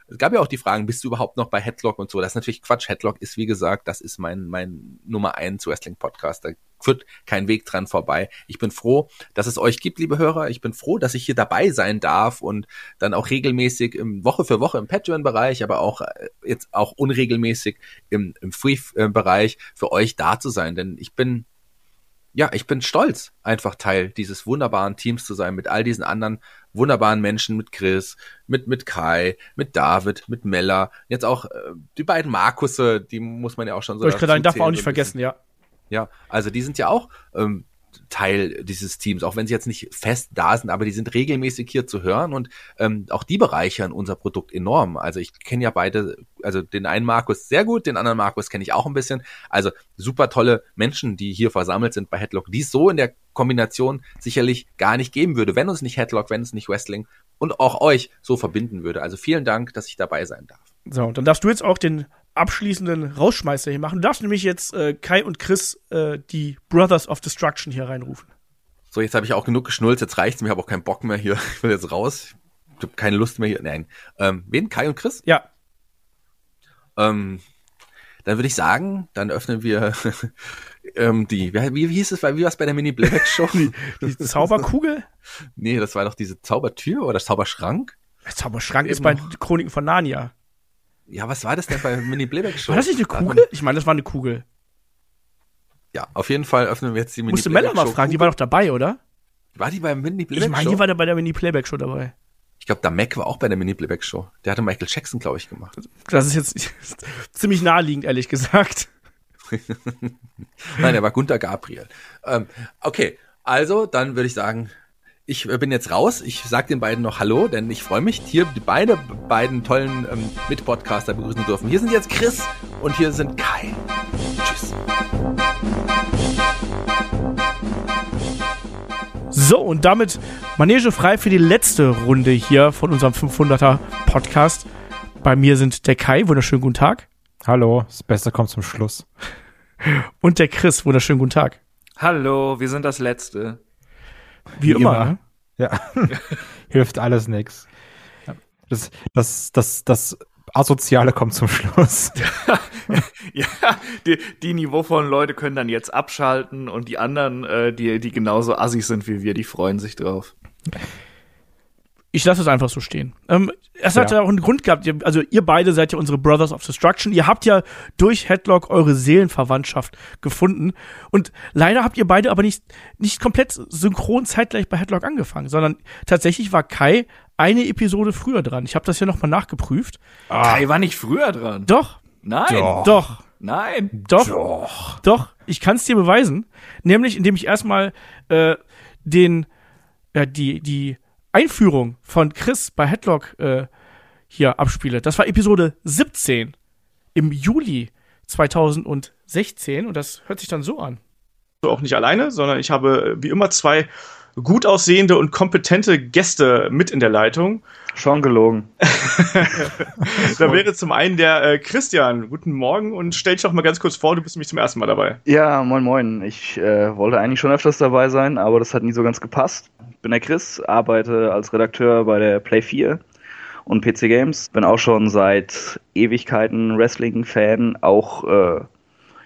Es gab ja auch die Fragen, bist du überhaupt noch bei Headlock und so? Das ist natürlich Quatsch. Headlock ist, wie gesagt, das ist mein, mein Nummer eins Wrestling-Podcast. Da führt kein Weg dran vorbei. Ich bin froh, dass es euch gibt, liebe Hörer. Ich bin froh, dass ich hier dabei sein darf und dann auch regelmäßig im Woche für Woche im Patreon-Bereich, aber auch äh, jetzt auch unregelmäßig im, im Free-Bereich für euch da zu sein. Denn ich bin ja, ich bin stolz, einfach Teil dieses wunderbaren Teams zu sein, mit all diesen anderen wunderbaren Menschen, mit Chris, mit, mit Kai, mit David, mit Mella, jetzt auch äh, die beiden Markusse, die muss man ja auch schon so. Ich gerade darf man auch nicht vergessen, ja. Ja, also die sind ja auch ähm, Teil dieses Teams, auch wenn sie jetzt nicht fest da sind, aber die sind regelmäßig hier zu hören und ähm, auch die bereichern unser Produkt enorm. Also ich kenne ja beide, also den einen Markus sehr gut, den anderen Markus kenne ich auch ein bisschen. Also super tolle Menschen, die hier versammelt sind bei Headlock, die es so in der Kombination sicherlich gar nicht geben würde, wenn uns nicht Headlock, wenn es nicht Wrestling und auch euch so verbinden würde. Also vielen Dank, dass ich dabei sein darf. So, dann darfst du jetzt auch den abschließenden Rausschmeißer hier machen. Du darfst nämlich jetzt äh, Kai und Chris, äh, die Brothers of Destruction, hier reinrufen. So, jetzt habe ich auch genug geschnulzt, jetzt reicht's mir, ich habe auch keinen Bock mehr hier. Ich will jetzt raus. Ich habe keine Lust mehr hier. Nein. Ähm, wen? Kai und Chris? Ja. Ähm, dann würde ich sagen, dann öffnen wir [LAUGHS] ähm, die, wie, wie hieß es, wie war es bei der Mini-Playback-Show? [LAUGHS] die, die Zauberkugel? nee, das war doch diese Zaubertür oder Zauberschrank. Der Zauberschrank Eben ist bei noch. Chroniken von Narnia. Ja, was war das denn bei Mini Playback Show? War das nicht eine Kugel? Ich meine, das war eine Kugel. Ja, auf jeden Fall öffnen wir jetzt die Mini Musste Mella mal fragen, die war doch dabei, oder? War die beim Mini Playback Show? Ich meine, die war da bei der Mini Playback Show dabei. Ich glaube, der Mac war auch bei der Mini Playback Show. Der hatte Michael Jackson, glaube ich, gemacht. Das ist jetzt [LAUGHS] ziemlich naheliegend, ehrlich gesagt. [LAUGHS] Nein, er war Gunter Gabriel. Ähm, okay, also dann würde ich sagen, ich äh, bin jetzt raus. Ich sage den beiden noch Hallo, denn ich freue mich, hier die beide beiden tollen ähm, Mitpodcaster begrüßen dürfen. Hier sind jetzt Chris und hier sind Kai. Tschüss. So, und damit Manege frei für die letzte Runde hier von unserem 500er Podcast. Bei mir sind der Kai, wunderschönen guten Tag. Hallo, das Beste kommt zum Schluss. Und der Chris, wunderschönen guten Tag. Hallo, wir sind das Letzte. Wie, Wie immer. immer. Ne? Ja. [LAUGHS] Hilft alles nix. Das, das, das, das Asoziale kommt zum Schluss. [LAUGHS] ja, die, die niveauvollen Leute können dann jetzt abschalten und die anderen, äh, die, die genauso assig sind wie wir, die freuen sich drauf. Ich lasse es einfach so stehen. Ähm, es hat ja. auch einen Grund gehabt. Also ihr beide seid ja unsere Brothers of Destruction. Ihr habt ja durch Headlock eure Seelenverwandtschaft gefunden. Und leider habt ihr beide aber nicht, nicht komplett synchron zeitgleich bei Headlock angefangen, sondern tatsächlich war Kai eine Episode früher dran. Ich habe das ja nochmal nachgeprüft. Ah. Kai war nicht früher dran. Doch. Nein. Doch. Doch. Nein. Doch. Doch. Doch. Ich kann es dir beweisen. Nämlich, indem ich erstmal äh, den, ja, die, die Einführung von Chris bei Headlock äh, hier abspiele. Das war Episode 17 im Juli 2016 und das hört sich dann so an. Auch nicht alleine, sondern ich habe wie immer zwei gut aussehende und kompetente Gäste mit in der Leitung. Schon gelogen. [LAUGHS] da wäre zum einen der äh, Christian. Guten Morgen und stell dich doch mal ganz kurz vor, du bist nämlich zum ersten Mal dabei. Ja, moin moin. Ich äh, wollte eigentlich schon öfters dabei sein, aber das hat nie so ganz gepasst. Ich bin der Chris, arbeite als Redakteur bei der Play 4 und PC Games. Bin auch schon seit Ewigkeiten Wrestling-Fan, auch äh,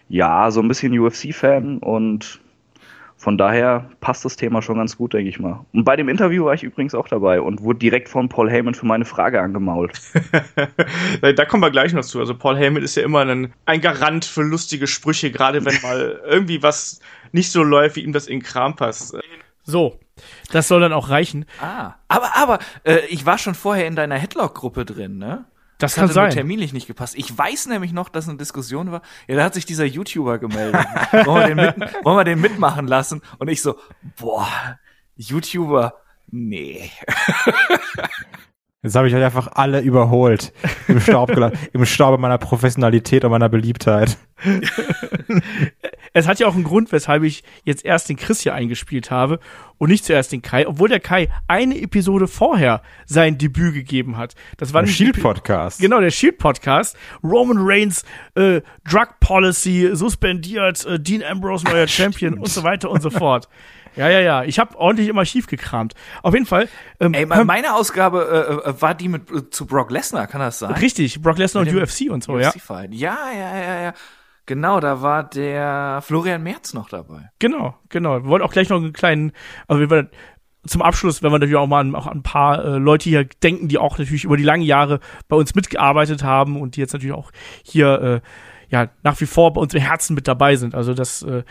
Ja, so ein bisschen UFC-Fan und von daher passt das Thema schon ganz gut, denke ich mal. Und bei dem Interview war ich übrigens auch dabei und wurde direkt von Paul Heyman für meine Frage angemault. [LAUGHS] da kommen wir gleich noch zu. Also Paul Heyman ist ja immer ein, ein Garant für lustige Sprüche, gerade wenn mal [LAUGHS] irgendwie was nicht so läuft, wie ihm das in den Kram passt. So, das soll dann auch reichen. Ah, aber, aber, äh, ich war schon vorher in deiner Headlock-Gruppe drin, ne? Das, Das kann nur sein. terminlich nicht gepasst. Ich weiß nämlich noch, dass eine Diskussion war. Ja, da hat sich dieser YouTuber gemeldet. wollen, wir den mit, [LAUGHS] wollen wir den mitmachen lassen? Und ich so, boah, YouTuber, nee. Jetzt habe ich euch einfach alle überholt. Im Staub gelassen. [LAUGHS] Im Staube meiner Professionalität und meiner Beliebtheit. [LAUGHS] Es hat ja auch einen Grund, weshalb ich jetzt erst den Chris hier eingespielt habe und nicht zuerst den Kai, obwohl der Kai eine Episode vorher sein Debüt gegeben hat. Das war Ein nämlich die- Shield-Podcast. Genau, der Shield Podcast. Roman Reigns, äh, Drug Policy, suspendiert, äh, Dean Ambrose neuer [LAUGHS] Champion und so weiter und so fort. Ja, ja, ja. Ich habe ordentlich im Archiv gekramt. Auf jeden Fall. Ähm, Ey, meine Ausgabe äh, äh, war die mit äh, zu Brock Lesnar, kann das sein? richtig, Brock Lesnar und UFC und so, ja. UFC-Fight. Ja, ja, ja, ja. Genau, da war der Florian Merz noch dabei. Genau, genau. Wir wollen auch gleich noch einen kleinen, also wir wollen zum Abschluss, wenn wir natürlich auch mal an, auch an ein paar äh, Leute hier denken, die auch natürlich über die langen Jahre bei uns mitgearbeitet haben und die jetzt natürlich auch hier äh, ja nach wie vor bei uns im Herzen mit dabei sind. Also das äh,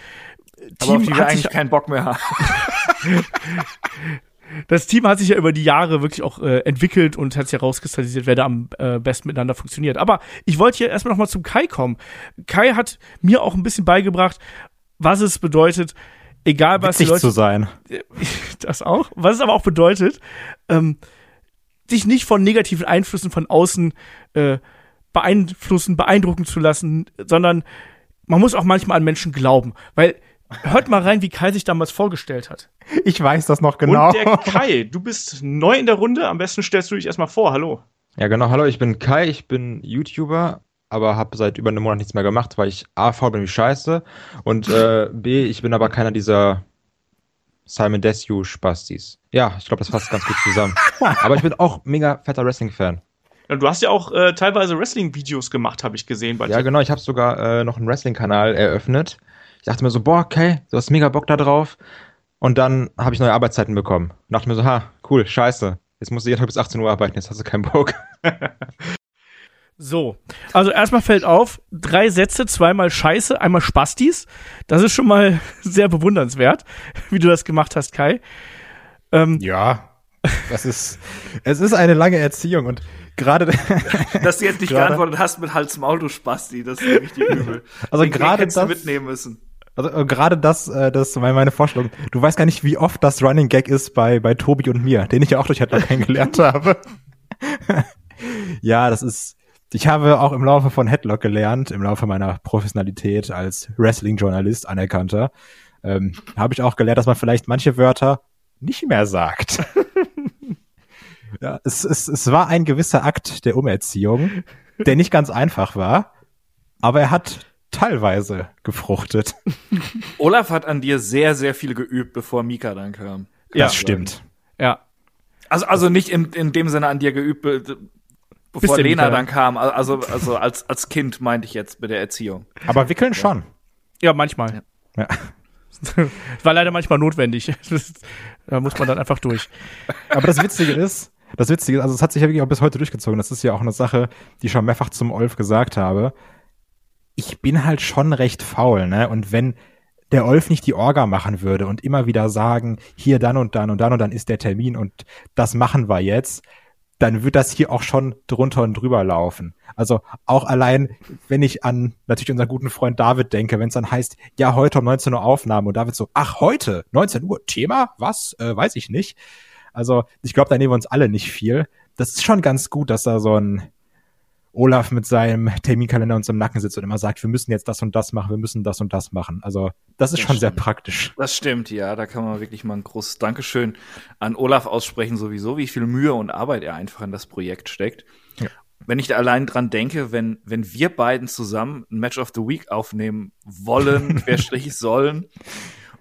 Aber auf die wir eigentlich keinen Bock mehr haben. [LAUGHS] [LAUGHS] das Team hat sich ja über die Jahre wirklich auch äh, entwickelt und hat sich herauskristallisiert, wer da am äh, besten miteinander funktioniert. Aber ich wollte hier erstmal noch mal zum Kai kommen. Kai hat mir auch ein bisschen beigebracht, was es bedeutet, egal was die Witzig Leute zu sein. [LAUGHS] das auch. Was es aber auch bedeutet, ähm, dich nicht von negativen Einflüssen von außen äh, beeinflussen, beeindrucken zu lassen, sondern man muss auch manchmal an Menschen glauben. Weil, hört mal rein, wie Kai sich damals vorgestellt hat. Ich weiß das noch genau. Und der Kai, du bist neu in der Runde. Am besten stellst du dich erstmal vor. Hallo. Ja, genau. Hallo, ich bin Kai, ich bin YouTuber, aber habe seit über einem Monat nichts mehr gemacht, weil ich A, faul bin wie scheiße und äh, B, ich bin aber keiner dieser Simon Desue-Spastis. Ja, ich glaube, das fasst ganz gut zusammen. aber ich bin auch mega fetter Wrestling-Fan. Ja, Du hast ja auch äh, teilweise Wrestling-Videos gemacht, habe ich gesehen bei Ja, genau, ich habe sogar äh, noch einen Wrestling-Kanal eröffnet. Ich dachte mir so, boah, okay, du hast mega Bock da drauf. Und dann habe ich neue Arbeitszeiten bekommen. Und dachte mir so, ha, cool, scheiße. Jetzt musst du jeden Tag bis 18 Uhr arbeiten, jetzt hast du keinen Bock. [LAUGHS] So, also erstmal fällt auf, drei Sätze, zweimal Scheiße, einmal Spastis. Das ist schon mal [LAUGHS] sehr bewundernswert, [LAUGHS] wie du das gemacht hast, Kai. Ähm, Ja, das ist, es ist eine lange Erziehung und gerade, Dass du jetzt nicht geantwortet hast mit Hals Maul, du Spasti, das ist richtig übel. Also gerade hättest du das- mitnehmen müssen. Also äh, gerade das, äh, das war meine Vorstellung. Du weißt gar nicht, wie oft das Running Gag ist bei, bei Tobi und mir, den ich ja auch durch Headlock [LAUGHS] kennengelernt habe. [LAUGHS] ja, das ist, ich habe auch im Laufe von Headlock gelernt, im Laufe meiner Professionalität als Wrestling-Journalist anerkannter, ähm, habe ich auch gelernt, dass man vielleicht manche Wörter nicht mehr sagt. [LAUGHS] ja, es, es, es war ein gewisser Akt der Umerziehung, der nicht ganz einfach war, aber er hat teilweise gefruchtet. [LAUGHS] Olaf hat an dir sehr, sehr viel geübt, bevor Mika dann kam. Ja. das stimmt. ja, Also, also nicht in, in dem Sinne an dir geübt, be- bevor Lena Mika dann kam. Also, also als, als Kind meinte ich jetzt mit der Erziehung. Aber wickeln schon. ja, manchmal. Ja. [LAUGHS] War leider manchmal notwendig. [LAUGHS] da muss man dann einfach durch. Aber das Witzige ist, das Witzige ist, also es hat sich ja wirklich auch bis heute durchgezogen. Das ist ja auch eine Sache, die ich schon mehrfach zum Olf gesagt habe. Ich bin halt schon recht faul, ne? Und wenn der Olf nicht die Orga machen würde und immer wieder sagen, hier dann und dann und dann und dann ist der Termin und das machen wir jetzt, dann wird das hier auch schon drunter und drüber laufen. Also auch allein, wenn ich an natürlich unseren guten Freund David denke, wenn es dann heißt, ja, heute um 19 Uhr Aufnahme und David so, ach, heute, 19 Uhr, Thema? Was? Äh, weiß ich nicht. Also ich glaube, da nehmen wir uns alle nicht viel. Das ist schon ganz gut, dass da so ein Olaf mit seinem Terminkalender uns im Nacken sitzt und immer sagt, wir müssen jetzt das und das machen, wir müssen das und das machen. Also das ist Das schon sehr stimmt. praktisch. Das stimmt, ja. Da kann man wirklich mal ein großes Dankeschön an Olaf aussprechen, sowieso, wie viel Mühe und Arbeit er einfach in das Projekt steckt. Ja. Wenn ich da allein dran denke, wenn, wenn wir beiden zusammen ein Match of the Week aufnehmen wollen, [LAUGHS] querstrich sollen,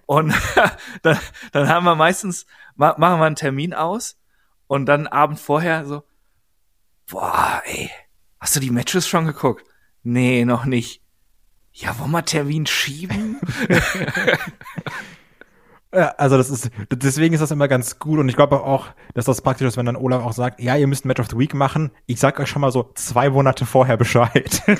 und [LAUGHS] dann, dann haben wir meistens, ma machen wir einen Termin aus und dann Abend vorher so, boah, ey, hast du die Matches schon geguckt? Nee, noch nicht. Ja, wollen wir Termin schieben? [LAUGHS] Ja, also das ist, deswegen ist das immer ganz gut und ich glaube auch, dass das praktisch ist, wenn dann Olaf auch sagt, ja, ihr müsst ein Match of the Week machen. Ich sag euch schon mal so zwei Monate vorher Bescheid. [LAUGHS]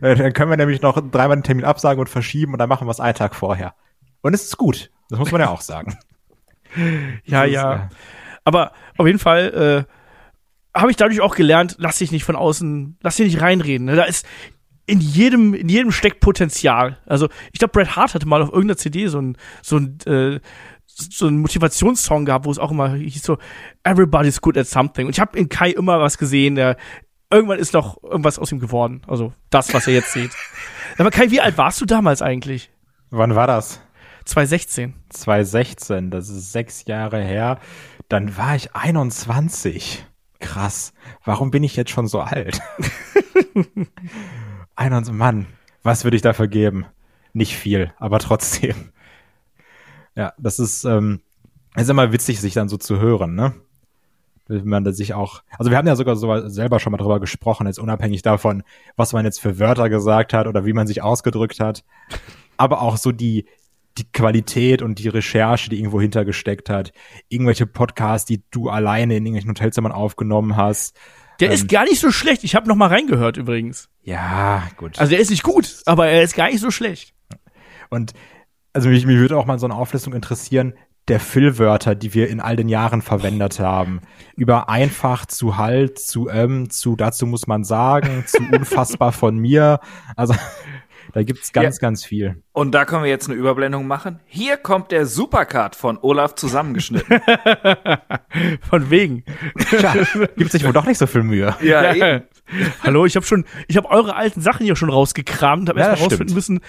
Äh, dann können wir nämlich noch dreimal den Termin absagen und verschieben und dann machen wir es einen Tag vorher. Und es ist gut. Das muss man ja auch sagen. [LAUGHS] Ja, ja. Aber auf jeden Fall äh, habe ich dadurch auch gelernt, lass dich nicht von außen, lass dich nicht reinreden. Ne? Da ist in jedem, in jedem steckt Potenzial. Also ich glaube, Bret Hart hatte mal auf irgendeiner CD so ein, so ein, äh, so einen Motivationssong gehabt, wo es auch immer hieß so, everybody's good at something. Und ich habe in Kai immer was gesehen, der irgendwann ist noch irgendwas aus ihm geworden. Also das, was ihr jetzt seht. Aber [LAUGHS] Kai, wie alt warst du damals eigentlich? Wann war das? 2016. 2016, das ist sechs Jahre her. Dann war ich 21. Krass. Warum bin ich jetzt schon so alt? [LAUGHS] 21, Mann, was würde ich dafür geben? Nicht viel, aber trotzdem. Ja, das ist, ähm, ist immer witzig, sich dann so zu hören, ne? Wenn man sich auch, also wir haben ja sogar so selber schon mal drüber gesprochen, jetzt unabhängig davon, was man jetzt für Wörter gesagt hat oder wie man sich ausgedrückt hat. Aber auch so die, die Qualität und die Recherche, die irgendwo hintergesteckt hat. Irgendwelche Podcasts, die du alleine in irgendwelchen Hotelzimmern aufgenommen hast. Der Ähm, ist gar nicht so schlecht. Ich habe noch mal reingehört übrigens. Ja, gut. Also der ist nicht gut, aber er ist gar nicht so schlecht. Und also mich, mich würde auch mal so eine Auflistung interessieren, der Füllwörter, die wir in all den Jahren verwendet haben. Über einfach zu halt, zu ähm, zu dazu muss man sagen, zu unfassbar von mir. Also da gibt's ganz, ganz viel. Und da können wir jetzt eine Überblendung machen. Hier kommt der Supercard von Olaf zusammengeschnitten. [LAUGHS] Von wegen. Tja, gibt sich wohl doch nicht so viel Mühe. ja, eben. [LAUGHS] Hallo, ich habe schon, ich habe eure alten Sachen hier schon rausgekramt, habe Ja, erst mal rausfinden müssen,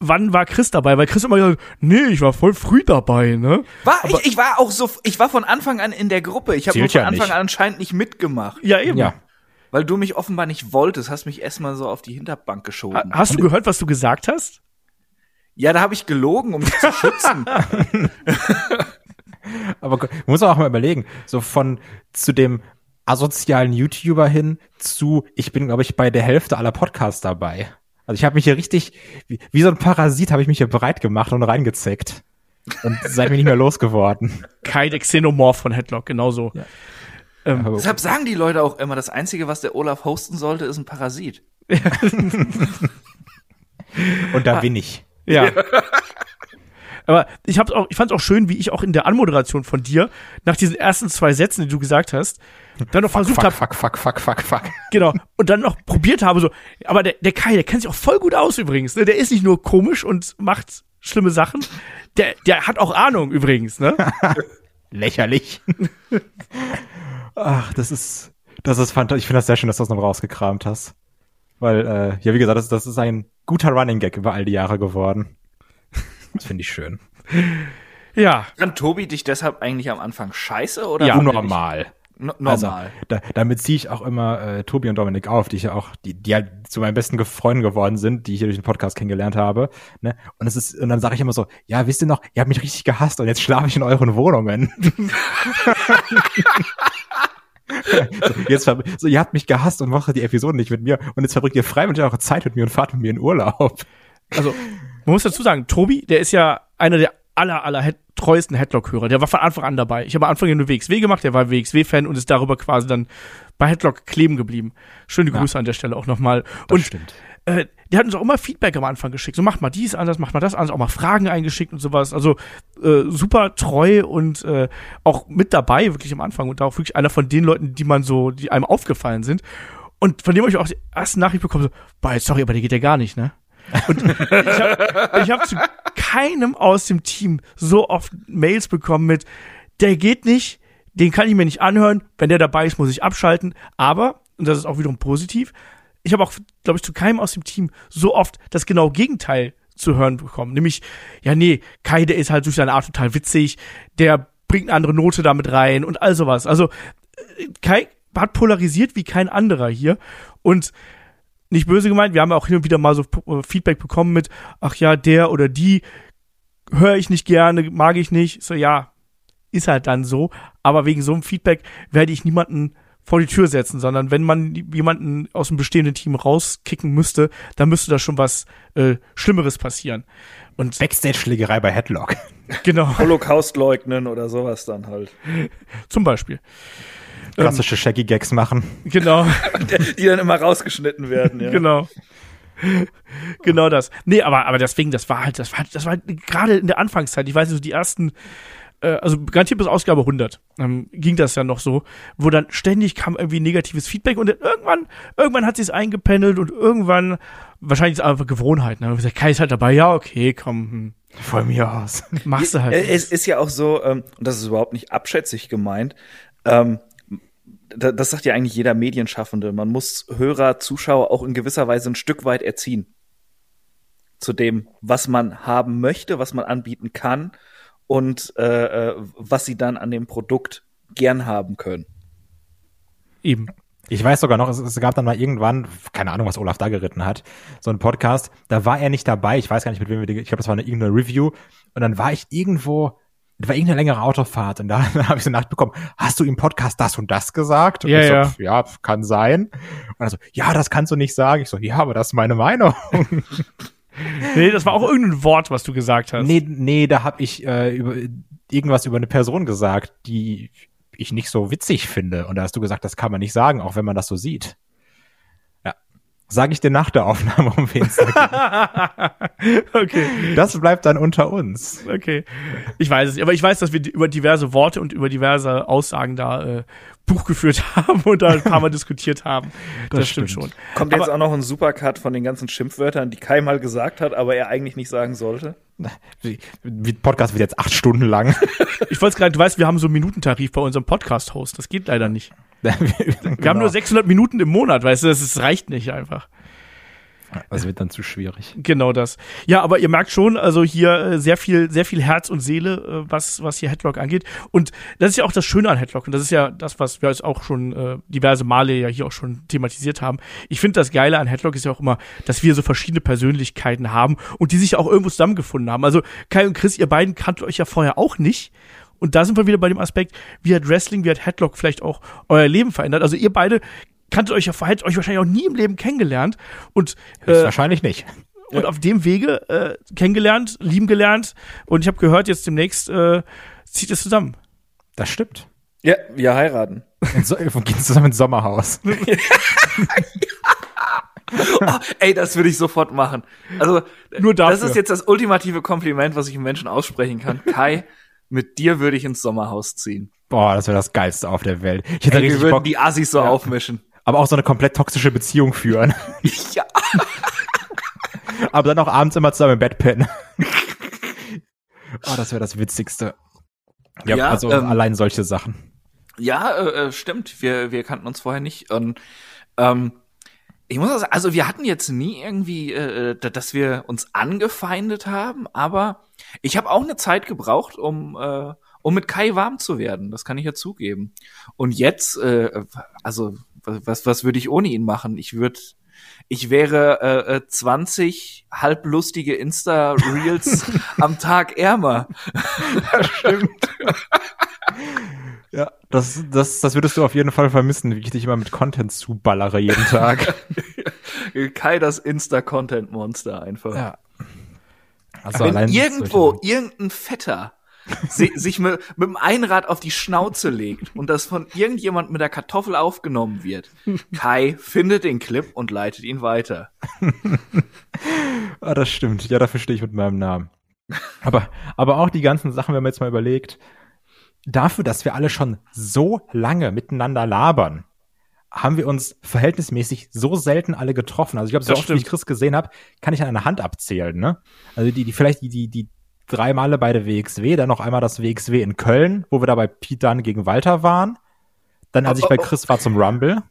wann war Chris dabei, weil Chris immer gesagt, nee, ich war voll früh dabei, ne? War, ich, ich war auch so, ich war von Anfang an in der Gruppe. Ich habe von ja Anfang nicht. an anscheinend nicht mitgemacht. Ja, eben. Ja. Weil du mich offenbar nicht wolltest, hast mich erstmal so auf die Hinterbank geschoben. Ha- Hast du gehört, was du gesagt hast? ja, da habe ich gelogen, um dich zu schützen. [LAUGHS] Aber man muss auch mal überlegen, so von zu dem asozialen YouTuber hin zu, ich bin, glaube ich, bei der Hälfte aller Podcasts dabei. Also ich habe mich hier richtig, wie, wie so ein Parasit habe ich mich hier breit gemacht und reingezeckt. Und seid mir nicht mehr losgeworden. Kai, der Xenomorph von Headlock, genauso. Ähm, Deshalb sagen die Leute auch immer, das Einzige, was der Olaf hosten sollte, ist ein Parasit. [LAUGHS] Und da bin ich. Ja. [LAUGHS] Aber ich hab's auch, ich fand's auch schön, wie ich auch in der Anmoderation von dir nach diesen ersten zwei Sätzen, die du gesagt hast, dann noch versucht fuck, habe, fuck, fuck, fuck, fuck, fuck. genau, und dann noch probiert habe so, aber der, der Kai, der kennt sich auch voll gut aus übrigens, ne? Der ist nicht nur komisch und macht schlimme Sachen, der, der hat auch Ahnung übrigens, ne? [LAUGHS] Lächerlich. Ach, das ist, das ist fantastisch. Ich finde das sehr schön, dass du das noch rausgekramt hast. Weil, äh, ja, wie gesagt, das, das ist ein guter Running Gag über all die Jahre geworden. Das finde ich schön. Ja. Fand Tobi dich deshalb eigentlich am Anfang scheiße oder Ja, normal. No Also, normal. da, damit ziehe ich auch immer äh, Tobi und Dominik auf, die ich ja auch, die, die halt zu meinen besten Freunden geworden sind, die ich hier durch den Podcast kennengelernt habe. Ne? Und es ist, und dann sage ich immer so, ja, wisst ihr noch, ihr habt mich richtig gehasst und jetzt schlafe ich in euren Wohnungen. [LAUGHS] so, jetzt so, ihr habt mich gehasst und macht die Episoden nicht mit mir und jetzt verbringt ihr freiwillig eure Zeit mit mir und fahrt mit mir in Urlaub. Also, man muss dazu sagen, Tobi, der ist ja einer der aller, aller Head treuesten Headlock-Hörer. Der war von Anfang an dabei. Ich habe am Anfang ja nur WXW gemacht, der war WXW-Fan und ist darüber quasi dann bei Headlock kleben geblieben. Schöne Ja. Grüße an der Stelle auch nochmal. Das Und stimmt. äh, der hat uns auch immer Feedback am Anfang geschickt. So, macht mal dies anders, macht mal das anders, auch mal Fragen eingeschickt und sowas. Also äh, super treu und äh, auch mit dabei, wirklich am Anfang. Und da auch wirklich einer von den Leuten, die man so, die einem aufgefallen sind. Und von dem habe ich auch die erste Nachricht bekommen, so, boah, sorry, aber der geht ja gar nicht, ne? Und ich habe ich hab zu keinem aus dem Team so oft Mails bekommen mit, der geht nicht, den kann ich mir nicht anhören, wenn der dabei ist, muss ich abschalten. Aber, und das ist auch wiederum positiv, ich habe auch, glaube ich, zu keinem aus dem Team so oft das genau Gegenteil zu hören bekommen. Nämlich, ja, nee, Kai, der ist halt durch seine Art total witzig, der bringt eine andere Note damit rein und all sowas. Also, äh, Kai hat polarisiert wie kein anderer hier. Und nicht böse gemeint, wir haben auch hin und wieder mal so äh, Feedback bekommen mit, ach ja, der oder die höre ich nicht gerne, mag ich nicht. So, ja, ist halt dann so. Aber wegen so einem Feedback werde ich niemanden vor die Tür setzen, sondern wenn man jemanden aus dem bestehenden Team rauskicken müsste, dann müsste da schon was äh, Schlimmeres passieren. Und Backstage-Schlägerei bei Headlock. [LAUGHS] genau, Holocaust leugnen oder sowas dann halt. zum Beispiel. Klassische Shaggy-Gags machen. Genau. [LAUGHS] Die dann immer rausgeschnitten werden, ja. Genau. [LAUGHS] genau das. Nee, aber, aber deswegen, das war halt, das war, das war halt gerade in der Anfangszeit, ich weiß nicht, so die ersten, äh, also garantiert bis Ausgabe 100, ähm, ging das ja noch so, wo dann ständig kam irgendwie negatives Feedback und dann irgendwann, irgendwann hat sie es eingependelt und irgendwann, wahrscheinlich ist es einfach Gewohnheit, ne? Gesagt, Kai ist halt dabei, ja, okay, komm, hm, Von mir aus. machst du halt. Es ist ja auch so, ähm, und das ist überhaupt nicht abschätzig gemeint, ähm, da- das sagt ja eigentlich jeder Medienschaffende. Man muss Hörer, Zuschauer auch in gewisser Weise ein Stück weit erziehen. Zu dem, was man haben möchte, was man anbieten kann und äh, äh, was sie dann an dem Produkt gern haben können. Eben. Ich weiß sogar noch, es, es gab dann mal irgendwann, keine Ahnung, was Olaf da geritten hat, so ein Podcast, da war er nicht dabei, ich weiß gar nicht, mit wem wir, die- ich glaube, das war eine irgendeine Review, und dann war ich irgendwo, das war irgendeine längere Autofahrt, und da [LAUGHS] habe ich so nachbekommen, hast du im Podcast das und das gesagt? Und Ja, ich so, ja. ja, kann sein. Und er so, ja, das kannst du nicht sagen. Ich so, ja, aber das ist meine Meinung. [LAUGHS] Nee, das war auch irgendein Wort, was du gesagt hast. nee, nee, da habe ich äh, über, irgendwas über eine Person gesagt, die ich nicht so witzig finde. Und da hast du gesagt, das kann man nicht sagen, auch wenn man das so sieht. Ja. Sage ich dir nach der Aufnahme, um wen es da geht. [LAUGHS] okay. Das bleibt dann unter uns. Okay. Ich weiß es aber ich weiß, dass wir über diverse Worte und über diverse Aussagen da äh, Buch geführt [LAUGHS] haben und da ein paar Mal [LAUGHS] diskutiert haben. Das, Das stimmt. stimmt. schon. Kommt jetzt auch noch ein Supercut von den ganzen Schimpfwörtern, die Kai mal gesagt hat, aber er eigentlich nicht sagen sollte. [LAUGHS] Wie, Podcast wird jetzt acht Stunden lang. Ich wollte gerade, du weißt, wir haben so einen Minutentarif bei unserem Podcast-Host. Das geht leider nicht. Wir Genau. haben nur 600 Minuten im Monat, weißt du, das, das reicht nicht einfach. Das [LAUGHS] wird dann zu schwierig. Genau das. Ja, aber ihr merkt schon, also hier äh, sehr viel, sehr viel Herz und Seele, äh, was, was hier Headlock angeht. Und das ist ja auch das Schöne an Headlock. Und das ist ja das, was wir jetzt auch schon äh, diverse Male ja hier auch schon thematisiert haben. Ich finde, das Geile an Headlock ist ja auch immer, dass wir so verschiedene Persönlichkeiten haben und die sich auch irgendwo zusammengefunden haben. Also Kai und Chris, ihr beiden kanntet euch ja vorher auch nicht. Und da sind wir wieder bei dem Aspekt, wie hat Wrestling, wie hat Headlock vielleicht auch euer Leben verändert. Also ihr beide kanntet euch ja vorher, hättet euch wahrscheinlich auch nie im Leben kennengelernt. Und äh, Wahrscheinlich nicht. und auf dem Wege äh, kennengelernt, lieben gelernt und ich habe gehört, jetzt demnächst äh, zieht es zusammen. Das stimmt. Ja, wir heiraten. So, wir gehen zusammen ins Sommerhaus. [LAUGHS] Oh, ey, das würde ich sofort machen. Also, Nur dafür. das ist jetzt das ultimative Kompliment, was ich einem Menschen aussprechen kann. Kai, mit dir würde ich ins Sommerhaus ziehen. Boah, das wäre das Geilste auf der Welt. Ich hätte Ey, wir richtig würden Bock, die Assis so aufmischen. Aber auch so eine komplett toxische Beziehung führen. [LAUGHS] Ja. [LAUGHS] aber dann auch abends immer zusammen im Bett pennen. oh, das wäre das Witzigste. Ja, Ja, also ähm, allein solche Sachen. Ja, äh, äh, stimmt. Wir, wir kannten uns vorher nicht. Und ähm, ich muss auch sagen, also wir hatten jetzt nie irgendwie, äh, äh, dass wir uns angefeindet haben, aber ich habe auch eine Zeit gebraucht, um, äh, um mit Kai warm zu werden. Das kann ich ja zugeben. Und jetzt, äh, also was, was würde ich ohne ihn machen? Ich würde ich wäre äh, äh, 20 halblustige Insta-Reels [LAUGHS] am Tag ärmer. [LAUGHS] Ja, das, das, das würdest du auf jeden Fall vermissen, wie ich dich immer mit Content zuballere jeden Tag. [LAUGHS] Kai das Insta-Content-Monster einfach. ja. Also Wenn irgendwo irgendein Fetter sich mit, mit dem Einrad auf die Schnauze legt und das von irgendjemand mit der Kartoffel aufgenommen wird, Kai findet den Clip und leitet ihn weiter. Ah, das stimmt. Ja, dafür stehe ich mit meinem Namen. Aber, aber auch die ganzen Sachen, wenn man jetzt mal überlegt, dafür, dass wir alle schon so lange miteinander labern, haben wir uns verhältnismäßig so selten alle getroffen. Also ich glaube, so Das oft wie ich stimmt. Chris gesehen habe, kann ich an einer Hand abzählen, ne? Also die, die vielleicht die, die, die drei Male bei der WXW, dann noch einmal das WXW in Köln, wo wir da bei Pete Dunne gegen Walter waren. Dann, als Oh, ich bei oh, oh. Chris war zum Rumble.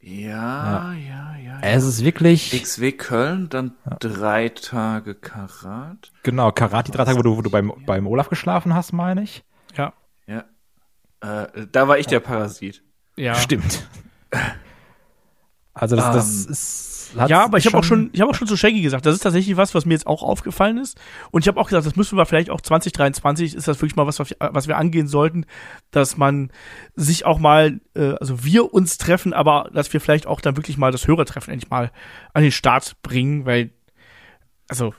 Ja, ja, ja. Es ist wirklich, XW Köln, dann drei Tage Karat. genau, Karate, die drei Tage, wo du, wo du beim, beim Olaf geschlafen hast, meine ich. Ja. Ja. Äh, da war ich der Parasit. Ja. Stimmt. Also das, das Ähm. ist das hat Ja, aber ich habe auch schon, ich habe auch schon zu Shaggy gesagt, das ist tatsächlich was, was mir jetzt auch aufgefallen ist. Und ich habe auch gesagt, das müssen wir vielleicht auch 2023 ist das wirklich mal was, was wir- was wir angehen sollten, dass man sich auch mal, äh, also wir uns treffen, aber dass wir vielleicht auch dann wirklich mal das Hörertreffen endlich mal an den Start bringen, weil, also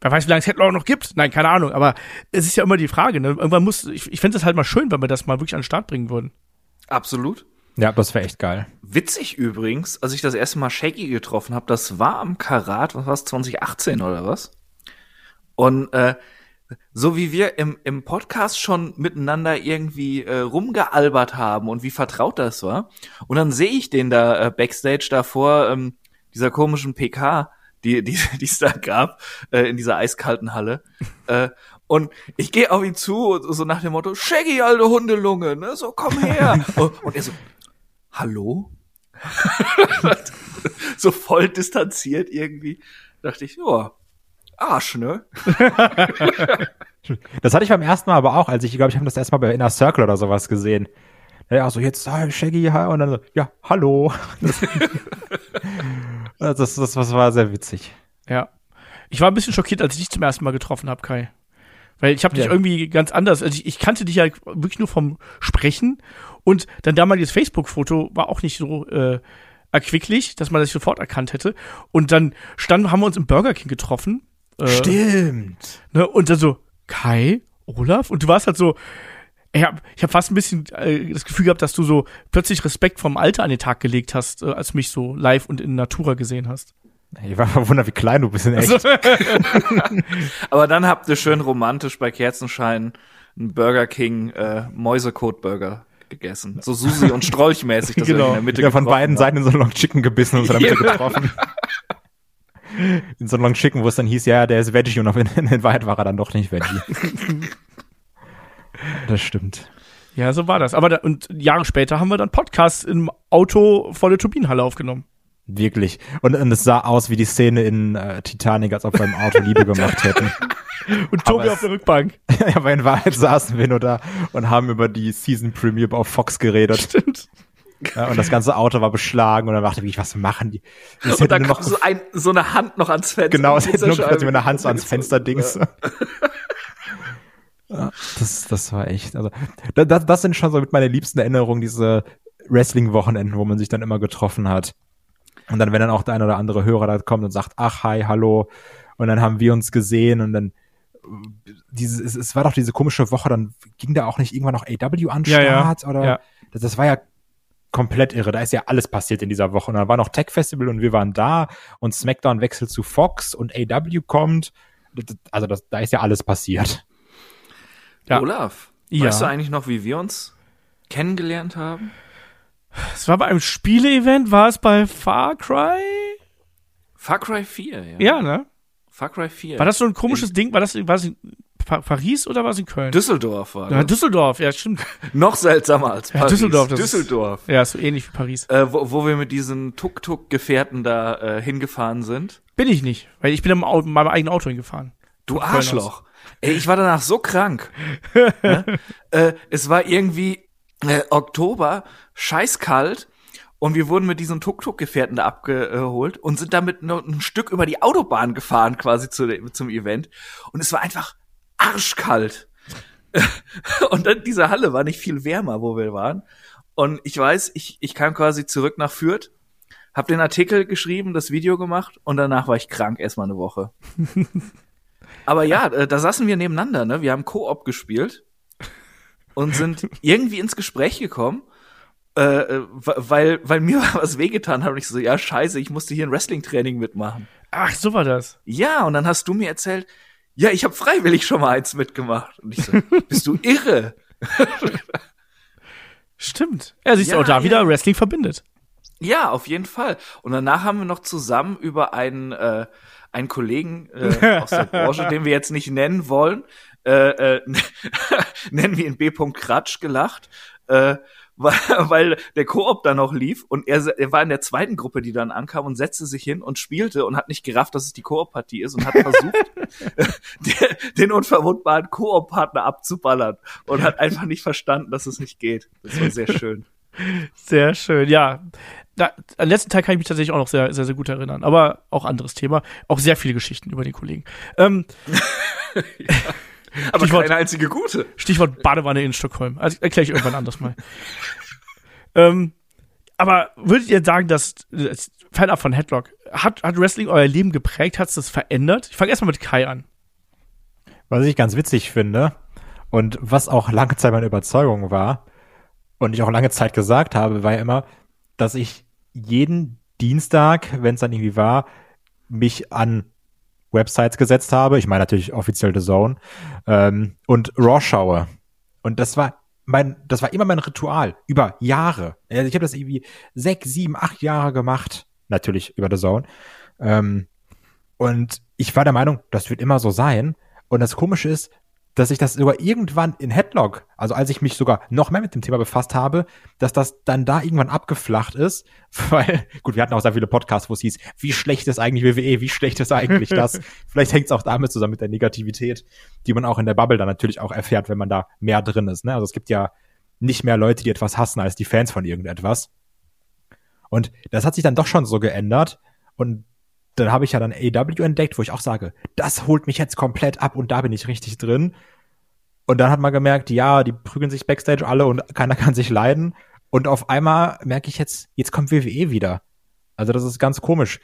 Wer weiß, wie lange es Headlock noch gibt? Nein, keine Ahnung. Aber es ist ja immer die Frage. Ne? Irgendwann muss, ich, ich fände es halt mal schön, wenn wir das mal wirklich an den Start bringen würden. Absolut. Ja, das wäre echt geil. Witzig übrigens, als ich das erste Mal Shaggy getroffen habe, das war am Karat, was war's, 2018 oder was? Und äh, so wie wir im, im Podcast schon miteinander irgendwie äh, rumgealbert haben und wie vertraut das war. Und dann sehe ich den da äh, backstage davor, ähm, dieser komischen PK, die die [LAUGHS] die es da gab, äh, in dieser eiskalten Halle. äh, und ich gehe auf ihn zu, so nach dem Motto, Shaggy, alte Hundelunge, ne? So, komm her. [LAUGHS] und, und er so, hallo? [LAUGHS] so voll distanziert irgendwie. Dachte ich, ja, Arsch, ne? [LAUGHS] Das hatte ich beim ersten Mal aber auch, als ich glaube, ich habe das erste Mal bei Inner Circle oder sowas gesehen. Ja, so jetzt hi, Shaggy, hi, und dann so, ja, hallo. [LAUGHS] Das, das, das, das war sehr witzig. Ja. Ich war ein bisschen schockiert, als ich dich zum ersten Mal getroffen habe, Kai. Weil ich habe dich Ja. irgendwie ganz anders, also ich, ich kannte dich ja wirklich nur vom Sprechen und dein damaliges Facebook-Foto war auch nicht so äh, erquicklich, dass man das sofort erkannt hätte. Und dann standen, haben wir uns im Burger King getroffen. Äh, Stimmt. Ne, und dann so, Kai, Olaf? Und du warst halt so, ich habe ich hab fast ein bisschen äh, das Gefühl gehabt, dass du so plötzlich Respekt vom Alter an den Tag gelegt hast, äh, als du mich so live und in Natura gesehen hast. Ich war verwundert, wie klein du bist in echt. [LAUGHS] Aber dann habt ihr schön romantisch bei Kerzenschein einen Burger King äh, Mäusekot-Burger gegessen. So Susi und Strolch-mäßig, [LAUGHS] dass Genau. wir in der Mitte Wieder von beiden haben. Seiten in so einen Long Chicken gebissen und uns in der Mitte Ja. getroffen. [LAUGHS] In so einen Long Chicken, wo es dann hieß, ja, der ist Veggie und auf in, in Wahrheit war er dann doch nicht Veggie. [LAUGHS] das stimmt. Ja, so war das. Aber da, und Jahre später haben wir dann Podcasts im Auto vor der Turbinenhalle aufgenommen. Wirklich. Und, und es sah aus wie die Szene in äh, Titanic, als ob wir im Auto Liebe gemacht hätten. [LAUGHS] Und Tobi Aber auf der Rückbank. [LAUGHS] ja, aber in Wahrheit saßen wir nur da und haben über die Season Premiere auf Fox geredet. Stimmt. Ja, und das ganze Auto war beschlagen und dann dachte ich, was machen die? Es Und hätte da nur kam noch so, ein, so eine Hand noch ans Fenster. Genau, es hätte nur quasi mit einer Scheibe. Hand so ans Fenster Dings. [LAUGHS] Ja, das, das war echt, also, da- das, das sind schon so mit meine liebsten Erinnerungen, diese Wrestling-Wochenenden, wo man sich dann immer getroffen hat. Und dann, wenn dann auch der ein oder andere Hörer da kommt und sagt, ach, hi, hallo, und dann haben wir uns gesehen und dann, diese, es, es war doch diese komische Woche, dann ging da auch nicht irgendwann noch AW an Ja, ja. Start oder, Ja. das, das war ja komplett irre. Da ist ja alles passiert in dieser Woche. Und dann war noch Tech Festival und wir waren da und SmackDown wechselt zu Fox und AW kommt. Also das, da ist ja alles passiert. Ja. Olaf, Ja. weißt du eigentlich noch, wie wir uns kennengelernt haben? Es war bei einem Spiele-Event, war es bei Far Cry? Far Cry 4, ja. Ja, ne? Far Cry 4. War das so ein komisches Ding? War das, war das in Pa- Paris oder war es in Köln? Düsseldorf war ja, das. Düsseldorf, ja, stimmt. [LAUGHS] Noch seltsamer als Ja, Paris. Düsseldorf, das ist- Düsseldorf. Ja, ist so ähnlich wie Paris. Äh, wo, wo wir mit diesen Tuk-Tuk-Gefährten da äh, hingefahren sind. Bin ich nicht, weil ich bin im Auto, mit meinem eigenen Auto hingefahren. Du. Arschloch. Ey, ich war danach so krank. [LAUGHS] ne? äh, es war irgendwie äh, Oktober, scheißkalt. Und wir wurden mit diesen Tuk-Tuk-Gefährten da abgeholt und sind damit noch ein Stück über die Autobahn gefahren, quasi zu, zum Event. Und es war einfach arschkalt. [LAUGHS] und dann diese Halle war nicht viel wärmer, wo wir waren. Und ich weiß, ich, ich kam quasi zurück nach Fürth, hab den Artikel geschrieben, das Video gemacht und danach war ich krank erstmal eine Woche. [LAUGHS] Aber ja, äh, da saßen wir nebeneinander, ne? Wir haben Koop gespielt und sind irgendwie ins Gespräch gekommen, äh, äh, weil, weil mir [LAUGHS] was wehgetan hat und ich so, ja, scheiße, ich musste hier ein Wrestling-Training mitmachen. Ach, so war das. Ja, und dann hast du mir erzählt, ja, ich habe freiwillig schon mal eins mitgemacht. Und ich so, [LAUGHS] bist du irre? Stimmt. Er siehst du Ja, auch da ja. wieder, Wrestling verbindet. Ja, auf jeden Fall. Und danach haben wir noch zusammen über einen, äh, einen Kollegen äh, aus der [LAUGHS] Branche, den wir jetzt nicht nennen wollen, äh, äh, [LAUGHS] nennen wir ihn B. Kratsch gelacht, äh, weil, [LAUGHS] weil der Koop da noch lief und er, er war in der zweiten Gruppe, die dann ankam und setzte sich hin und spielte und hat nicht gerafft, dass es die Koop-Partie ist und hat versucht, [LAUGHS] den unverwundbaren Koop-Partner abzuballern und hat einfach nicht verstanden, dass es nicht geht. Das war sehr schön. Sehr schön, ja. da, an letzten Teil kann ich mich tatsächlich auch noch sehr, sehr, sehr gut erinnern. Aber auch anderes Thema. Auch sehr viele Geschichten über den Kollegen. Ähm, Aber Stichwort- keine einzige gute. Stichwort Badewanne in Stockholm. Also erkläre ich irgendwann anders mal. [LAUGHS] ähm, aber würdet ihr sagen, dass als Fanab von Headlock, hat, hat Wrestling euer Leben geprägt? Hat es das verändert? Ich fange erstmal mit Kai an. Was ich ganz witzig finde und was auch lange Zeit meine Überzeugung war und ich auch lange Zeit gesagt habe, war ja immer, dass ich jeden Dienstag, wenn es dann irgendwie war, mich an Websites gesetzt habe. Ich meine natürlich offiziell The Zone ähm, und Raw schaue. Und das war mein, das war immer mein Ritual über Jahre. Also ich habe das irgendwie sechs, sieben, acht Jahre gemacht. Natürlich über The Zone. Ähm, und ich war der Meinung, das wird immer so sein. Und das Komische ist, dass ich das sogar irgendwann in Headlock, also als ich mich sogar noch mehr mit dem Thema befasst habe, dass das dann da irgendwann abgeflacht ist, [LAUGHS] weil, gut, wir hatten auch sehr viele Podcasts, wo es hieß, wie schlecht ist eigentlich WWE, wie schlecht ist eigentlich das? [LAUGHS] Vielleicht hängt es auch damit zusammen mit der Negativität, die man auch in der Bubble dann natürlich auch erfährt, wenn man da mehr drin ist. Ne? Also es gibt ja nicht mehr Leute, die etwas hassen, als die Fans von irgendetwas. Und das hat sich dann doch schon so geändert. Und dann habe ich ja dann AW entdeckt, wo ich auch sage, das holt mich jetzt komplett ab und da bin ich richtig drin. Und dann hat man gemerkt, ja, die prügeln sich Backstage alle und keiner [LAUGHS] kann sich leiden. Und auf einmal merke ich jetzt, jetzt kommt WWE wieder. Also das ist ganz komisch.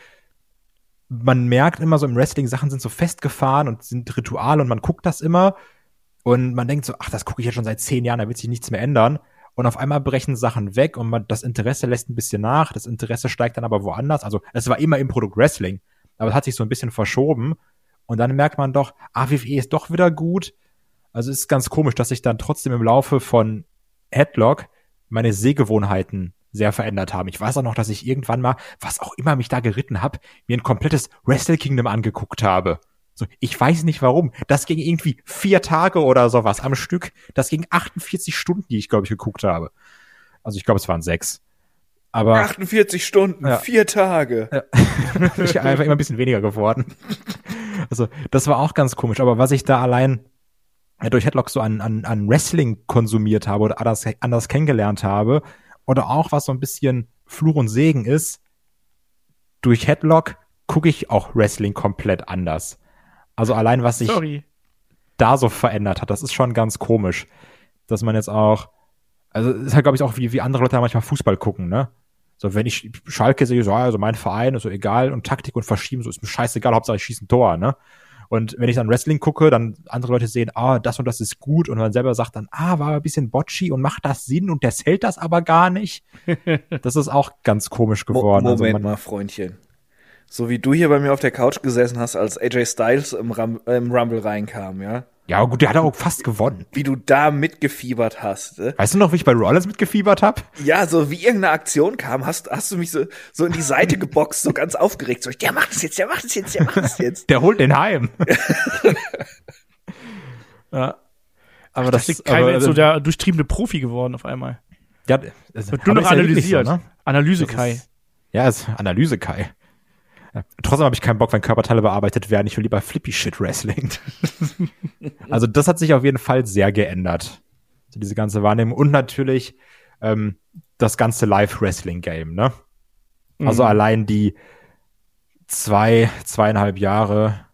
Man merkt immer so im Wrestling, Sachen sind so festgefahren und sind Ritual und man guckt das immer. Und man denkt so, ach, das gucke ich jetzt schon seit zehn Jahren, da wird sich nichts mehr ändern. Und auf einmal brechen Sachen weg und man, das Interesse lässt ein bisschen nach. Das Interesse steigt dann aber woanders. Also es war immer im Produkt Wrestling, aber es hat sich so ein bisschen verschoben. Und dann merkt man doch, ah, WWE ist doch wieder gut. Also es ist ganz komisch, dass sich dann trotzdem im Laufe von Headlock meine Sehgewohnheiten sehr verändert haben. Ich weiß auch noch, dass ich irgendwann mal, was auch immer mich da geritten habe, mir ein komplettes Wrestle Kingdom angeguckt habe. So, ich weiß nicht warum. Das ging irgendwie vier Tage oder sowas am Stück. Das ging 48 Stunden, die ich, glaube ich, geguckt habe. Also ich glaube, es waren sechs. Aber 48 Stunden, Ja. vier Tage. [LAUGHS] ich einfach immer ein bisschen weniger geworden. Also, das war auch ganz komisch. Aber was ich da allein ja, durch Headlock so an, an, an Wrestling konsumiert habe oder anders, anders kennengelernt habe, oder auch was so ein bisschen Fluch und Segen ist, durch Headlock gucke ich auch Wrestling komplett anders. Also allein, was sich Sorry. da so verändert hat, das ist schon ganz komisch. Dass man jetzt auch, also es ist halt, glaube ich, auch wie, wie andere Leute manchmal Fußball gucken, ne? So, wenn ich Schalke sehe, so, also mein Verein ist so egal und Taktik und Verschieben, so ist mir scheißegal, Hauptsache ich schieße ein Tor, ne? Und wenn ich dann Wrestling gucke, dann andere Leute sehen, ah, das und das ist gut und man selber sagt dann, ah, war ein bisschen botchy und macht das Sinn und der zählt das aber gar nicht. [LAUGHS] Das ist auch ganz komisch geworden. Moment also man, mal, Freundchen. So wie du hier bei mir auf der Couch gesessen hast, als AJ Styles im, Rum äh, im Rumble reinkam, ja? ja, gut, der hat auch fast gewonnen. Wie du da mitgefiebert hast. Äh? Weißt du noch, wie ich bei Rollins mitgefiebert habe? Ja, so wie irgendeine Aktion kam, hast, hast du mich so, so in die Seite geboxt, so ganz aufgeregt. So, der macht es jetzt, der macht es jetzt, der macht es jetzt. Der holt den heim. [LAUGHS] ja. Aber das, ist Kai aber, jetzt also, so der durchtriebene Profi geworden auf einmal. ja, das Wird nur noch analysiert. So, ne? Analyse Das Kai. Ist, ja, ist Analyse Kai. Trotzdem habe ich keinen Bock, wenn Körperteile bearbeitet werden. Ich will lieber Flippy Shit Wrestling. [LAUGHS] also das hat sich auf jeden Fall sehr geändert. So diese ganze Wahrnehmung und natürlich ähm, das ganze Live Wrestling Game. Ne? Also Mhm. allein die zwei zweieinhalb Jahre,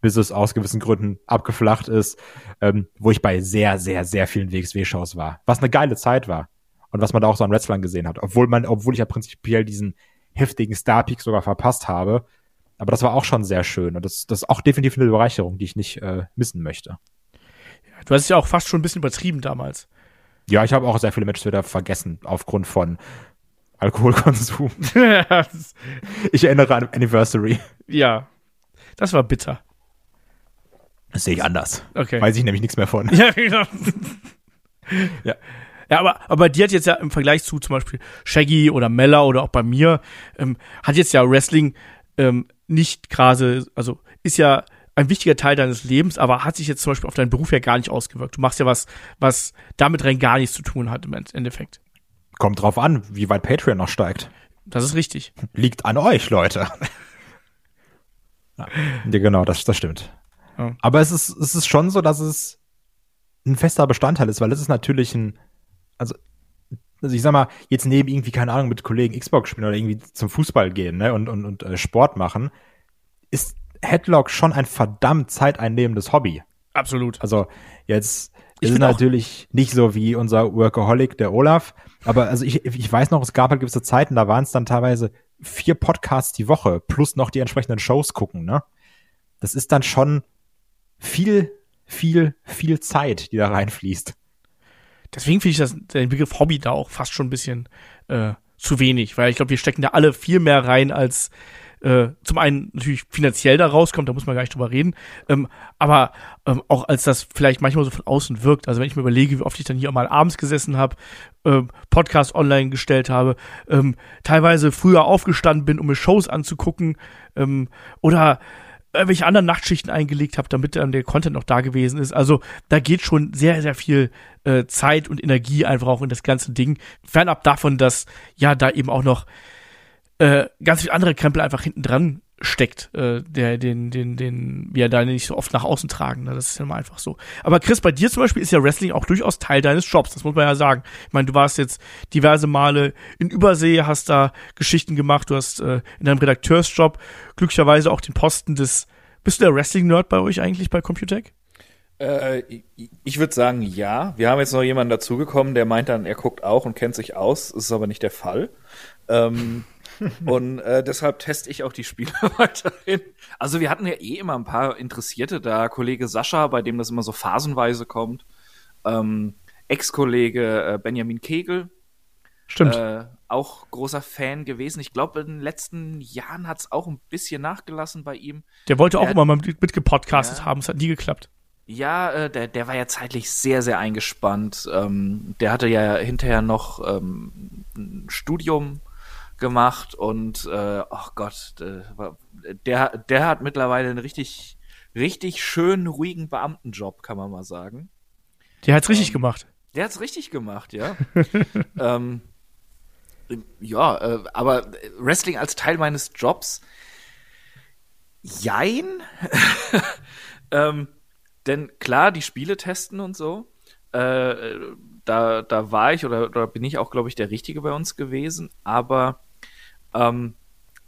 bis es aus gewissen Gründen abgeflacht ist, ähm, wo ich bei sehr sehr sehr vielen WXW-Shows war, was eine geile Zeit war und was man da auch so an Wrestlern gesehen hat, obwohl man, obwohl ich ja prinzipiell diesen heftigen Star-Peak sogar verpasst habe. Aber das war auch schon sehr schön. Und das, das ist auch definitiv eine Bereicherung, die ich nicht äh, missen möchte. Du hast es ja auch fast schon ein bisschen übertrieben damals. Ja, ich habe auch sehr viele Matches wieder vergessen, aufgrund von Alkoholkonsum. [LAUGHS] Ich erinnere an Anniversary. ja, das war bitter. Das sehe ich anders. Okay. Weiß ich nämlich nichts mehr von. Ja, genau. [LAUGHS] Ja. Ja, aber, aber die hat jetzt ja im Vergleich zu zum Beispiel Shaggy oder Mella oder auch bei mir, ähm, hat jetzt ja Wrestling ähm, nicht gerade, also ist ja ein wichtiger Teil deines Lebens, aber hat sich jetzt zum Beispiel auf deinen Beruf ja gar nicht ausgewirkt. Du machst ja was, was damit rein gar nichts zu tun hat im Endeffekt. Kommt drauf an, wie weit Patreon noch steigt. Das ist richtig. Liegt an euch, Leute. [LAUGHS] ja, genau, das, das stimmt. Ja. Aber es ist, es ist schon so, dass es ein fester Bestandteil ist, weil es ist natürlich ein, also also ich sag mal, jetzt neben irgendwie, keine Ahnung, mit Kollegen Xbox spielen oder irgendwie zum Fußball gehen, ne, und, und, und äh, Sport machen, ist Headlock schon ein verdammt zeiteinnehmendes Hobby. Absolut. Also jetzt Ich ist natürlich nicht so wie unser Workaholic, der Olaf, aber also ich, ich weiß noch, es gab halt gewisse Zeiten, da waren es dann teilweise vier Podcasts die Woche plus noch die entsprechenden Shows gucken, ne? Das ist dann schon viel, viel, viel Zeit, die da reinfließt. Deswegen finde ich das, den Begriff Hobby da auch fast schon ein bisschen äh, zu wenig, weil ich glaube, wir stecken da alle viel mehr rein, als äh, zum einen natürlich finanziell da rauskommt, da muss man gar nicht drüber reden, ähm, aber ähm, auch als das vielleicht manchmal so von außen wirkt. Also wenn ich mir überlege, wie oft ich dann hier mal abends gesessen habe, ähm, Podcast online gestellt habe, ähm, teilweise früher aufgestanden bin, um mir Shows anzugucken ähm, oder irgendwelche anderen Nachtschichten eingelegt habe, damit dann der Content noch da gewesen ist. Also da geht schon sehr, sehr viel äh, Zeit und Energie einfach auch in das ganze Ding. Fernab davon, dass ja da eben auch noch äh, ganz viel andere Krempel einfach hinten dran steckt, äh, der, den, den, den wir da nicht so oft nach außen tragen. Ne? Das ist ja mal einfach so. Aber Chris, bei dir zum Beispiel ist ja Wrestling auch durchaus Teil deines Jobs. Das muss man ja sagen. Ich meine, du warst jetzt diverse Male in Übersee, hast da Geschichten gemacht, du hast äh, in deinem Redakteursjob glücklicherweise auch den Posten des. Bist du der Wrestling-Nerd bei euch eigentlich bei Computec? Äh, ich- ich würde sagen, ja. Wir haben jetzt noch jemanden dazugekommen, der meint dann, er guckt auch und kennt sich aus. Das ist aber nicht der Fall. Ähm, [LAUGHS] und äh, deshalb teste ich auch die Spiele [LAUGHS] weiterhin. Also wir hatten ja eh immer ein paar Interessierte da. Kollege Sascha, bei dem das immer so phasenweise kommt. Ähm, Ex-Kollege äh, Benjamin Kegel. Stimmt. Äh, auch großer Fan gewesen. Ich glaube, in den letzten Jahren hat es auch ein bisschen nachgelassen bei ihm. Der wollte auch Der- immer mal mit- mitgepodcastet Ja. haben, es hat nie geklappt. Ja, äh, der, der war ja zeitlich sehr, sehr eingespannt. Ähm, der hatte ja hinterher noch ähm, ein Studium gemacht und äh, ach Gott, der, war- der, der hat mittlerweile einen richtig, richtig schönen, ruhigen Beamtenjob, kann man mal sagen. Der hat's richtig gemacht. Der hat's richtig gemacht, ja. [LAUGHS] ähm, ja, äh, aber Wrestling als Teil meines Jobs, jein. [LAUGHS] ähm, denn klar, die Spiele testen und so, äh, da, da war ich oder, oder bin ich auch, glaube ich, der Richtige bei uns gewesen, aber ähm,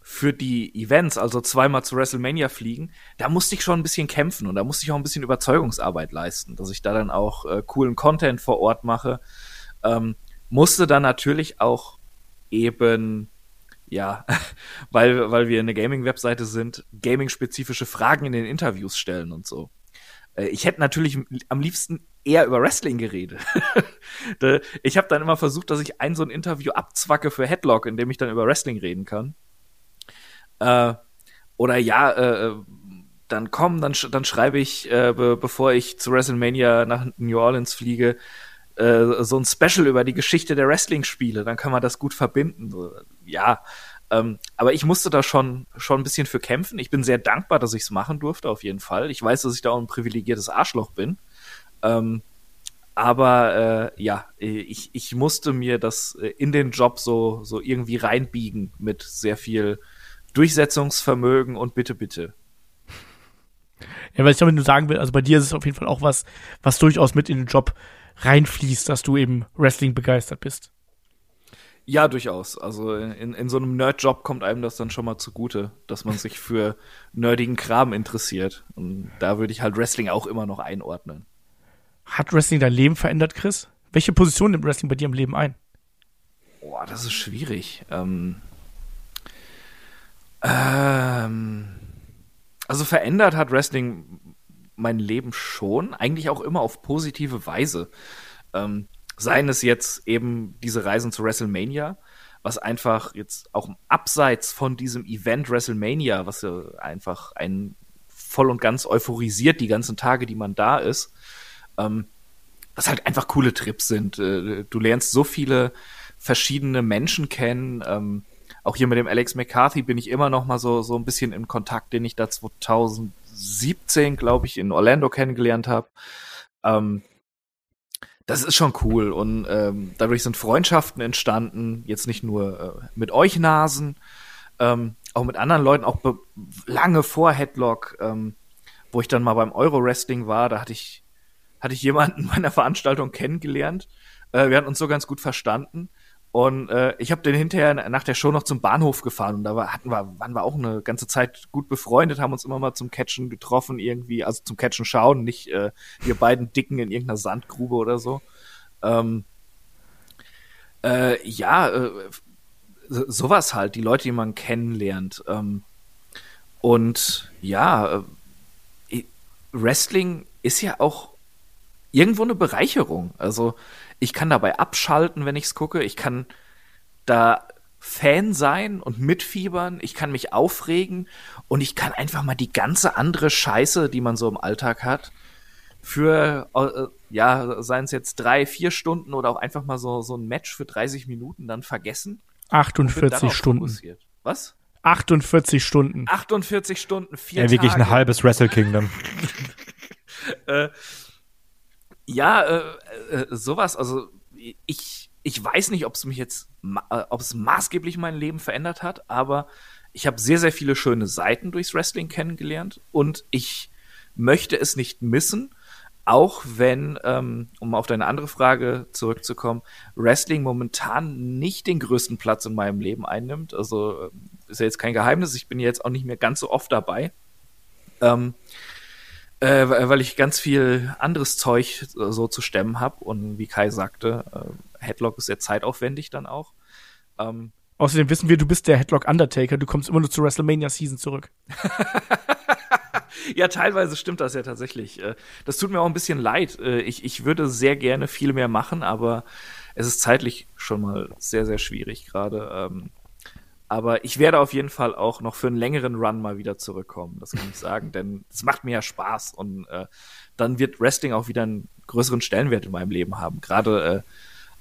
für die Events, also zweimal zu WrestleMania fliegen, da musste ich schon ein bisschen kämpfen und da musste ich auch ein bisschen Überzeugungsarbeit leisten, dass ich da dann auch äh, coolen Content vor Ort mache. Ähm, musste dann natürlich auch eben, ja, [LAUGHS] weil, weil wir eine Gaming-Webseite sind, gaming-spezifische Fragen in den Interviews stellen und so. Äh, Ich hätte natürlich am liebsten eher über Wrestling geredet. [LAUGHS] Ich habe dann immer versucht, dass ich ein so ein Interview abzwacke für Headlock, in dem ich dann über Wrestling reden kann. Äh, oder ja, äh, dann komm, dann, sch dann schreibe ich, äh, be bevor ich zu WrestleMania nach New Orleans fliege, äh, so ein Special über die Geschichte der Wrestling-Spiele. Dann kann man das gut verbinden. Ja, ähm, aber ich musste da schon, schon ein bisschen für kämpfen. Ich bin sehr dankbar, dass ich es machen durfte, auf jeden Fall. Ich weiß, dass ich da auch ein privilegiertes Arschloch bin. Ähm, aber äh, ja, ich, ich musste mir das äh, in den Job so, so irgendwie reinbiegen mit sehr viel Durchsetzungsvermögen und bitte, bitte. Ja, weil ich damit nur sagen will, also bei dir ist es auf jeden Fall auch was, was durchaus mit in den Job reinfließt, dass du eben Wrestling begeistert bist. Ja, durchaus. Also in, in so einem Nerd-Job kommt einem das dann schon mal zugute, dass man sich für nerdigen Kram interessiert. Und da würde ich halt Wrestling auch immer noch einordnen. Hat Wrestling dein Leben verändert, Chris? Welche Position nimmt Wrestling bei dir im Leben ein? Boah, das ist schwierig. Ähm, ähm, also verändert hat Wrestling mein Leben schon, eigentlich auch immer auf positive Weise. Ähm, seien es jetzt eben diese Reisen zu WrestleMania, was einfach jetzt auch abseits von diesem Event WrestleMania, was ja einfach einen voll und ganz euphorisiert die ganzen Tage, die man da ist, ähm, was halt einfach coole Trips sind. Äh, Du lernst so viele verschiedene Menschen kennen. Ähm, auch hier mit dem Alex McCarthy bin ich immer noch mal so, so ein bisschen in Kontakt, den ich da 2017, glaube ich, in Orlando kennengelernt habe. Ähm, das ist schon cool und ähm, dadurch sind Freundschaften entstanden, jetzt nicht nur äh, mit euch Nasen, ähm, auch mit anderen Leuten, auch lange vor Headlock, ähm, wo ich dann mal beim Euro-Wrestling war, da hatte ich, hatte ich jemanden meiner Veranstaltung kennengelernt. Äh, wir hatten uns so ganz gut verstanden Und äh, ich habe den hinterher nach der Show noch zum Bahnhof gefahren und da war, hatten wir, waren wir auch eine ganze Zeit gut befreundet, haben uns immer mal zum Catchen getroffen irgendwie, also zum Catchen schauen, nicht äh, wir beiden Dicken in irgendeiner Sandgrube oder so. Ähm, äh, ja, äh, so- sowas halt, die Leute, die man kennenlernt. Ähm, und ja, äh, Wrestling ist ja auch irgendwo eine Bereicherung. Also ich kann dabei abschalten, wenn ich's gucke. Ich kann da Fan sein und mitfiebern. Ich kann mich aufregen und ich kann einfach mal die ganze andere Scheiße, die man so im Alltag hat, für, äh, ja, seien es jetzt drei, vier Stunden oder auch einfach mal so, so ein Match für 30 Minuten dann vergessen. und bin 48 darauf Stunden. fokussiert. Was? 48 Stunden. 48 Stunden, vier Ja, wirklich Tage. ein halbes Wrestle Kingdom. [LAUGHS] äh, ja, äh, äh, sowas. Also ich, ich weiß nicht, ob es mich jetzt, äh, ob es maßgeblich mein Leben verändert hat, aber ich habe sehr, sehr viele schöne Seiten durchs Wrestling kennengelernt und ich möchte es nicht missen, auch wenn, ähm, um auf deine andere Frage zurückzukommen, Wrestling momentan nicht den größten Platz in meinem Leben einnimmt. Also äh, ist ja jetzt kein Geheimnis, ich bin jetzt auch nicht mehr ganz so oft dabei. Ähm, äh, weil ich ganz viel anderes Zeug so zu stemmen habe und wie Kai sagte, äh, Headlock ist sehr zeitaufwendig dann auch. Ähm, Außerdem wissen wir, du bist der Headlock Undertaker, du kommst immer nur zur WrestleMania Season zurück. [LAUGHS] ja, teilweise stimmt das ja tatsächlich. Äh, Das tut mir auch ein bisschen leid. Äh, Ich, ich würde sehr gerne viel mehr machen, aber es ist zeitlich schon mal sehr, sehr schwierig gerade. Ähm, Aber ich werde auf jeden Fall auch noch für einen längeren Run mal wieder zurückkommen, das kann ich sagen, denn es macht mir ja Spaß und äh, dann wird Wrestling auch wieder einen größeren Stellenwert in meinem Leben haben. Gerade äh,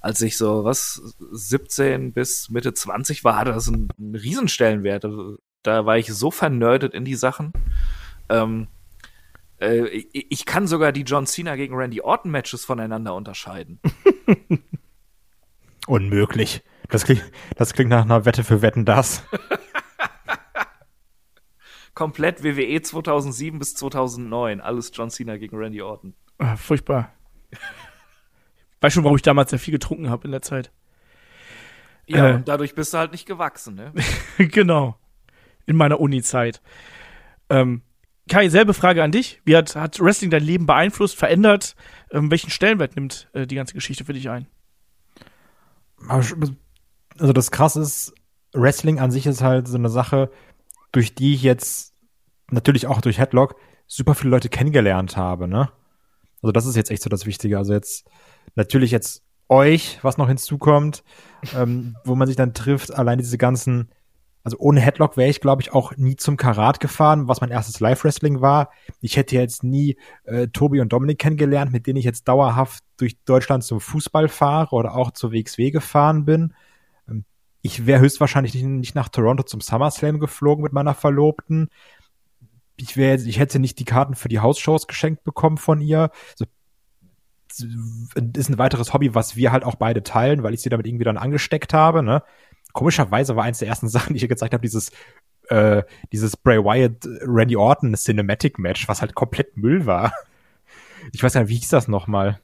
als ich so, was, 17 bis Mitte 20 war, hatte das einen, einen Riesenstellenwert. Also, Da war ich so vernördet in die Sachen. Ähm, äh, ich kann sogar die John Cena gegen Randy Orton Matches voneinander unterscheiden. [LAUGHS] Unmöglich. Das klingt, das klingt nach einer Wette für Wetten das. [LAUGHS] Komplett WWE 2007 bis 2009. Alles John Cena gegen Randy Orton. Ah, furchtbar. Weiß schon, warum ich damals sehr viel getrunken habe in der Zeit. Ja, Äh. und dadurch bist du halt nicht gewachsen, ne? [LAUGHS] genau. In meiner Uni-Zeit. Ähm, Kai, selbe Frage an dich. Wie hat, hat Wrestling dein Leben beeinflusst, verändert? Ähm, welchen Stellenwert nimmt äh, die ganze Geschichte für dich ein? Also das krasse ist, Wrestling an sich ist halt so eine Sache, durch die ich jetzt natürlich auch durch Headlock super viele Leute kennengelernt habe, ne? Also das ist jetzt echt so das Wichtige. Also jetzt natürlich jetzt euch, was noch hinzukommt, ähm, wo man sich dann trifft, allein diese ganzen, also ohne Headlock wäre ich, glaube ich, auch nie zum Karat gefahren, was mein erstes Live-Wrestling war. Ich hätte jetzt nie äh, Tobi und Dominik kennengelernt, mit denen ich jetzt dauerhaft durch Deutschland zum Fußball fahre oder auch zur WXW gefahren bin. Ich wäre höchstwahrscheinlich nicht, nicht nach Toronto zum SummerSlam geflogen mit meiner Verlobten. Ich jetzt, ich hätte nicht die Karten für die Hausshows geschenkt bekommen von ihr. So, ist ein weiteres Hobby, was wir halt auch beide teilen, weil ich sie damit irgendwie dann angesteckt habe. Ne? Komischerweise war eins der ersten [LAUGHS] Sachen, die ich ihr gezeigt habe, dieses äh, dieses Bray Wyatt Randy Orton Cinematic Match, was halt komplett Müll war. Ich weiß ja, wie hieß das nochmal?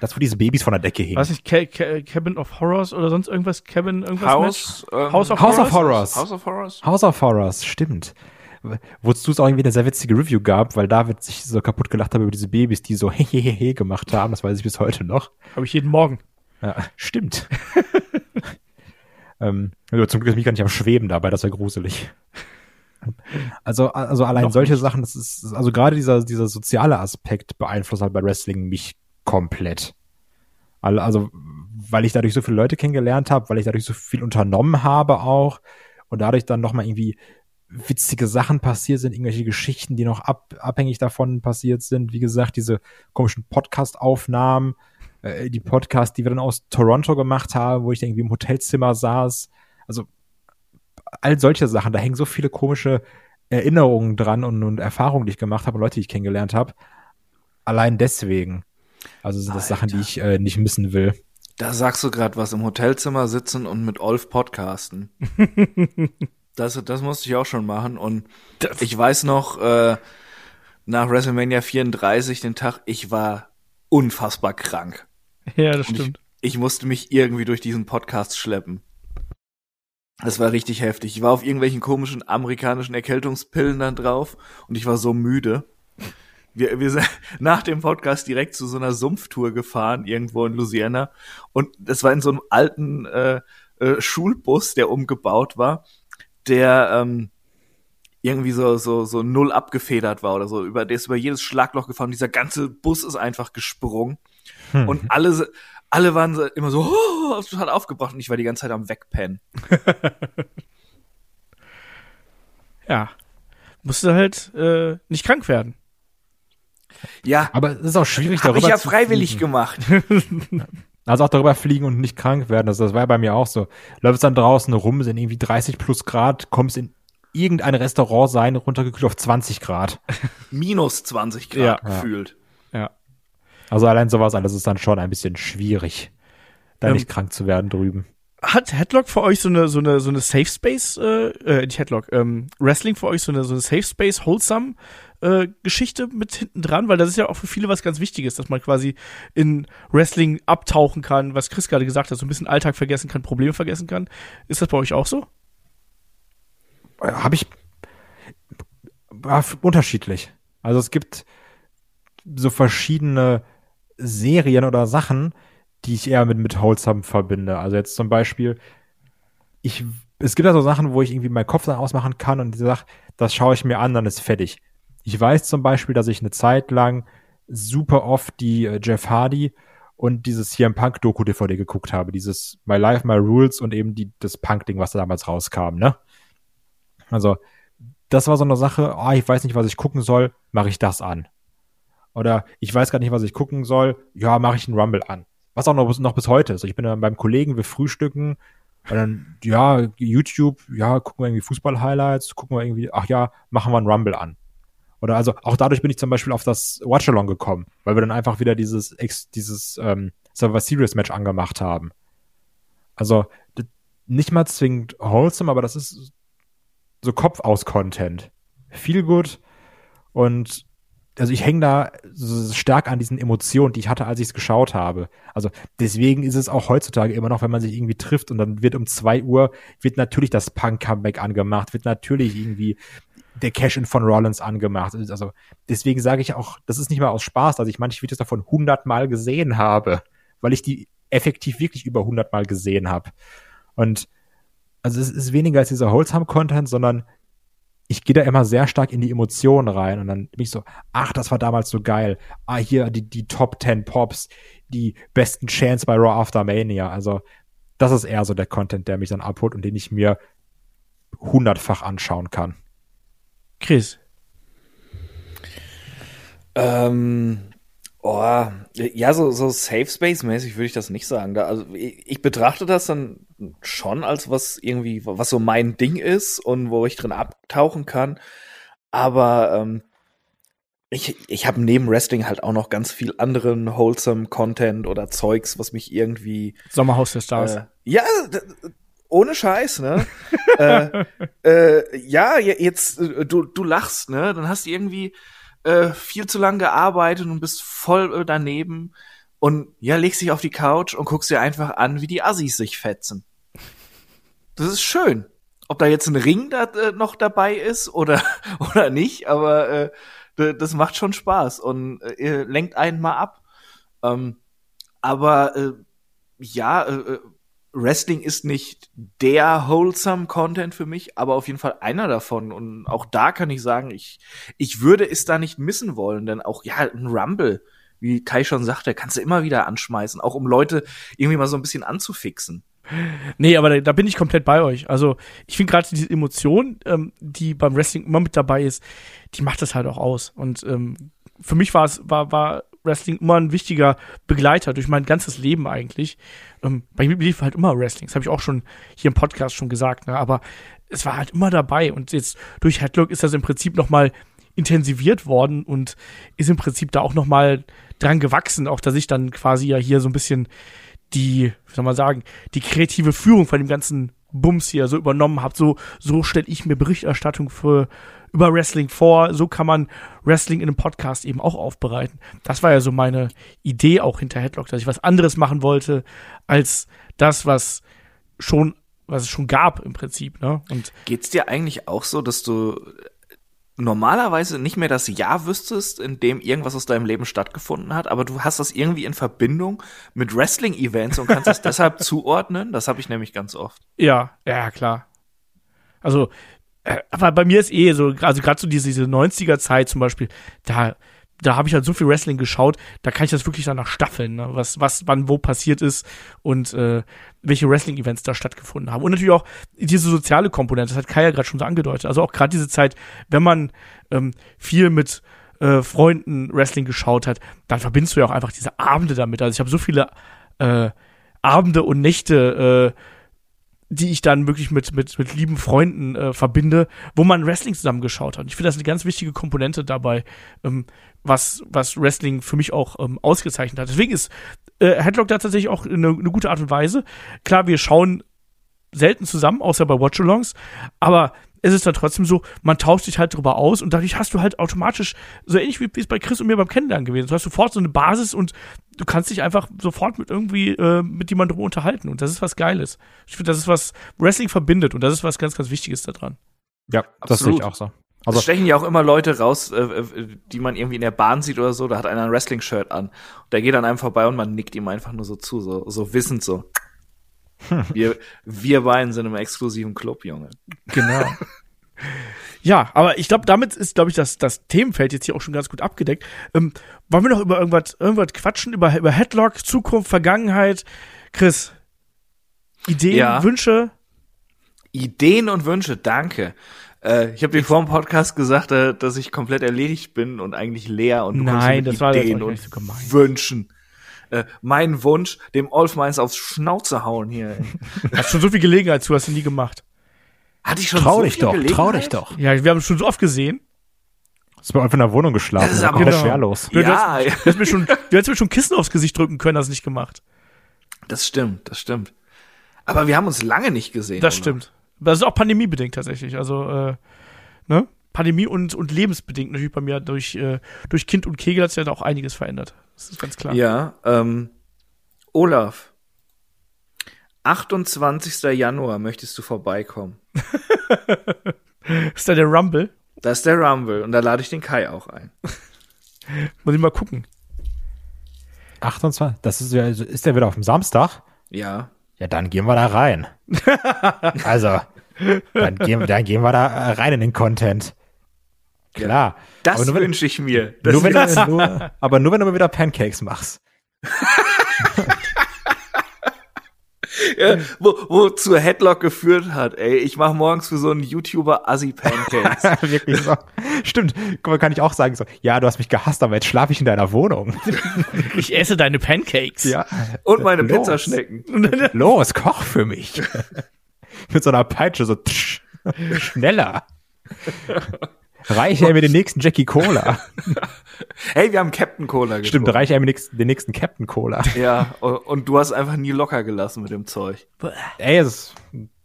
Das, wo diese Babys von der Decke hingen. Weiß nicht, Ca Ca Cabin of Horrors oder sonst irgendwas? Cabin, irgendwas? House, ähm, House of House Horrors? of Horrors. House of Horrors? House of Horrors, stimmt. Wozu es auch irgendwie eine sehr witzige Review gab, weil David sich so kaputt gelacht hat über diese Babys, die so [LAUGHS] hehehe gemacht haben. Das weiß ich bis heute noch. Habe ich jeden Morgen. Ja, stimmt. [LAUGHS] ähm, also zum Glück ist mich gar nicht am Schweben dabei, das wäre gruselig. Also, also allein Noch solche nicht. Sachen, das ist, also gerade dieser, dieser soziale Aspekt beeinflusst halt bei Wrestling mich komplett. Also, weil ich dadurch so viele Leute kennengelernt habe, weil ich dadurch so viel unternommen habe auch und dadurch dann nochmal irgendwie witzige Sachen passiert sind, irgendwelche Geschichten, die noch ab, abhängig davon passiert sind. Wie gesagt, diese komischen Podcast-Aufnahmen, äh, die Podcasts, die wir dann aus Toronto gemacht haben, wo ich irgendwie im Hotelzimmer saß. Also all solche Sachen, da hängen so viele komische Erinnerungen dran und, und Erfahrungen, die ich gemacht habe und Leute, die ich kennengelernt habe. Allein deswegen. Also sind das Sachen, die ich äh, nicht missen will. Da sagst du gerade was im Hotelzimmer sitzen und mit Olf podcasten. [LAUGHS] das, das musste ich auch schon machen. Und ich weiß noch, äh, nach WrestleMania 34, den Tag, ich war unfassbar krank. Ja, das Und stimmt. ich musste mich irgendwie durch diesen Podcast schleppen. Das war richtig heftig. Ich war auf irgendwelchen komischen amerikanischen Erkältungspillen dann drauf und ich war so müde. Wir, wir sind [LAUGHS] nach dem Podcast direkt zu so einer Sumpftour gefahren, irgendwo in Louisiana. Und das war in so einem alten äh, äh, Schulbus, der umgebaut war, der ähm, irgendwie so, so, so null abgefedert war oder so. Über, der ist über jedes Schlagloch gefahren. Dieser ganze Bus ist einfach gesprungen. Hm. Und alle, alle waren so, immer so, oh, total aufgebracht und ich war die ganze Zeit am Wegpennen. [LAUGHS] Ja. Musste halt äh, nicht krank werden. Ja, Aber es ist auch schwierig, habe ich darüber ja zu freiwillig fliegen. gemacht. [LAUGHS] Also auch darüber fliegen und nicht krank werden. Also das war ja bei mir auch so. Läufst dann draußen rum, sind irgendwie 30 plus Grad, kommst in irgendein Restaurant sein, runtergekühlt auf 20 Grad. [LAUGHS] Minus 20 Grad Ja. gefühlt. Ja. Also allein sowas alles ist dann schon ein bisschen schwierig, da Ähm, nicht krank zu werden drüben. Hat Headlock für euch so eine so eine so eine Safe Space äh, äh nicht Headlock, ähm, Wrestling für euch so eine so eine Safe Space wholesome äh, Geschichte mit hinten dran, weil das ist ja auch für viele was ganz Wichtiges, dass man quasi in Wrestling abtauchen kann, was Chris gerade gesagt hat, so ein bisschen Alltag vergessen kann, Probleme vergessen kann. Ist das bei euch auch so? Habe ich war unterschiedlich. Also es gibt so verschiedene Serien oder Sachen, die ich eher mit, mit Wholesome verbinde. Also jetzt zum Beispiel, ich, es gibt ja so Sachen, wo ich irgendwie meinen Kopf dann ausmachen kann und ich sage, das schaue ich mir an, dann ist fertig. Ich weiß zum Beispiel, dass ich eine Zeit lang super oft die äh, Jeff Hardy und dieses CM Punk Doku DVD geguckt habe, dieses My Life, My Rules und eben die, das Punk-Ding, was da damals rauskam, ne? Also, das war so eine Sache, ah, ich weiß nicht, was ich gucken soll, mache ich das an. Oder ich weiß gar nicht, was ich gucken soll, ja, mache ich einen Rumble an. Was auch noch, bis- noch bis heute ist. Ich bin dann beim Kollegen, wir frühstücken und dann, ja, YouTube, ja, gucken wir irgendwie Fußball-Highlights, gucken wir irgendwie, ach ja, machen wir einen Rumble an. Oder also auch dadurch bin ich zum Beispiel auf das Watchalong gekommen, weil wir dann einfach wieder dieses, dieses ähm, Survivor Series Match angemacht haben. Also nicht mal zwingend wholesome, aber das ist so Kopf aus Content. Viel gut und also ich hänge da so stark an diesen Emotionen, die ich hatte, als ich es geschaut habe. Also deswegen ist es auch heutzutage immer noch, wenn man sich irgendwie trifft und dann wird um zwei Uhr, wird natürlich das Punk-Comeback angemacht, wird natürlich irgendwie der Cash-In von Rollins angemacht. Also deswegen sage ich auch, das ist nicht mal aus Spaß, dass ich manche Videos davon hundertmal gesehen habe, weil ich die effektiv wirklich über hundertmal gesehen habe. Und also es ist weniger als dieser Wholesome-Content, sondern ich gehe da immer sehr stark in die Emotionen rein und dann bin ich so, ach, das war damals so geil. Ah, hier die, die Top 10 Pops, die besten Chants bei Raw After Mania. Also das ist eher so der Content, der mich dann abholt und den ich mir hundertfach anschauen kann. Chris. Ähm, oh, ja, so, so Safe Space-mäßig würde ich das nicht sagen. Da, also ich, ich betrachte das dann schon als was irgendwie, was so mein Ding ist und wo ich drin abtauchen kann. Aber ähm, ich, ich habe neben Wrestling halt auch noch ganz viel anderen wholesome Content oder Zeugs, was mich irgendwie Sommerhaus der Stars. äh, ja, ohne Scheiß, ne? [LAUGHS] äh, äh, ja, je- jetzt, äh, du, du lachst, ne? Dann hast du irgendwie äh, viel zu lang gearbeitet und bist voll äh, daneben und ja, legst dich auf die Couch und guckst dir einfach an, wie die Assis sich fetzen. Das ist schön. Ob da jetzt ein Ring da, äh, noch dabei ist oder, [LAUGHS] oder nicht, aber äh, das macht schon Spaß und äh, lenkt einen mal ab. Ähm, aber äh, ja, äh, äh, Wrestling ist nicht der wholesome Content für mich, aber auf jeden Fall einer davon. Und auch da kann ich sagen, ich, ich würde es da nicht missen wollen, denn auch, ja, ein Rumble, wie Kai schon sagte, kannst du immer wieder anschmeißen, auch um Leute irgendwie mal so ein bisschen anzufixen. Nee, aber da, da bin ich komplett bei euch. Also ich finde gerade diese Emotion, ähm, die beim Wrestling immer mit dabei ist, die macht das halt auch aus. Und ähm, für mich war es, war, war Wrestling immer ein wichtiger Begleiter durch mein ganzes Leben eigentlich. Ähm, bei mir lief halt immer Wrestling. Das habe ich auch schon hier im Podcast schon gesagt, ne? Aber es war halt immer dabei. Und jetzt durch Headlock ist das im Prinzip noch mal intensiviert worden und ist im Prinzip da auch noch mal dran gewachsen, auch dass ich dann quasi ja hier so ein bisschen die, wie soll man sagen, die kreative Führung von dem ganzen Bums hier so übernommen habt. So, so stelle ich mir Berichterstattung für über Wrestling vor. So kann man Wrestling in einem Podcast eben auch aufbereiten. Das war ja so meine Idee auch hinter Headlock, dass ich was anderes machen wollte als das, was schon, was es schon gab im Prinzip. Ne? Und Geht's dir eigentlich auch so, dass du normalerweise nicht mehr das Jahr wüsstest, in dem irgendwas aus deinem Leben stattgefunden hat, aber du hast das irgendwie in Verbindung mit Wrestling-Events und kannst es [LAUGHS] deshalb zuordnen? Das habe ich nämlich ganz oft. Ja, ja, klar. Also, aber bei mir ist eh so, also gerade so diese, diese 90er-Zeit zum Beispiel, da, da habe ich halt so viel Wrestling geschaut, da kann ich das wirklich dann nach Staffeln, ne? was, was, wann, wo passiert ist und äh, welche Wrestling-Events da stattgefunden haben. Und natürlich auch diese soziale Komponente, das hat Kai ja gerade schon so angedeutet. Also auch gerade diese Zeit, wenn man ähm, viel mit äh, Freunden Wrestling geschaut hat, dann verbindest du ja auch einfach diese Abende damit. Also ich habe so viele äh, Abende und Nächte äh, die ich dann wirklich mit, mit, mit lieben Freunden äh, verbinde, wo man Wrestling zusammen geschaut hat. Ich finde das eine ganz wichtige Komponente dabei, ähm, was, was Wrestling für mich auch ähm, ausgezeichnet hat. Deswegen ist äh, Headlock da tatsächlich auch eine, eine gute Art und Weise. Klar, wir schauen selten zusammen, außer bei Watch-Alongs, aber es ist dann trotzdem so, man tauscht sich halt drüber aus und dadurch hast du halt automatisch, so ähnlich wie wie es bei Chris und mir beim Kennenlernen gewesen ist, du hast sofort so eine Basis und du kannst dich einfach sofort mit irgendwie äh, mit jemandem drüber unterhalten und das ist was Geiles. Ich finde, das ist was Wrestling verbindet und das ist was ganz, ganz Wichtiges daran. Ja, das sehe ich auch so. Also Also es stechen ja auch immer Leute raus, äh, äh, die man irgendwie in der Bahn sieht oder so, da hat einer ein Wrestling-Shirt an. Und der geht an einem vorbei und man nickt ihm einfach nur so zu, so, so wissend so. [LAUGHS] Wir, wir beiden sind im exklusiven Club, Junge. Genau. [LAUGHS] Ja, aber ich glaube, damit ist, glaube ich, das, das Themenfeld jetzt hier auch schon ganz gut abgedeckt. Ähm, wollen wir noch über irgendwas, irgendwas quatschen? Über, über Headlock, Zukunft, Vergangenheit? Chris, Ideen, Ja. Wünsche? Ideen und Wünsche, danke. Äh, ich habe dir vor dem Podcast gesagt, äh, dass ich komplett erledigt bin und eigentlich leer und du Nein, das war Ideen auch und so. Wünschen. Äh, mein Wunsch, dem Olf meins aufs Schnauze hauen hier. [LAUGHS] Hast schon so viel Gelegenheit zu, hast du nie gemacht. Hatte ich schon trau so dich viel doch, trau Gelegenheit? dich doch. Ja, wir haben es schon so oft gesehen. Ist bei euch in der Wohnung geschlafen. Das ist da aber genau. schwerlos. Du, Ja, hast, du, hast mir schon, du hättest mir schon Kissen aufs Gesicht drücken können, hast nicht gemacht. das stimmt, das stimmt. Aber wir haben uns lange nicht gesehen. Das oder? stimmt. Das ist auch pandemiebedingt tatsächlich. Also, äh, ne? Pandemie und, und lebensbedingt natürlich bei mir durch, äh, durch Kind und Kegel hat sich ja auch einiges verändert. Das ist ganz klar. Ja, ähm, Olaf. 28. Januar möchtest du vorbeikommen. [LAUGHS] Ist da der Rumble? Das ist der Rumble und da lade ich den Kai auch ein. [LAUGHS] Muss ich mal gucken. 28, das ist ja, also ist der wieder auf dem Samstag? Ja. Ja, dann gehen wir da rein. [LAUGHS] also, dann gehen, dann gehen wir da rein in den Content. Klar. Das wünsche ich mir. Das Nur wenn, du, nur, aber nur wenn du mal wieder Pancakes machst. [LAUGHS] ja, wo, wo zur Headlock geführt hat, ey. Ich mache morgens für so einen YouTuber Assi Pancakes. [LAUGHS] Wirklich so. Stimmt. Guck mal, kann ich auch sagen so, ja, du hast mich gehasst, aber jetzt schlafe ich in deiner Wohnung. [LAUGHS] Ich esse deine Pancakes. ja. und meine Los. Pizzaschnecken. Los, koch für mich. Mit so einer Peitsche so tsch, schneller. Reich er mir den nächsten Jackie Cola. [LAUGHS] Hey, wir haben Captain Cola getrunken. Stimmt, reich er mir den nächsten Captain Cola. Ja, und du hast einfach nie locker gelassen mit dem Zeug. Ey, es ist,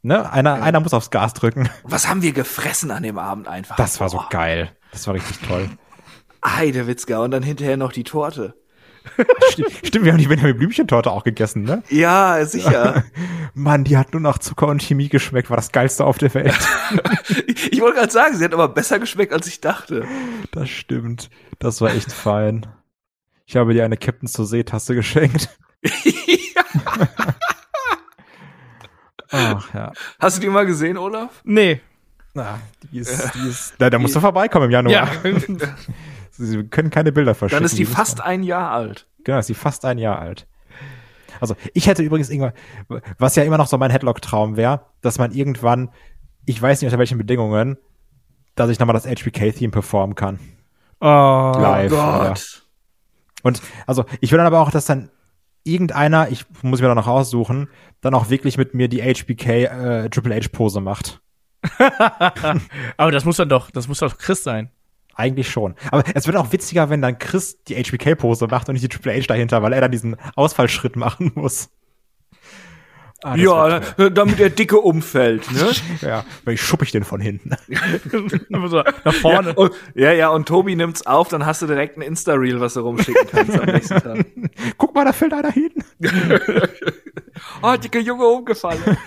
ne, einer, einer muss aufs Gas drücken. Was haben wir gefressen an dem Abend einfach? Das war so Boah. geil. Das war richtig toll. Heidewitzka. Und dann hinterher noch die Torte. Stimmt, wir haben die Benjamin Blümchen-Torte auch gegessen, ne? Ja, sicher. [LAUGHS] Mann, die hat nur nach Zucker und Chemie geschmeckt, war das geilste auf der Welt. [LAUGHS] ich wollte gerade sagen, sie hat aber besser geschmeckt, als ich dachte. Das stimmt. Das war echt fein. Ich habe dir eine Captain's zur Seetasse geschenkt. [LAUGHS] Ach ja. Hast du die mal gesehen, Olaf? Nee. Na, die ist, die ist, da, da musst du vorbeikommen im Januar. Ja. Sie können keine Bilder verschicken. Dann ist die fast ein Jahr alt. Genau, ist die fast ein Jahr alt. Also, ich hätte übrigens irgendwann, was ja immer noch so mein Headlock-Traum wäre, dass man irgendwann, ich weiß nicht unter welchen Bedingungen, dass ich nochmal das HBK-Theme performen kann. Oh, Live. Ja. Und also, ich will dann aber auch, dass dann irgendeiner, ich muss mir da noch aussuchen, dann auch wirklich mit mir die HBK äh, Triple H Pose macht. [LAUGHS] Aber das muss dann doch, das muss doch Chris sein. Eigentlich schon. Aber es wird auch witziger, wenn dann Chris die HBK Pose macht und nicht die Triple H dahinter, weil er dann diesen Ausfallschritt machen muss. Ah, ja, toll. damit der Dicke umfällt, ne? [LAUGHS] ja, weil ich schuppe ich den von hinten. [LAUGHS] Nach vorne. Ja, und, ja, ja, und Tobi nimmt's auf, dann hast du direkt ein Insta-Reel, was du rumschicken kannst am nächsten Tag. [LAUGHS] Guck mal, da fällt einer hin. Oh, dicke Junge umgefallen.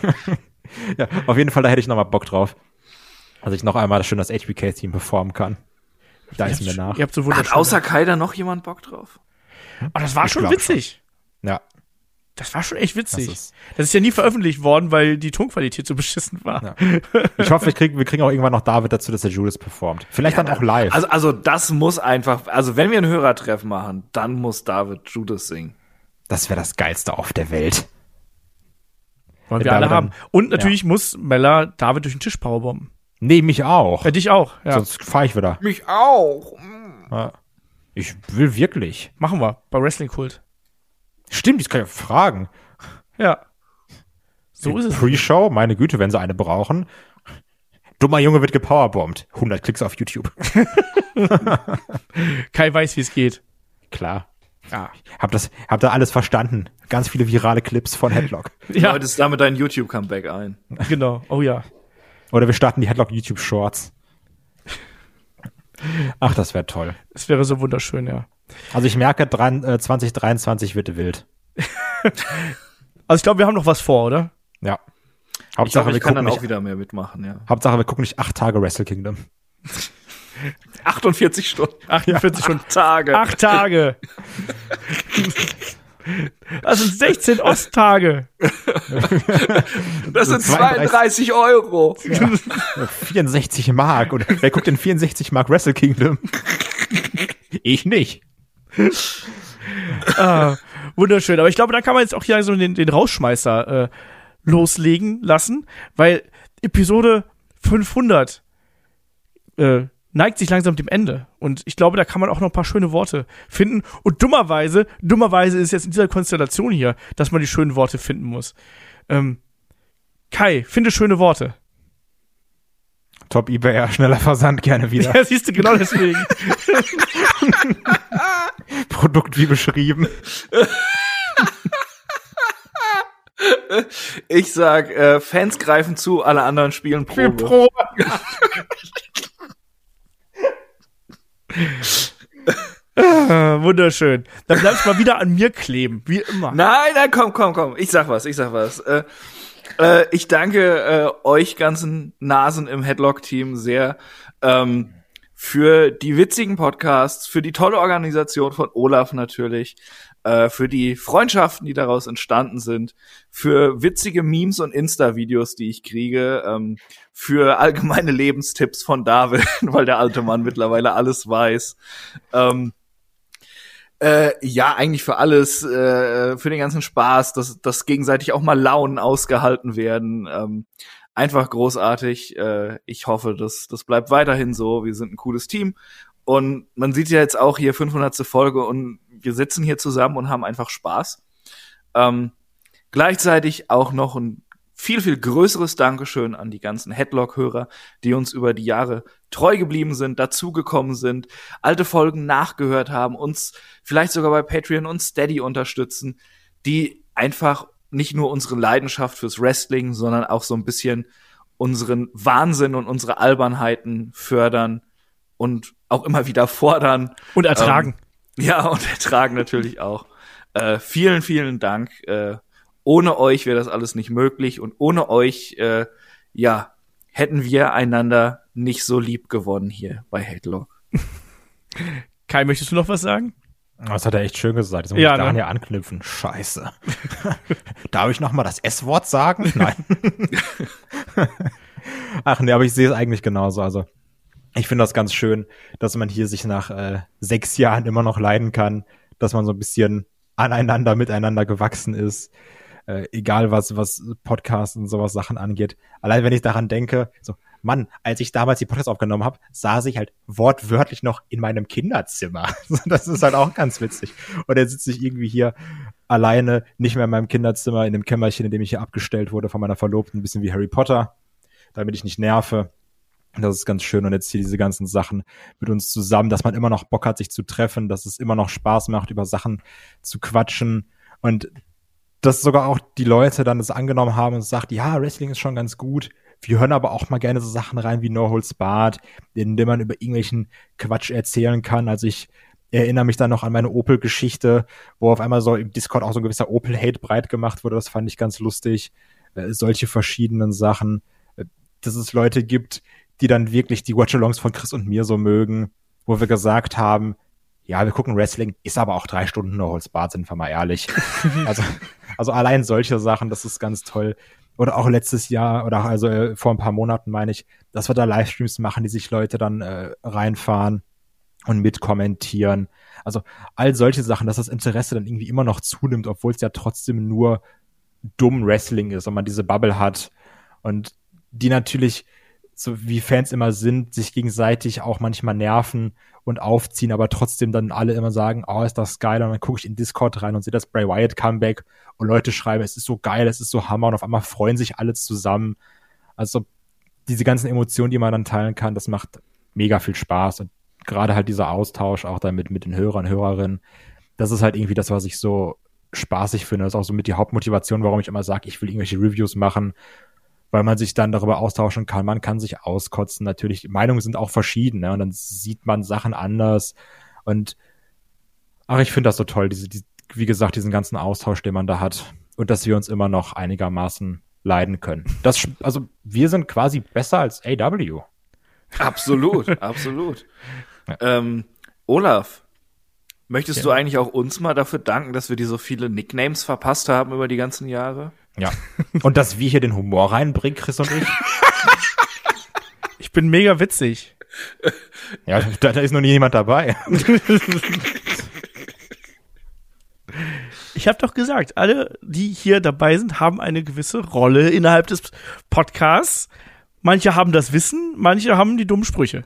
Ja, auf jeden Fall, da hätte ich noch mal Bock drauf. Also ich noch einmal schön das HBK-Team performen kann. Da ist mir nach. Ihr habt so Hat außer Kaider noch jemand Bock drauf? oh, das war Ich schon witzig. Ja, Das war schon echt witzig. Das Das ist- ist, ja nie veröffentlicht worden, weil die Tonqualität so beschissen war. Ja. ich hoffe, wir kriegen, wir kriegen auch irgendwann noch David dazu, dass er Judas performt. Vielleicht dann auch live. Also, also das muss einfach, also wenn wir ein Hörertreffen machen, dann muss David Judas singen. das wäre das Geilste auf der Welt. Wollen Ja, wir alle haben. Und natürlich muss Mella David durch den Tisch powerbomben. Nee, mich auch. Ja, dich auch. Ja. Sonst fahre ich wieder. Mich auch. Ja. Ich will wirklich. Machen wir bei Wrestling Kult. Stimmt, ich kann ja fragen. Ja. So ist es. Pre-Show, meine Güte, wenn sie eine brauchen. Dummer Junge wird gepowerbombt. 100 Klicks auf YouTube. [LAUGHS] Kai weiß, wie es geht. Klar. Ja. Hab das, hab da alles verstanden. Ganz viele virale Clips von Headlock. Ja, Läutest damit dein YouTube-Comeback ein. genau. Oh ja. Oder wir starten die Headlock YouTube Shorts. Ach, das wäre toll. Es wäre so wunderschön, ja. Also ich merke, dran, äh, 2023 wird wild. [LAUGHS] Also ich glaube, wir haben noch was vor, oder? Ja. Ich Hauptsache, hoffe, wir kann gucken dann auch nicht, wieder mehr mitmachen, ja. Hauptsache, wir gucken nicht acht Tage Wrestle Kingdom. [LAUGHS] 48 Stunden. 48 Stunden. Tage. Acht Tage. [LAUGHS] Das sind 16 Osttage. das sind 32 32 Euro. 64 [LAUGHS] Mark. Und wer guckt in 64 Mark Wrestle Kingdom? Ich nicht. Ah, wunderschön. Aber ich glaube, da kann man jetzt auch hier so den, den Rausschmeißer äh, loslegen lassen, weil Episode 500 äh, neigt sich langsam dem Ende. Und ich glaube, da kann man auch noch ein paar schöne Worte finden. Und dummerweise, dummerweise ist jetzt in dieser Konstellation hier, dass man die schönen Worte finden muss. Ähm, Kai, finde schöne Worte. Top eBay, schneller Versand, gerne [LAUGHS] wieder. Ja, siehst du, genau deswegen. [LAUGHS] Produkt wie beschrieben. Ich sag, äh, Fans greifen zu, alle anderen spielen Probe. Probe. [LAUGHS] ah, [LAUGHS] wunderschön. Dann bleibst mal wieder an mir kleben, wie immer. Nein, nein, komm, komm, komm. Ich sag was, ich sag was. Äh, äh, ich danke äh, euch ganzen Nasen im Headlock-Team sehr ähm, für die witzigen Podcasts, für die tolle Organisation von Olaf natürlich, äh, für die Freundschaften, die daraus entstanden sind, für witzige Memes und Insta-Videos, die ich kriege, ähm, für allgemeine Lebenstipps von David, [LAUGHS] weil der alte Mann mittlerweile alles weiß. Ähm, äh, ja, eigentlich für alles, äh, für den ganzen Spaß, dass, dass gegenseitig auch mal Launen ausgehalten werden. Ähm, einfach großartig. Äh, ich hoffe, dass das bleibt weiterhin so. Wir sind ein cooles Team. Und man sieht ja jetzt auch hier 500. Folge und wir sitzen hier zusammen und haben einfach Spaß. Ähm, gleichzeitig auch noch ein viel, viel größeres Dankeschön an die ganzen Headlock-Hörer, die uns über die Jahre treu geblieben sind, dazugekommen sind, alte Folgen nachgehört haben, uns vielleicht sogar bei Patreon und Steady unterstützen, die einfach nicht nur unsere Leidenschaft fürs Wrestling, sondern auch so ein bisschen unseren Wahnsinn und unsere Albernheiten fördern und auch immer wieder fordern. Und ertragen. Ähm, ja, und ertragen natürlich auch. Äh, vielen, vielen Dank. Äh, ohne euch wäre das alles nicht möglich und ohne euch, äh, ja, hätten wir einander nicht so lieb gewonnen hier bei Headlock. Kai, möchtest du noch was sagen? Das hat er echt schön gesagt. Jetzt muss Ja, ich daran ne? ja anknüpfen. Scheiße. [LAUGHS] Darf ich noch mal das S-Wort sagen? Nein. [LAUGHS] [LAUGHS] Ach nee, aber ich sehe es eigentlich genauso. Also ich finde das ganz schön, dass man hier sich nach äh, sechs Jahren immer noch leiden kann, dass man so ein bisschen aneinander, miteinander gewachsen ist. Äh, egal was, was Podcasts und sowas Sachen angeht. Allein wenn ich daran denke, so, Mann, als ich damals die Podcasts aufgenommen habe, saß ich halt wortwörtlich noch in meinem Kinderzimmer. [LAUGHS] Das ist halt auch ganz witzig. Und jetzt sitze ich irgendwie hier alleine, nicht mehr in meinem Kinderzimmer, in dem Kämmerchen, in dem ich hier abgestellt wurde von meiner Verlobten, ein bisschen wie Harry Potter, damit ich nicht nerve. Das ist ganz schön. Und jetzt hier diese ganzen Sachen mit uns zusammen, dass man immer noch Bock hat, sich zu treffen, dass es immer noch Spaß macht, über Sachen zu quatschen. Und dass sogar auch die Leute dann es angenommen haben und sagt, ja, Wrestling ist schon ganz gut. Wir hören aber auch mal gerne so Sachen rein wie No Holds Barred, in dem man über irgendwelchen Quatsch erzählen kann. Also ich erinnere mich dann noch an meine Opel-Geschichte, wo auf einmal so im Discord auch so ein gewisser Opel-Hate breit gemacht wurde. Das fand ich ganz lustig. Äh, solche verschiedenen Sachen. Äh, dass es Leute gibt, die dann wirklich die Watchalongs von Chris und mir so mögen, wo wir gesagt haben, ja, wir gucken Wrestling, ist aber auch drei Stunden Holds Barred, sind wir mal ehrlich. [LAUGHS] also, also allein solche Sachen, das ist ganz toll. Oder auch letztes Jahr, oder also äh, vor ein paar Monaten meine ich, dass wir da Livestreams machen, die sich Leute dann äh, reinfahren und mitkommentieren. Also all solche Sachen, dass das Interesse dann irgendwie immer noch zunimmt, obwohl es ja trotzdem nur dumm Wrestling ist und man diese Bubble hat und die natürlich, so wie Fans immer sind, sich gegenseitig auch manchmal nerven und aufziehen, aber trotzdem dann alle immer sagen, oh, ist das geil und dann gucke ich in Discord rein und sehe das Bray Wyatt Comeback und Leute schreiben, es ist so geil, es ist so Hammer und auf einmal freuen sich alle zusammen. Also diese ganzen Emotionen, die man dann teilen kann, das macht mega viel Spaß und gerade halt dieser Austausch auch damit mit den Hörern, Hörerinnen, das ist halt irgendwie das, was ich so spaßig finde. Das ist auch so mit die Hauptmotivation, warum ich immer sage, ich will irgendwelche Reviews machen, weil man sich dann darüber austauschen kann. Man kann sich auskotzen. Natürlich, Meinungen sind auch verschieden, ne? Und dann sieht man Sachen anders. Und ach, ich finde das so toll, diese, die, wie gesagt, diesen ganzen Austausch, den man da hat. Und dass wir uns immer noch einigermaßen leiden können. Das, also wir sind quasi besser als AW. Absolut, [LAUGHS] absolut. Ja. Ähm, Olaf, möchtest ja. du eigentlich auch uns mal dafür danken, dass wir dir so viele Nicknames verpasst haben über die ganzen Jahre? Ja. Und dass wir hier den Humor reinbringen, Chris und ich. [LAUGHS] Ich bin mega witzig. Ja, da, da ist noch nie jemand dabei. Ich habe doch gesagt, alle, die hier dabei sind, haben eine gewisse Rolle innerhalb des Podcasts. Manche haben das Wissen, manche haben die dummen Sprüche.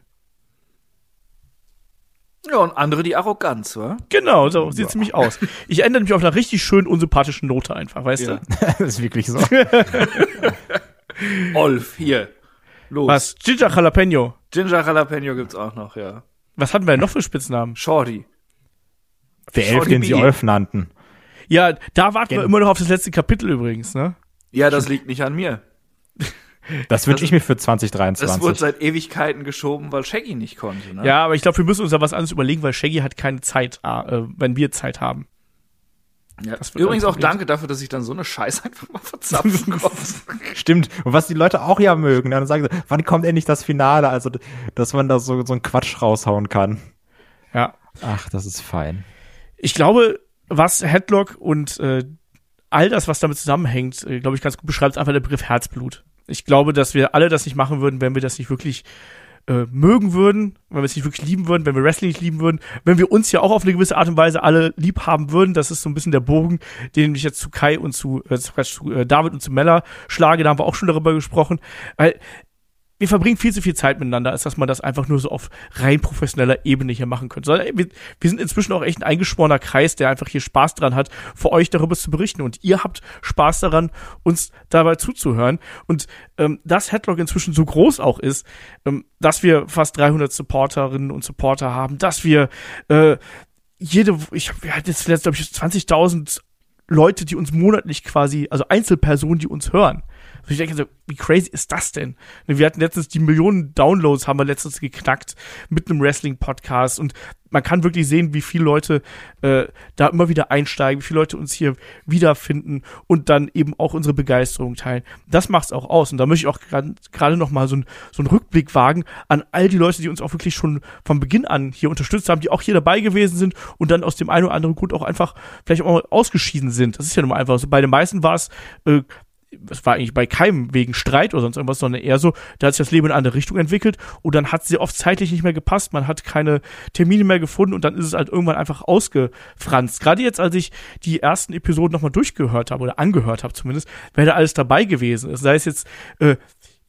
Ja, und andere die Arroganz, wa? Genau, so sieht ja. nämlich aus. Ich ändere mich auf einer richtig schön unsympathischen Note einfach, weißt ja. du? [LAUGHS] das ist wirklich so. [LAUGHS] Olf, hier. Los. Was? Ginger Jalapeno. Ginger Jalapeno gibt's auch noch, ja. Was hatten wir denn noch für Spitznamen? Shorty. Der Elf, den sie Olf nannten. Ja, da warten Gen wir immer noch auf das letzte Kapitel übrigens, ne? Ja, das liegt nicht an mir. Das wünsche ich mir für 2023. Das wurde seit Ewigkeiten geschoben, weil Shaggy nicht konnte. Ne? Ja, aber ich glaube, wir müssen uns da was anderes überlegen, weil Shaggy hat keine Zeit, äh, wenn wir Zeit haben. Ja, Übrigens auch danke dafür, dass ich dann so eine Scheiße einfach mal verzapfen [LAUGHS] konnte. Stimmt. Und was die Leute auch ja mögen, dann sagen sie, wann kommt endlich das Finale? Also, dass man da so, so einen Quatsch raushauen kann. Ja. Ach, das ist fein. Ich glaube, was Headlock und äh, all das, was damit zusammenhängt, äh, glaube ich, ganz gut beschreibt, ist einfach der Begriff Herzblut. Ich glaube, dass wir alle das nicht machen würden, wenn wir das nicht wirklich äh, mögen würden, wenn wir es nicht wirklich lieben würden, wenn wir Wrestling nicht lieben würden, wenn wir uns ja auch auf eine gewisse Art und Weise alle lieb haben würden. Das ist so ein bisschen der Bogen, den ich jetzt zu Kai und zu, äh, zu äh, David und zu Mella schlage. Da haben wir auch schon darüber gesprochen. Weil wir verbringen viel zu viel Zeit miteinander, als dass man das einfach nur so auf rein professioneller Ebene hier machen könnte. Sondern wir, wir sind inzwischen auch echt ein eingeschworener Kreis, der einfach hier Spaß dran hat, für euch darüber zu berichten. Und ihr habt Spaß daran, uns dabei zuzuhören. Und ähm, dass Headlock inzwischen so groß auch ist, ähm, dass wir fast 300 Supporterinnen und Supporter haben, dass wir äh, jede, ich wir hatten jetzt glaube ich 20.000 Leute, die uns monatlich quasi, also Einzelpersonen, die uns hören. Und ich denke so, wie crazy ist das denn? Wir hatten letztens die Millionen Downloads, haben wir letztens geknackt mit einem Wrestling-Podcast und man kann wirklich sehen, wie viele Leute äh, da immer wieder einsteigen, wie viele Leute uns hier wiederfinden und dann eben auch unsere Begeisterung teilen. Das macht's auch aus. Und da möchte ich auch gerade noch mal so, ein, so einen Rückblick wagen an all die Leute, die uns auch wirklich schon von Beginn an hier unterstützt haben, die auch hier dabei gewesen sind und dann aus dem einen oder anderen Grund auch einfach vielleicht auch mal ausgeschieden sind. Das ist ja nun mal einfach so. Bei den meisten war es äh, es war eigentlich bei keinem wegen Streit oder sonst irgendwas, sondern eher so, da hat sich das Leben in eine andere Richtung entwickelt und dann hat sie oft zeitlich nicht mehr gepasst, man hat keine Termine mehr gefunden und dann ist es halt irgendwann einfach ausgefranst. Gerade jetzt, als ich die ersten Episoden nochmal durchgehört habe oder angehört habe zumindest, wer da alles dabei gewesen. Sei es jetzt äh,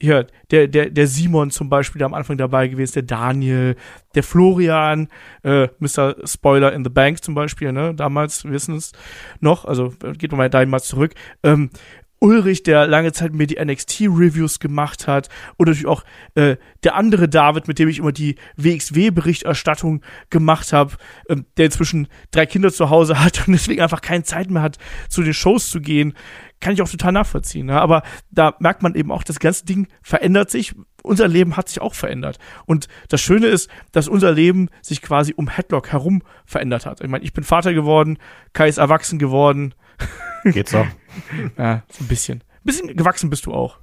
hier, der, der, der Simon zum Beispiel, der am Anfang dabei gewesen, der Daniel, der Florian, äh, Mr. Spoiler in the Bank zum Beispiel, ne, damals, wissen es noch, also geht nochmal da mal zurück, ähm, Ulrich, der lange Zeit mir die NXT-Reviews gemacht hat und natürlich auch äh, der andere David, mit dem ich immer die WXW-Berichterstattung gemacht habe, ähm, der inzwischen drei Kinder zu Hause hat und [LAUGHS] deswegen einfach keine Zeit mehr hat, zu den Shows zu gehen, kann ich auch total nachvollziehen. Ne? Aber da merkt man eben auch, das ganze Ding verändert sich. Unser Leben hat sich auch verändert. Und das Schöne ist, dass unser Leben sich quasi um Headlock herum verändert hat. Ich meine, ich bin Vater geworden, Kai ist erwachsen geworden. Geht so. [LAUGHS] ja, so ein bisschen. Ein bisschen gewachsen bist du auch.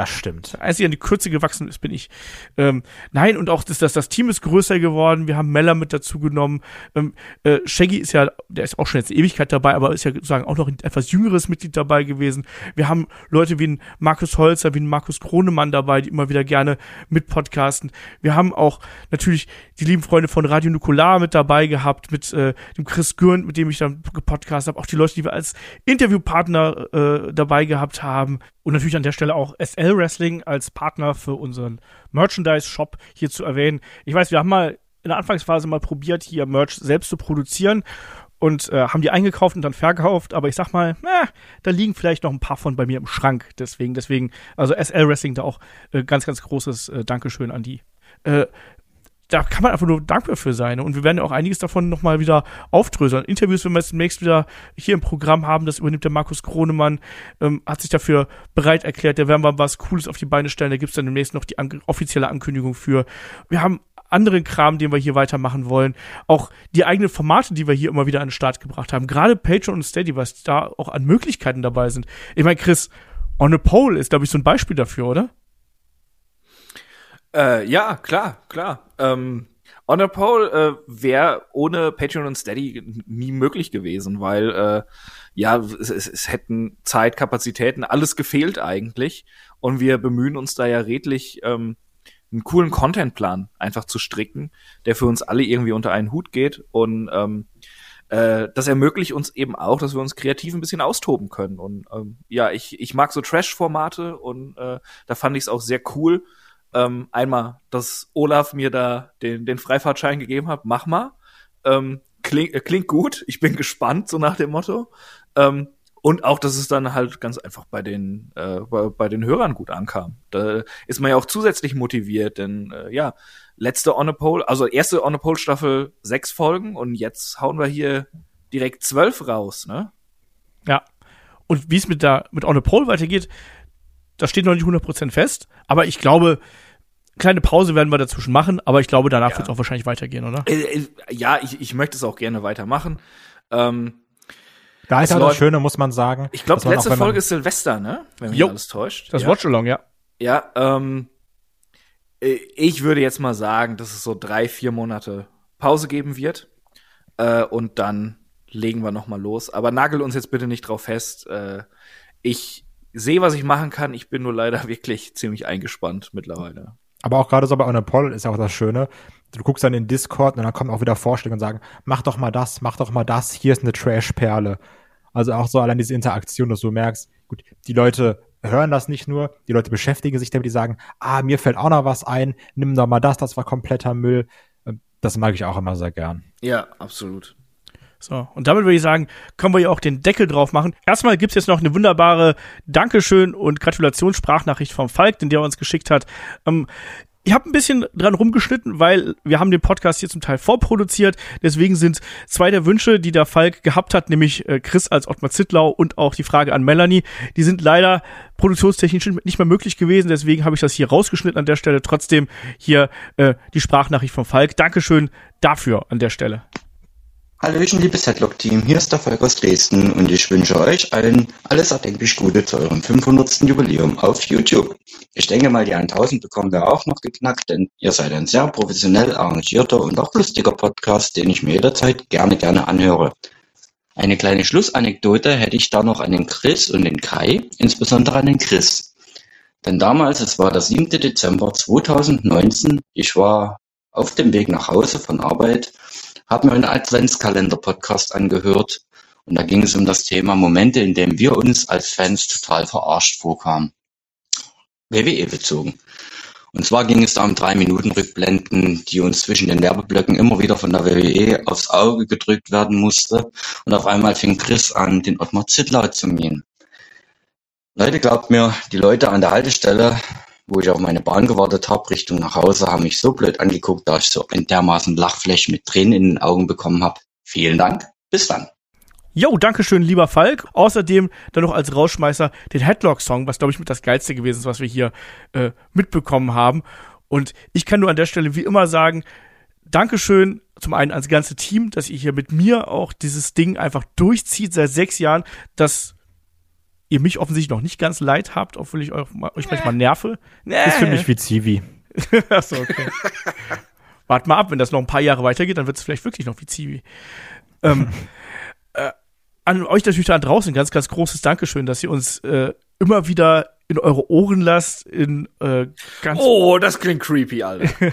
Das stimmt. Als ich an die Kürze gewachsen ist, bin ich. Ähm, nein, und auch das, das, das Team ist größer geworden. Wir haben Meller mit dazu genommen. Ähm, äh, Shaggy ist ja, der ist auch schon jetzt Ewigkeit dabei, aber ist ja sozusagen auch noch ein etwas jüngeres Mitglied dabei gewesen. Wir haben Leute wie ein Markus Holzer, wie ein Markus Kronemann dabei, die immer wieder gerne mit podcasten. Wir haben auch natürlich die lieben Freunde von Radio Nukular mit dabei gehabt, mit äh, dem Chris Gürnt, mit dem ich dann gepodcast habe. Auch die Leute, die wir als Interviewpartner äh, dabei gehabt haben. Und natürlich an der Stelle auch SL Wrestling als Partner für unseren Merchandise-Shop hier zu erwähnen. Ich weiß, wir haben mal in der Anfangsphase mal probiert, hier Merch selbst zu produzieren und äh, haben die eingekauft und dann verkauft. Aber ich sag mal, na, da liegen vielleicht noch ein paar von bei mir im Schrank. Deswegen, deswegen, also SL Wrestling da auch äh, ganz, ganz großes äh, Dankeschön an die. Äh, da kann man einfach nur dankbar für sein. Und wir werden auch einiges davon nochmal wieder aufdröseln. Interviews, wenn wir jetzt demnächst wieder hier im Programm haben, das übernimmt der Markus Kronemann, ähm, hat sich dafür bereit erklärt, da werden wir was Cooles auf die Beine stellen. Da gibt's dann demnächst noch die an offizielle Ankündigung für. Wir haben anderen Kram, den wir hier weitermachen wollen. Auch die eigenen Formate, die wir hier immer wieder an den Start gebracht haben. Gerade Patreon und Steady, was da auch an Möglichkeiten dabei sind. Ich meine, Chris, On a Pole ist, glaube ich, so ein Beispiel dafür, oder? Äh, ja, klar, klar. Ähm, On a Pole äh, wäre ohne Patreon und Steady nie möglich gewesen, weil äh, ja, es, es, es hätten Zeit, Kapazitäten, alles gefehlt eigentlich. Und wir bemühen uns da ja redlich, ähm, einen coolen Contentplan einfach zu stricken, der für uns alle irgendwie unter einen Hut geht. Und ähm, äh, das ermöglicht uns eben auch, dass wir uns kreativ ein bisschen austoben können. Und ähm, ja, ich, ich mag so Trash-Formate und äh, da fand ich es auch sehr cool, ähm, einmal, dass Olaf mir da den, den Freifahrtschein gegeben hat, mach mal. Ähm, kling, äh, klingt gut, ich bin [LAUGHS] gespannt, so nach dem Motto. Ähm, und auch, dass es dann halt ganz einfach bei den, äh, bei, bei den Hörern gut ankam. Da ist man ja auch zusätzlich motiviert, denn äh, ja, letzte On a Pole, also erste On a Pole Staffel sechs Folgen und jetzt hauen wir hier direkt zwölf raus, ne? Ja. Und wie es mit der mit On a Pole weitergeht, das steht noch nicht 100% fest, aber ich glaube, kleine Pause werden wir dazwischen machen, aber ich glaube, danach Ja. wird es auch wahrscheinlich weitergehen, oder? Äh, äh, ja, ich, ich möchte es auch gerne weitermachen. Ähm, Da ist auch das Schöne, muss man sagen. ich glaube, auch, letzte man- Folge ist Silvester, ne? Wenn mich Jo. alles täuscht. Das ja. Watch-Along, ja. Ja, ähm, äh, ich würde jetzt mal sagen, dass es so drei, vier Monate Pause geben wird. Äh, und dann legen wir noch mal los. Aber nagel uns jetzt bitte nicht drauf fest. Äh, ich sehe, was ich machen kann. Ich bin nur leider [LAUGHS] wirklich ziemlich eingespannt mittlerweile. Aber auch gerade so bei On Poll ist ja auch das Schöne. Du guckst dann in Discord und dann kommen auch wieder Vorschläge und sagen, mach doch mal das, mach doch mal das, hier ist eine Trash-Perle. Also auch so allein diese Interaktion, dass du merkst, gut, die Leute hören das nicht nur, die Leute beschäftigen sich damit, die sagen, ah, mir fällt auch noch was ein, nimm doch mal das, das war kompletter Müll. Ähm, Das mag ich auch immer sehr gern. Ja, absolut. So, und damit würde ich sagen, können wir ja auch den Deckel drauf machen. Erstmal gibt's jetzt noch eine wunderbare Dankeschön und Gratulationssprachnachricht vom Falk, den der uns geschickt hat. Ähm, ich habe ein bisschen dran rumgeschnitten, weil wir haben den Podcast hier zum Teil vorproduziert. Deswegen sind zwei der Wünsche, die der Falk gehabt hat, nämlich äh, Chris als Ottmar Zittlau und auch die Frage an Melanie, die sind leider produktionstechnisch nicht mehr möglich gewesen. Deswegen habe ich das hier rausgeschnitten an der Stelle. Trotzdem hier äh, die Sprachnachricht vom Falk. Dankeschön dafür an der Stelle. Hallöchen, liebes Headlock-Team, hier ist der Falk aus Dresden und ich wünsche euch allen alles erdenklich Gute zu eurem 500. Jubiläum auf YouTube. Ich denke mal, die 1000 bekommen wir auch noch geknackt, denn ihr seid ein sehr professionell arrangierter und auch lustiger Podcast, den ich mir jederzeit gerne, gerne anhöre. Eine kleine Schlussanekdote hätte ich da noch an den Chris und den Kai, insbesondere an den Chris. Denn damals, es war der 7. Dezember 2019, ich war auf dem Weg nach Hause von Arbeit habe mir einen Adventskalender-Podcast angehört und da ging es um das Thema Momente, in denen wir uns als Fans total verarscht vorkamen. WWE bezogen. Und zwar ging es da um drei Minuten Rückblenden, die uns zwischen den Werbeblöcken immer wieder von der WWE aufs Auge gedrückt werden musste. Und auf einmal fing Chris an, den Ottmar Zittlau zu mähen. Leute, glaubt mir, die Leute an der Haltestelle, wo ich auf meine Bahn gewartet habe, Richtung nach Hause, haben mich so blöd angeguckt, dass ich so ein dermaßen Lachflash mit Tränen in den Augen bekommen habe. Vielen Dank. Bis dann. Jo, danke schön, lieber Falk. Außerdem dann noch als Rausschmeißer den Headlock-Song, was glaube ich mit das geilste gewesen ist, was wir hier äh, mitbekommen haben. Und ich kann nur an der Stelle wie immer sagen, Dankeschön zum einen ans ganze Team, dass ihr hier mit mir auch dieses Ding einfach durchzieht seit sechs Jahren, dass ihr mich offensichtlich noch nicht ganz leid habt, obwohl ich euch, euch manchmal nerve. Nee. Ist für mich wie Zivi. [LAUGHS] Achso, okay. Wart mal ab, wenn das noch ein paar Jahre weitergeht, dann wird es vielleicht wirklich noch wie Zivi. Ähm, [LAUGHS] äh, an euch natürlich da draußen ganz, ganz großes Dankeschön, dass ihr uns äh, immer wieder in eure Ohren lasst, in äh, ganz Oh, das klingt creepy, Alter. [LAUGHS]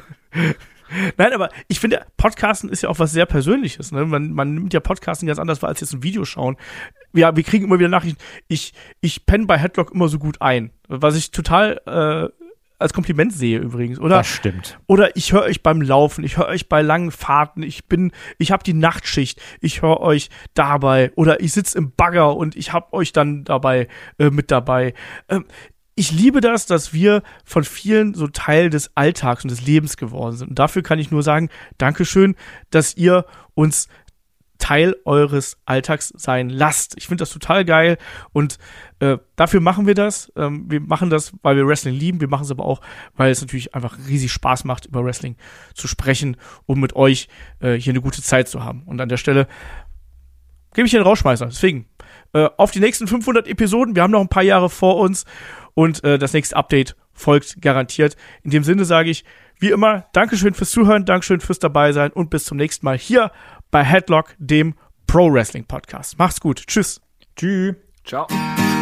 Nein, aber ich finde, Podcasten ist ja auch was sehr Persönliches. Ne? Man, man nimmt ja Podcasten ganz anders wahr als jetzt ein Video schauen. Ja, wir kriegen immer wieder Nachrichten. Ich, ich penne bei Headlock immer so gut ein. Was ich total äh, als Kompliment sehe übrigens, oder? Das stimmt. Oder ich höre euch beim Laufen, ich höre euch bei langen Fahrten, ich bin, ich habe die Nachtschicht, ich höre euch dabei oder ich sitze im Bagger und ich habe euch dann dabei äh, mit dabei. Ähm, ich liebe das, dass wir von vielen so Teil des Alltags und des Lebens geworden sind. Und dafür kann ich nur sagen, Dankeschön, dass ihr uns Teil eures Alltags sein lasst. Ich finde das total geil und äh, dafür machen wir das. Ähm, wir machen das, weil wir Wrestling lieben. Wir machen es aber auch, weil es natürlich einfach riesig Spaß macht, über Wrestling zu sprechen und mit euch äh, hier eine gute Zeit zu haben. Und an der Stelle gebe ich hier einen Rausschmeißer. Deswegen äh, auf die nächsten 500 Episoden. Wir haben noch ein paar Jahre vor uns und äh, das nächste Update folgt garantiert. In dem Sinne sage ich, wie immer, Dankeschön fürs Zuhören, Dankeschön fürs dabei sein und bis zum nächsten Mal hier bei Headlock, dem Pro Wrestling Podcast. Macht's gut. Tschüss. Tschüss. Ciao.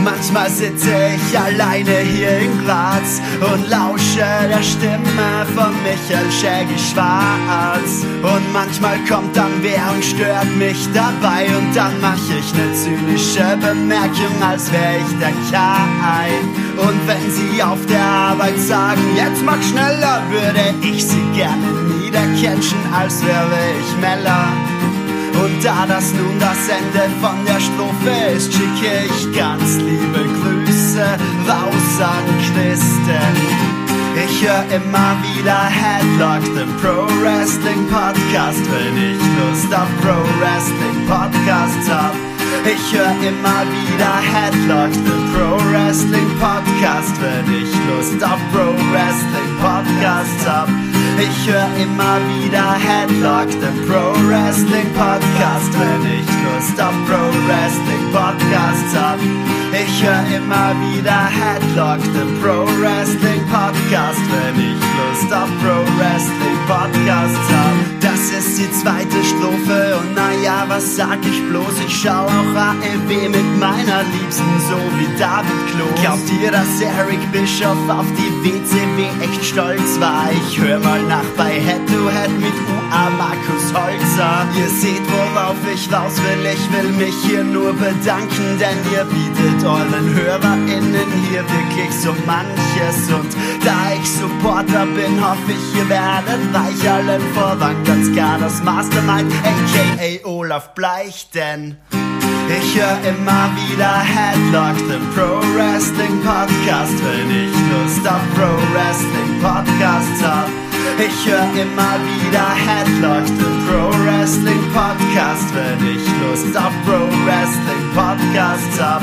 Manchmal sitze ich alleine hier in Graz und lausche der Stimme von Michael Shaggy Schwarz. Und manchmal kommt dann wer und stört mich dabei und dann mach ich ne zynische Bemerkung, als wär ich der Kai. Und wenn sie auf der Arbeit sagen, jetzt mach schneller, würde ich sie gerne niedercatchen, als wäre ich Meller. Und da das nun das Ende von der Strophe ist, schicke ich ganz liebe Grüße raus an Christen. Ich höre immer wieder Headlock, den Pro Wrestling Podcast, wenn ich Lust auf Pro Wrestling Podcasts hab. Ich höre immer wieder Headlock, den Pro Wrestling Podcast, wenn ich Lust auf Pro Wrestling Podcasts hab. Ich höre immer wieder Headlock, den Pro Wrestling Podcast, wenn ich Lust auf Pro Wrestling Podcasts hab. Ich höre immer wieder Headlock, den Pro Wrestling Podcast, wenn ich Lust auf Pro Wrestling Podcasts hab. Das ist die zweite Strophe und naja, was sag ich bloß? Ich schau auch AEW mit meiner Liebsten, so wie David Klos. Glaubt ihr, dass Eric Bischoff auf die WCW echt stolz war? Ich hör mal nach bei Head to Head mit UA Markus Holzer. Ihr seht, worauf ich raus will. Ich will mich hier nur bedanken, denn ihr bietet euren HörerInnen hier wirklich so manches. Und da ich Supporter bin, hoffe ich, ihr werdet reich allen voran. Ganz klar das Mastermind, aka Olaf Bleich, denn ich höre immer wieder Headlock, den Pro Wrestling Podcast, wenn ich Lust auf Pro Wrestling Podcasts hab. Ich höre immer wieder Headlock, den Pro Wrestling Podcast, wenn ich Lust auf Pro Wrestling Podcasts hab.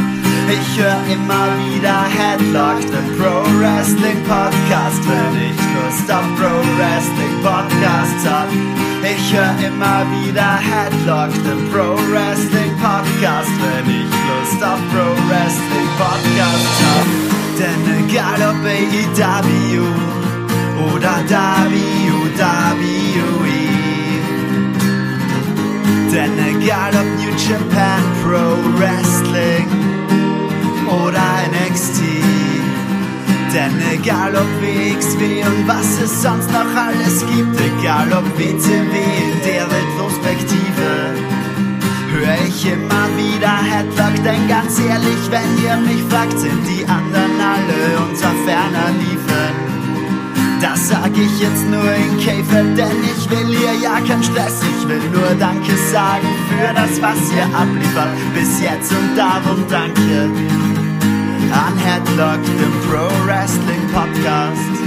Ich höre immer wieder Headlock, den Pro Wrestling Podcast, wenn ich Lust auf Pro Wrestling Podcasts hab. Ich höre immer wieder Headlock, den Pro Wrestling Podcast, wenn ich Lust auf Pro Wrestling Podcasts hab. Denn egal ob AEW oder WWE, denn egal ob New Japan Pro Wrestling oder NXT, denn egal ob WXW und was es sonst noch alles gibt, egal ob WCW in der Retrospektive, höre ich immer wieder Headlock, denn ganz ehrlich, wenn ihr mich fragt, sind die anderen alle unter ferner liefen. Das sag ich jetzt nur in Käfer, denn ich will hier ja keinen Stress. Ich will nur Danke sagen für das, was ihr abliefert bis jetzt und darum danke. an Headlock, dem Pro Wrestling Podcast.